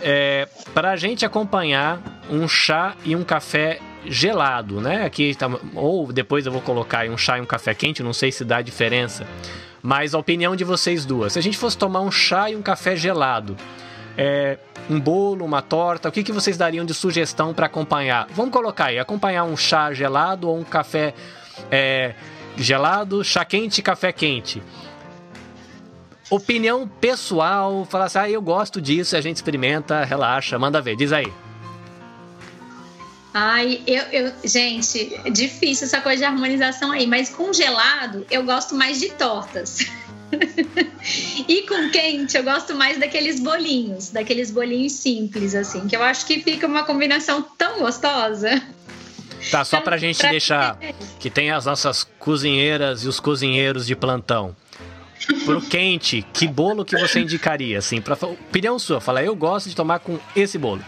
é, para a gente acompanhar um chá e um café gelado, né? Aqui tá, ou depois eu vou colocar um chá e um café quente, não sei se dá diferença. Mas a opinião de vocês duas. Se a gente fosse tomar um chá e um café gelado, é, um bolo, uma torta, o que, que vocês dariam de sugestão para acompanhar? Vamos colocar aí, acompanhar um chá gelado ou um café é, gelado, chá quente, café quente opinião pessoal, falar assim, ah, eu gosto disso, a gente experimenta, relaxa, manda ver, diz aí. Ai, eu, eu, gente, difícil essa coisa de harmonização aí, mas com gelado eu gosto mais de tortas. e com quente eu gosto mais daqueles bolinhos, daqueles bolinhos simples, assim, que eu acho que fica uma combinação tão gostosa. Tá, só pra gente pra deixar que tem as nossas cozinheiras e os cozinheiros de plantão pro quente, que bolo que você indicaria, assim, pra opinião sua, fala, eu gosto de tomar com esse bolo.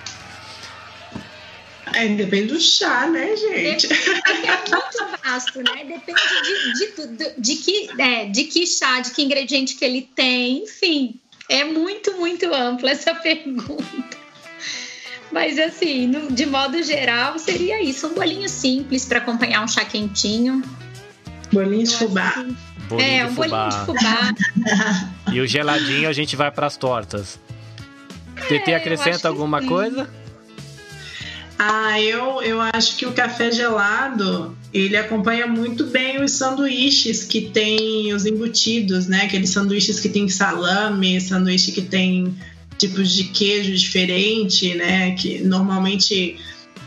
É, depende do chá, né, gente? É muito vasto, né? Depende de, de, de, de, que, é, de que chá, de que ingrediente que ele tem, enfim. É muito, muito ampla essa pergunta. Mas assim, no, de modo geral, seria isso. Um bolinho simples para acompanhar um chá quentinho. Bolinho de fubá. Que... Bolinho é, um bolinho de fubá. e o geladinho a gente vai para as tortas. É, TT acrescenta alguma coisa? Ah, eu, eu acho que o café gelado ele acompanha muito bem os sanduíches que tem os embutidos, né? Aqueles sanduíches que tem salame, sanduíche que tem tipos de queijo diferente, né? Que normalmente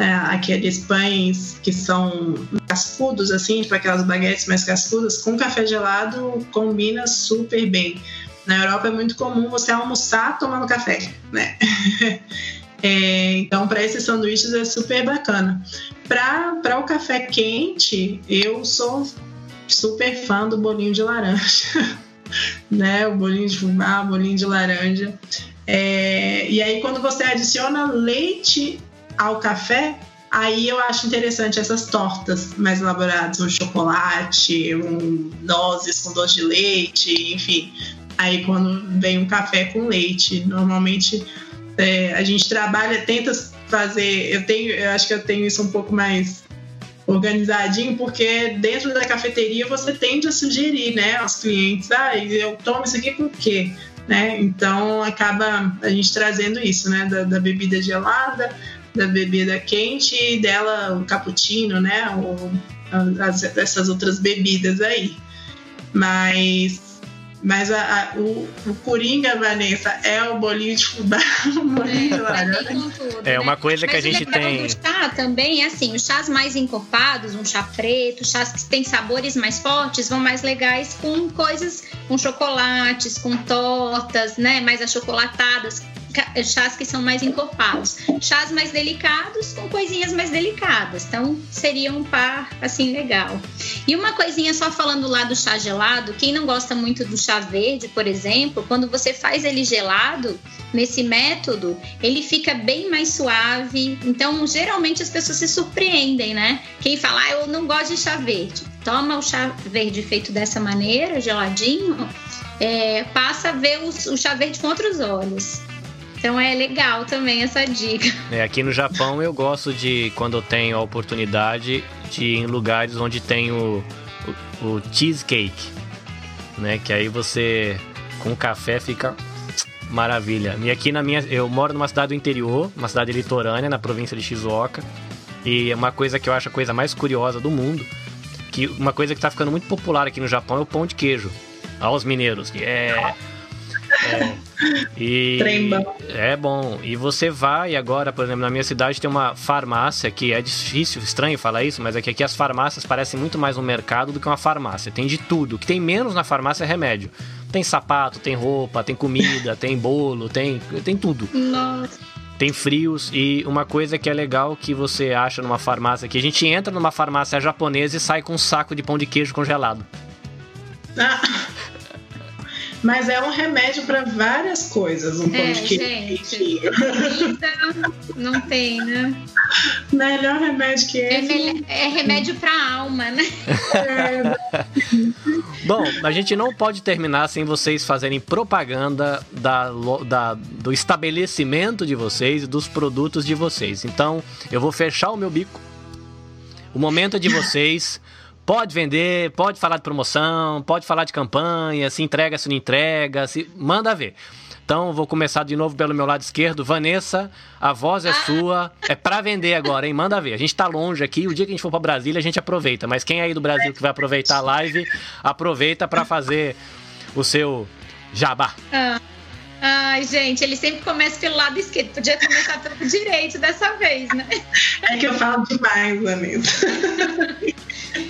é, aqueles pães que são cascudos, assim, tipo aquelas baguetes mais cascudas, com café gelado combina super bem. Na Europa é muito comum você almoçar tomando café, né? É, então, para esses sanduíches é super bacana. Para o café quente, eu sou super fã do bolinho de laranja. né? O bolinho de o bolinho de laranja. É, e aí, quando você adiciona leite ao café, aí eu acho interessante essas tortas mais elaboradas, um chocolate, um nozes com doce de leite, enfim. Aí quando vem um café com leite, normalmente é, a gente trabalha, tenta fazer. Eu tenho, eu acho que eu tenho isso um pouco mais organizadinho, porque dentro da cafeteria você tende a sugerir, né, aos clientes, ah, eu tomo isso aqui com o quê? Né? Então acaba a gente trazendo isso, né, da, da bebida gelada, da bebida quente e dela o cappuccino, né, ou as, essas outras bebidas aí. Mas mas a, a, o, o Coringa, Vanessa, é o bolinho de fubá, o bolinho de é, laranja. É, uma né? coisa que a gente tem. O chá também é assim: os chás mais encorpados, um chá preto, chás que têm sabores mais fortes, vão mais legais com coisas, com chocolates, com tortas, né? Mais achocolatadas, chás que são mais encorpados. Chás mais delicados com coisinhas mais delicadas. Então, seria um par assim legal. E uma coisinha só falando lá do chá gelado, quem não gosta muito do chá verde, por exemplo, quando você faz ele gelado, nesse método, ele fica bem mais suave. Então, geralmente as pessoas se surpreendem, né? Quem fala, ah, eu não gosto de chá verde. Toma o chá verde feito dessa maneira, geladinho, é, passa a ver o, o chá verde com outros olhos. Então é legal também essa dica. É, aqui no Japão eu gosto de, quando eu tenho a oportunidade, de ir em lugares onde tem o, o, o cheesecake, né? Que aí você com café fica maravilha. E aqui na minha, eu moro numa cidade do interior, uma cidade litorânea, na província de Shizuoka. E é uma coisa que eu acho a coisa mais curiosa do mundo, que uma coisa que está ficando muito popular aqui no Japão é o pão de queijo. Aos mineiros, é é. E é bom. E você vai agora, por exemplo, na minha cidade tem uma farmácia que é difícil, estranho falar isso, mas é que aqui as farmácias parecem muito mais um mercado do que uma farmácia. Tem de tudo. O que tem menos na farmácia é remédio. Tem sapato, tem roupa, tem comida, tem bolo, tem, tem tudo. Nossa tem frios e uma coisa que é legal que você acha numa farmácia que a gente entra numa farmácia japonesa e sai com um saco de pão de queijo congelado. Ah. Mas é um remédio para várias coisas, um pão de queijo. não tem, né? Melhor remédio que é esse. É, é remédio para alma, né? É. Bom, a gente não pode terminar sem vocês fazerem propaganda da, da, do estabelecimento de vocês e dos produtos de vocês. Então, eu vou fechar o meu bico. O momento é de vocês. Pode vender, pode falar de promoção, pode falar de campanha, se entrega, se não entrega, se manda ver. Então, vou começar de novo pelo meu lado esquerdo. Vanessa, a voz é ah. sua. É para vender agora, hein? Manda ver. A gente tá longe aqui. O dia que a gente for para Brasília, a gente aproveita. Mas quem é aí do Brasil que vai aproveitar a live, aproveita para fazer o seu jabá. Ah. Ai, gente, ele sempre começa pelo lado esquerdo. Podia começar pelo direito dessa vez, né? É que eu falo demais, Vanessa.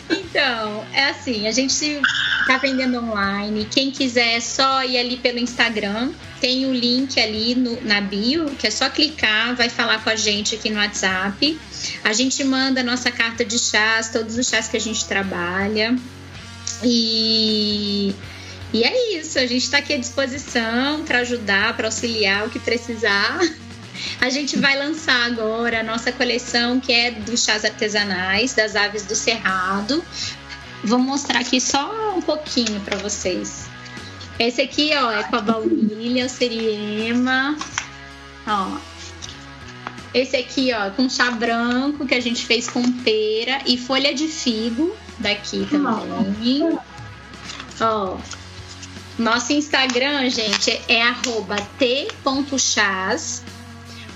Então, é assim, a gente tá vendendo online. Quem quiser é só ir ali pelo Instagram. Tem o link ali no, na bio, que é só clicar, vai falar com a gente aqui no WhatsApp. A gente manda a nossa carta de chás, todos os chás que a gente trabalha. E, e é isso, a gente está aqui à disposição para ajudar, para auxiliar o que precisar. A gente vai lançar agora a nossa coleção que é dos chás artesanais das aves do cerrado. Vou mostrar aqui só um pouquinho para vocês. Esse aqui, ó, é com a baunilha, o seriema. Ó. Esse aqui, ó, com chá branco que a gente fez com pera e folha de figo daqui também. Ó. Nosso Instagram, gente, é t.chás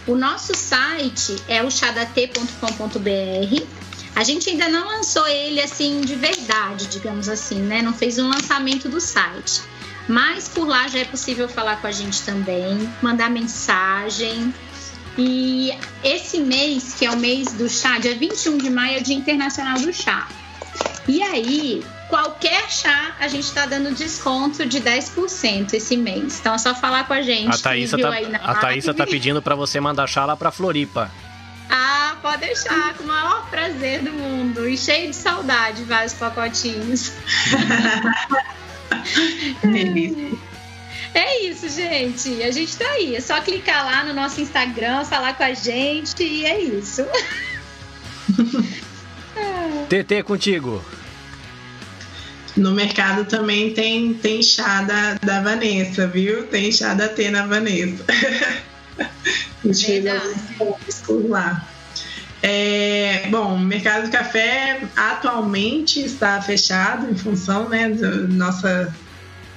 o nosso site é o chadat.com.br. A gente ainda não lançou ele assim de verdade, digamos assim, né? Não fez um lançamento do site. Mas por lá já é possível falar com a gente também, mandar mensagem. E esse mês, que é o mês do chá, dia 21 de maio, é o Dia Internacional do Chá. E aí, qualquer chá, a gente está dando desconto de 10% esse mês. Então é só falar com a gente. A Thaísa tá, a Thaísa tá pedindo para você mandar chá lá para Floripa. Ah, pode deixar, com o maior prazer do mundo. E cheio de saudade, vários pacotinhos. É isso, gente. A gente tá aí. É só clicar lá no nosso Instagram, falar com a gente e é isso. TT contigo. No mercado também tem, tem chá da, da Vanessa, viu? Tem chá da T na Vanessa. A gente fez alguns por lá. É, bom, o mercado de café atualmente está fechado em função né, da nossa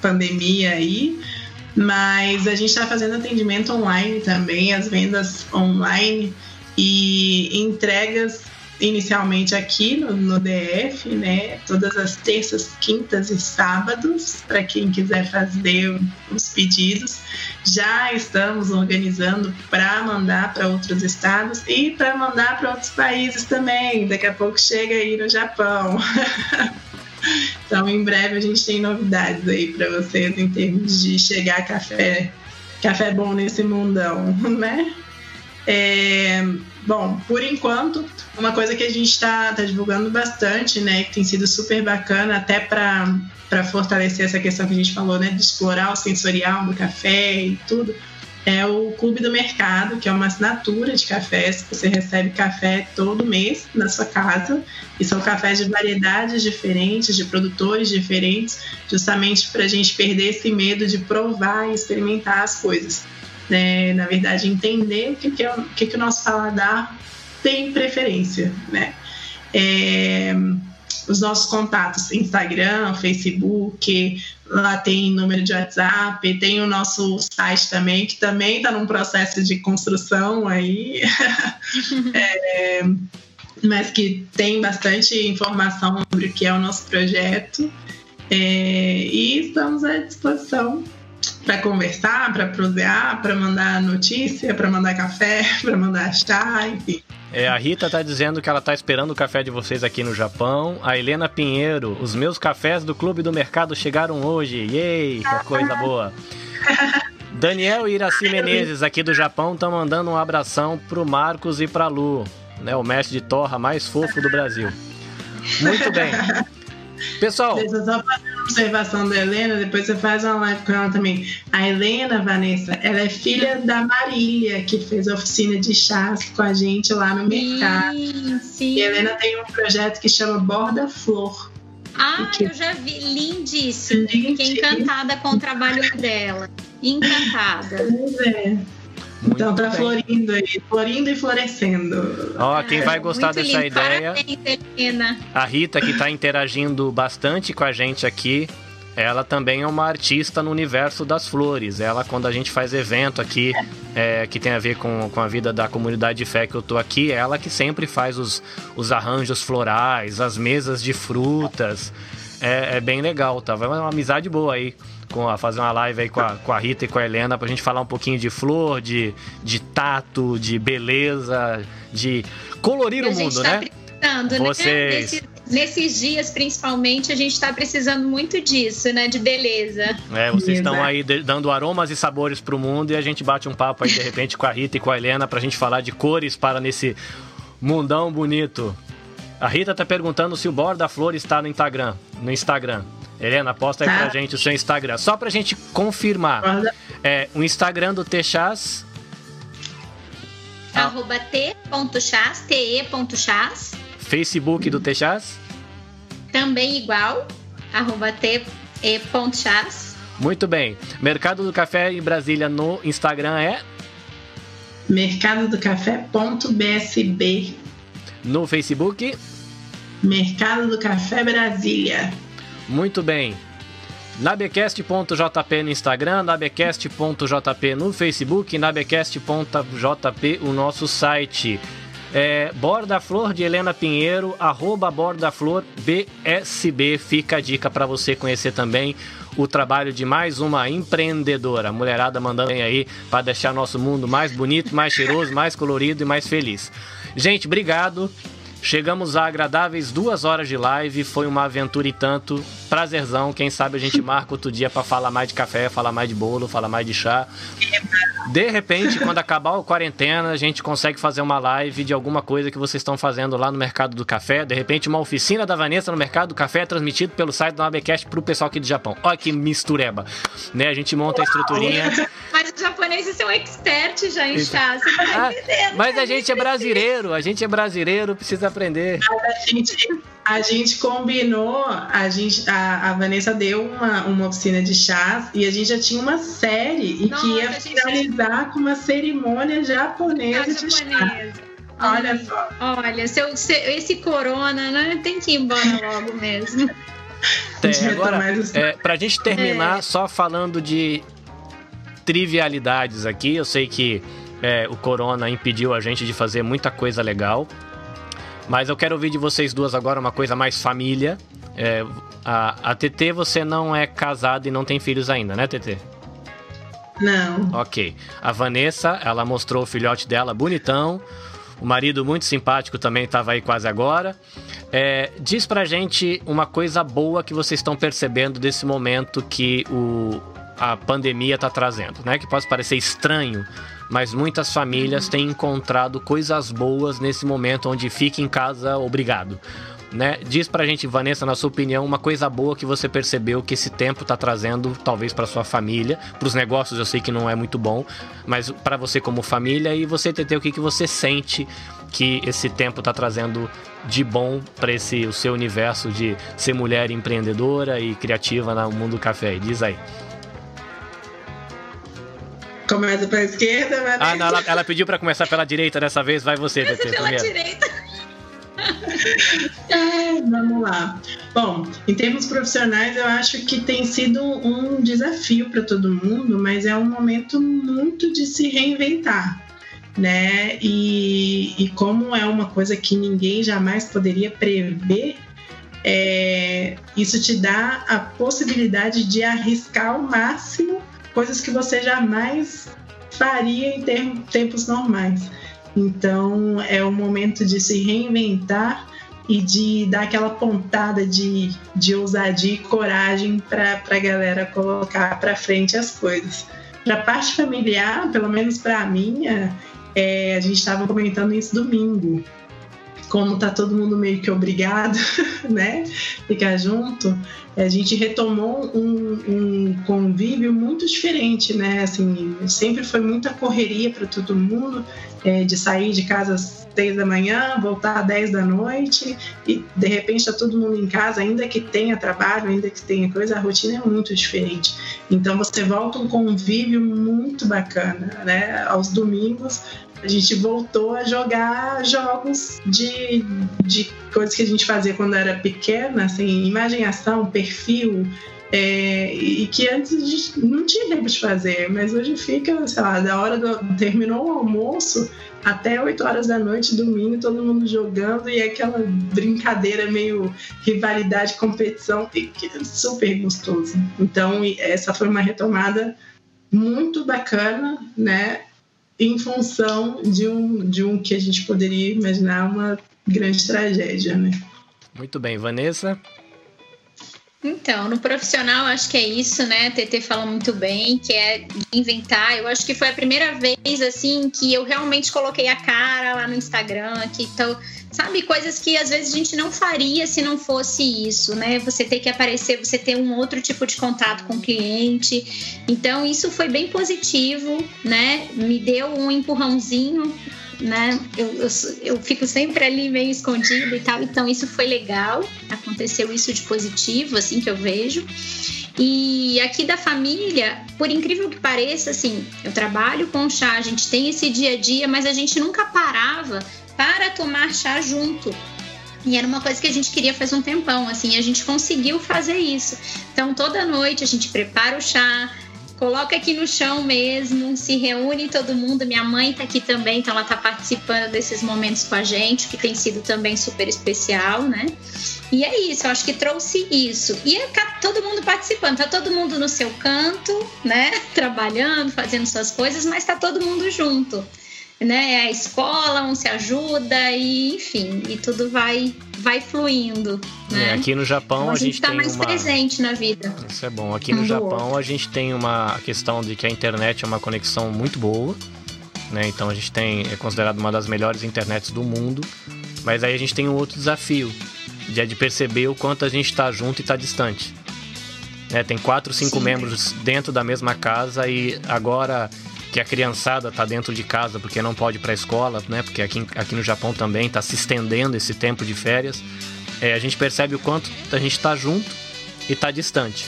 pandemia aí, mas a gente está fazendo atendimento online também, as vendas online e entregas inicialmente aqui no, no, DF, né? Todas as terças, quintas e sábados, para quem quiser fazer os pedidos. Já estamos organizando para mandar para outros estados e para mandar para outros países também. Daqui a pouco chega aí no Japão. então, em breve a gente tem novidades aí para vocês em termos de chegar café, café bom nesse mundão, né? É, bom, por enquanto, uma coisa que a gente está tá divulgando bastante, né, que tem sido super bacana, até para fortalecer essa questão que a gente falou, né, de explorar o sensorial do café e tudo, é o Clube do Mercado, que é uma assinatura de cafés. Você recebe café todo mês na sua casa. E são cafés de variedades diferentes, de produtores diferentes, justamente para a gente perder esse medo de provar e experimentar as coisas né? Na verdade, entender o que, que, é, o, que, que o nosso paladar tem preferência, né? É, os nossos contatos, Instagram, Facebook, lá tem número de WhatsApp, tem o nosso site também, que também está num processo de construção aí, é, mas que tem bastante informação sobre o que é o nosso projeto. É, e estamos à disposição para conversar, para prosear, para mandar notícia, para mandar café, para mandar chá, enfim. É, a Rita tá dizendo que ela tá esperando o café de vocês aqui no Japão. A Helena Pinheiro, os meus cafés do Clube do Mercado chegaram hoje. Yay, que coisa boa. Daniel e Iraci Menezes, aqui do Japão, estão mandando um abração pro Marcos e pra Lu, né, o mestre de torra mais fofo do Brasil. Muito bem. Pessoal. Deixa eu só fazer uma observação da Helena, depois você faz uma live com ela também. A Helena, Vanessa, ela é filha da Marília, que fez a oficina de chás com a gente lá no mercado. Sim, sim. E a Helena tem um projeto que chama Borda Flor. Ah, que... eu já vi. Lindíssimo. Fiquei encantada com o trabalho dela. Encantada. Pois é. Muito então tá bem. florindo aí, florindo e florescendo. Ó, quem vai gostar dessa lindo. ideia. Parabéns, a Rita, que tá interagindo bastante com a gente aqui. Ela também é uma artista no universo das flores. Ela, quando a gente faz evento aqui, é, que tem a ver com, com a vida da comunidade de fé que eu tô aqui, ela que sempre faz os, os arranjos florais, as mesas de frutas. É, é bem legal, tá? Vai uma amizade boa aí com a, fazer uma live aí com a, com a Rita e com a Helena pra gente falar um pouquinho de flor, de, de tato, de beleza, de colorir o mundo, tá né? Precisando, né? Vocês... Né? nesses dias, principalmente, a gente está precisando muito disso, né? De beleza. É, vocês estão aí dando aromas e sabores para o mundo e a gente bate um papo aí de repente com a Rita e com a Helena para a gente falar de cores para nesse mundão bonito. A Rita tá perguntando se o Borda Flor está no Instagram. No Instagram. Helena, posta aí tá. pra gente o seu Instagram. Só pra gente confirmar. É, o Instagram do Techas. Ah. Arroba t.chas, te.chas. Facebook do Techas. Também igual, arroba te.chas. Muito bem. Mercado do Café em Brasília no Instagram é? Mercado do Café.bsb. No Facebook? Mercado do Café Brasília. Muito bem. Nabecast.jp no Instagram, nabecast.jp no Facebook, nabecast.jp o nosso site. É, Borda Flor de Helena Pinheiro, arroba Borda Flor BSB. Fica a dica para você conhecer também o trabalho de mais uma empreendedora. Mulherada mandando aí para deixar nosso mundo mais bonito, mais cheiroso, mais colorido e mais feliz. Gente, obrigado. Chegamos a agradáveis duas horas de live, foi uma aventura e tanto. Prazerzão, quem sabe a gente marca outro dia para falar mais de café, falar mais de bolo, falar mais de chá. De repente, quando acabar a quarentena, a gente consegue fazer uma live de alguma coisa que vocês estão fazendo lá no mercado do café. De repente, uma oficina da Vanessa no mercado do café é transmitido pelo site do Nabecast pro pessoal aqui do Japão. Olha que mistureba. Né? A gente monta a estruturinha. Mas os japoneses são expert já em chá, você tá ah, Mas a gente é brasileiro, a gente é brasileiro, precisa aprender. A gente, a gente combinou, a, gente, a, a, Vanessa deu uma, uma oficina de chás e a gente já tinha uma série e Nossa, que ia finalizar gente... com uma cerimônia japonesa de chá. Olha só. Olha, seu, seu, esse corona né, tem que ir embora logo mesmo. É, agora, é, pra gente terminar, é. só falando de trivialidades aqui, eu sei que é, o corona impediu a gente de fazer muita coisa legal. Mas eu quero ouvir de vocês duas agora uma coisa mais família. É, a, a TT, você não é casada e não tem filhos ainda, né, TT? Não. Ok. A Vanessa, ela mostrou o filhote dela bonitão. O marido muito simpático também estava aí quase agora. É, diz pra gente uma coisa boa que vocês estão percebendo desse momento que o, a pandemia está trazendo, né? Que pode parecer estranho mas muitas famílias têm encontrado coisas boas nesse momento onde fica em casa obrigado. Né? Diz pra gente, Vanessa, na sua opinião, uma coisa boa que você percebeu que esse tempo tá trazendo, talvez para sua família, para os negócios eu sei que não é muito bom, mas para você como família e você TT, o que, que você sente que esse tempo tá trazendo de bom para esse o seu universo de ser mulher empreendedora e criativa no mundo do café? Diz aí. Começa pela esquerda, vai Ah, não, ela, ela pediu para começar pela direita dessa vez, vai você, TT, pela primeiro. direita. É, vamos lá. Bom, em termos profissionais, eu acho que tem sido um desafio para todo mundo, mas é um momento muito de se reinventar, né? E, e como é uma coisa que ninguém jamais poderia prever, é, isso te dá a possibilidade de arriscar ao máximo coisas que você jamais faria em tempos normais. Então é o momento de se reinventar e de dar aquela pontada de, de ousadia e coragem para a galera colocar para frente as coisas. Para a parte familiar, pelo menos para a minha, é, a gente estava comentando isso domingo. Como tá todo mundo meio que obrigado, né? Ficar junto a gente retomou um, um, convívio muito diferente, né? Assim, sempre foi muita correria para todo mundo, é, de sair de casa às seis da manhã, voltar às dez da noite e de repente está todo mundo em casa, ainda que tenha trabalho, ainda que tenha coisa, a rotina é muito diferente. Então você volta um convívio muito bacana, né? Aos domingos a gente voltou a jogar jogos de, de coisas que a gente fazia quando era pequena, assim, imagem ação, perfil, é, e que antes a gente não tinha tempo de fazer, mas hoje fica, sei lá, da hora do. terminou o almoço até 8 horas da noite, domingo, todo mundo jogando e aquela brincadeira meio rivalidade, competição, e que é super gostoso. Então, essa foi uma retomada muito bacana, né? Em função de um, de um que a gente poderia imaginar uma grande tragédia, né? Muito bem, Vanessa. Então, no profissional, acho que é isso, né? TT fala muito bem, que é inventar. Eu acho que foi a primeira vez, assim, que eu realmente coloquei a cara lá no Instagram, que então sabe? Coisas que às vezes a gente não faria se não fosse isso, né? Você ter que aparecer, você ter um outro tipo de contato com o cliente. Então, isso foi bem positivo, né? Me deu um empurrãozinho, né? Eu, eu, eu fico sempre ali meio escondido e tal, então isso foi legal. Aconteceu isso de positivo, assim, que eu vejo. E aqui da família, por incrível que pareça, assim, eu trabalho com chá, a gente tem esse dia a dia, mas a gente nunca parava para tomar chá junto. E era uma coisa que a gente queria faz um tempão, assim, a gente conseguiu fazer isso. Então, toda noite a gente prepara o chá, coloca aqui no chão mesmo, se reúne todo mundo. Minha mãe tá aqui também, então ela tá participando desses momentos com a gente, que tem sido também super especial, né? E é isso, eu acho que trouxe isso. E é todo mundo participando, tá todo mundo no seu canto, né? Trabalhando, fazendo suas coisas, mas tá todo mundo junto. Né? É a escola, um se ajuda e enfim, e tudo vai vai fluindo. Né? É, aqui no Japão então, a, gente, está mais uma... presente na vida. Isso é bom. Aqui no Japão a gente tem uma questão de que a internet é uma conexão muito boa. Né? Então a gente tem é considerado uma das melhores internets do mundo. Mas aí a gente tem um outro desafio, de, é de perceber o quanto a gente está junto e está distante. Né? Tem quatro, cinco Sim. membros dentro da mesma casa e agora que a criançada está dentro de casa porque não pode ir para a escola, né? Porque aqui, aqui no Japão também está se estendendo esse tempo de férias. É, a gente percebe o quanto a gente está junto e está distante.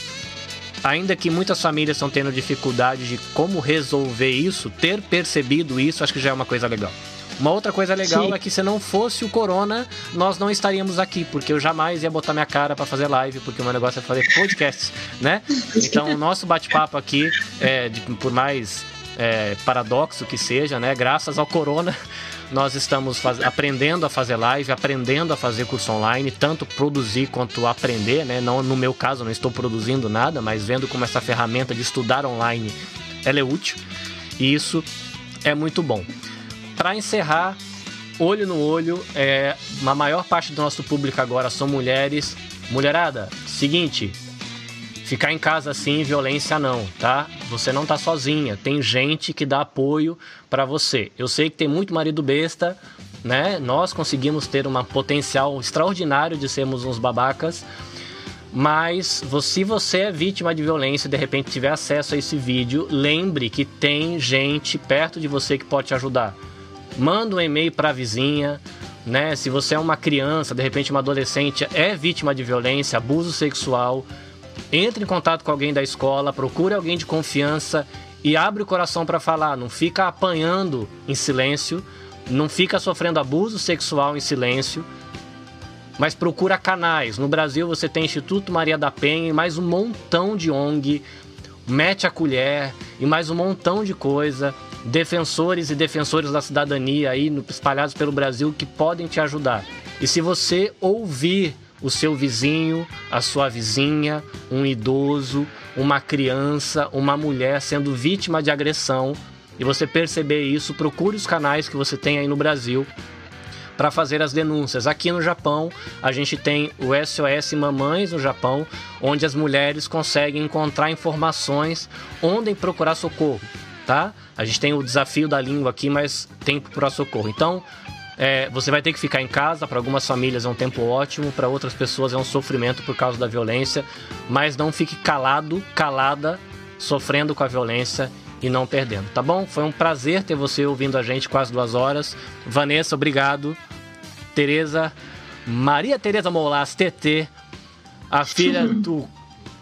Ainda que muitas famílias estão tendo dificuldade de como resolver isso, ter percebido isso, acho que já é uma coisa legal. Uma outra coisa legal Sim. é que se não fosse o corona, nós não estaríamos aqui, porque eu jamais ia botar minha cara para fazer live, porque o meu negócio é fazer podcasts, né? Então, o nosso bate-papo aqui, é, de, por mais é, paradoxo que seja, né? Graças ao corona, nós estamos faz... aprendendo a fazer live, aprendendo a fazer curso online, tanto produzir quanto aprender, né? Não, no meu caso, não estou produzindo nada, mas vendo como essa ferramenta de estudar online ela é útil. E isso é muito bom. Para encerrar, olho no olho, é, a maior parte do nosso público agora são mulheres. Mulherada, seguinte, Ficar em casa assim, violência não, tá? Você não tá sozinha. Tem gente que dá apoio para você. Eu sei que tem muito marido besta, né? Nós conseguimos ter um potencial extraordinário de sermos uns babacas. Mas se você é vítima de violência e de repente tiver acesso a esse vídeo, lembre que tem gente perto de você que pode te ajudar. Manda um e-mail para a vizinha, né? Se você é uma criança, de repente uma adolescente é vítima de violência, abuso sexual, entre em contato com alguém da escola, procure alguém de confiança e abre o coração para falar. Não fica apanhando em silêncio, não fica sofrendo abuso sexual em silêncio, mas procura canais. No Brasil você tem Instituto Maria da Penha e mais um montão de ONG, Mete a Colher e mais um montão de coisa. Defensores e defensores da cidadania aí espalhados pelo Brasil que podem te ajudar. E se você ouvir o seu vizinho, a sua vizinha, um idoso, uma criança, uma mulher sendo vítima de agressão e você perceber isso, procure os canais que você tem aí no Brasil para fazer as denúncias. Aqui no Japão, a gente tem o SOS Mamães no Japão, onde as mulheres conseguem encontrar informações onde procurar socorro, tá? A gente tem o desafio da língua aqui, mas tem que procurar socorro. Então, é, você vai ter que ficar em casa. Para algumas famílias é um tempo ótimo, para outras pessoas é um sofrimento por causa da violência. Mas não fique calado, calada, sofrendo com a violência e não perdendo, tá bom? Foi um prazer ter você ouvindo a gente quase duas horas. Vanessa, obrigado. Tereza, Maria Tereza Molas, TT, a filha do,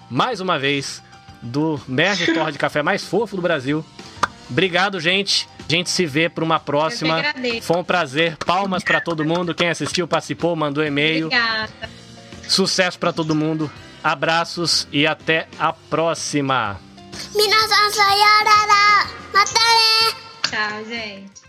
mais uma vez, do Merge Torre de Café mais fofo do Brasil. Obrigado, gente. A gente se vê para uma próxima. Foi um prazer. Palmas para todo mundo. Quem assistiu, participou, mandou e-mail. Obrigada. Sucesso para todo mundo. Abraços e até a próxima. Tchau, gente.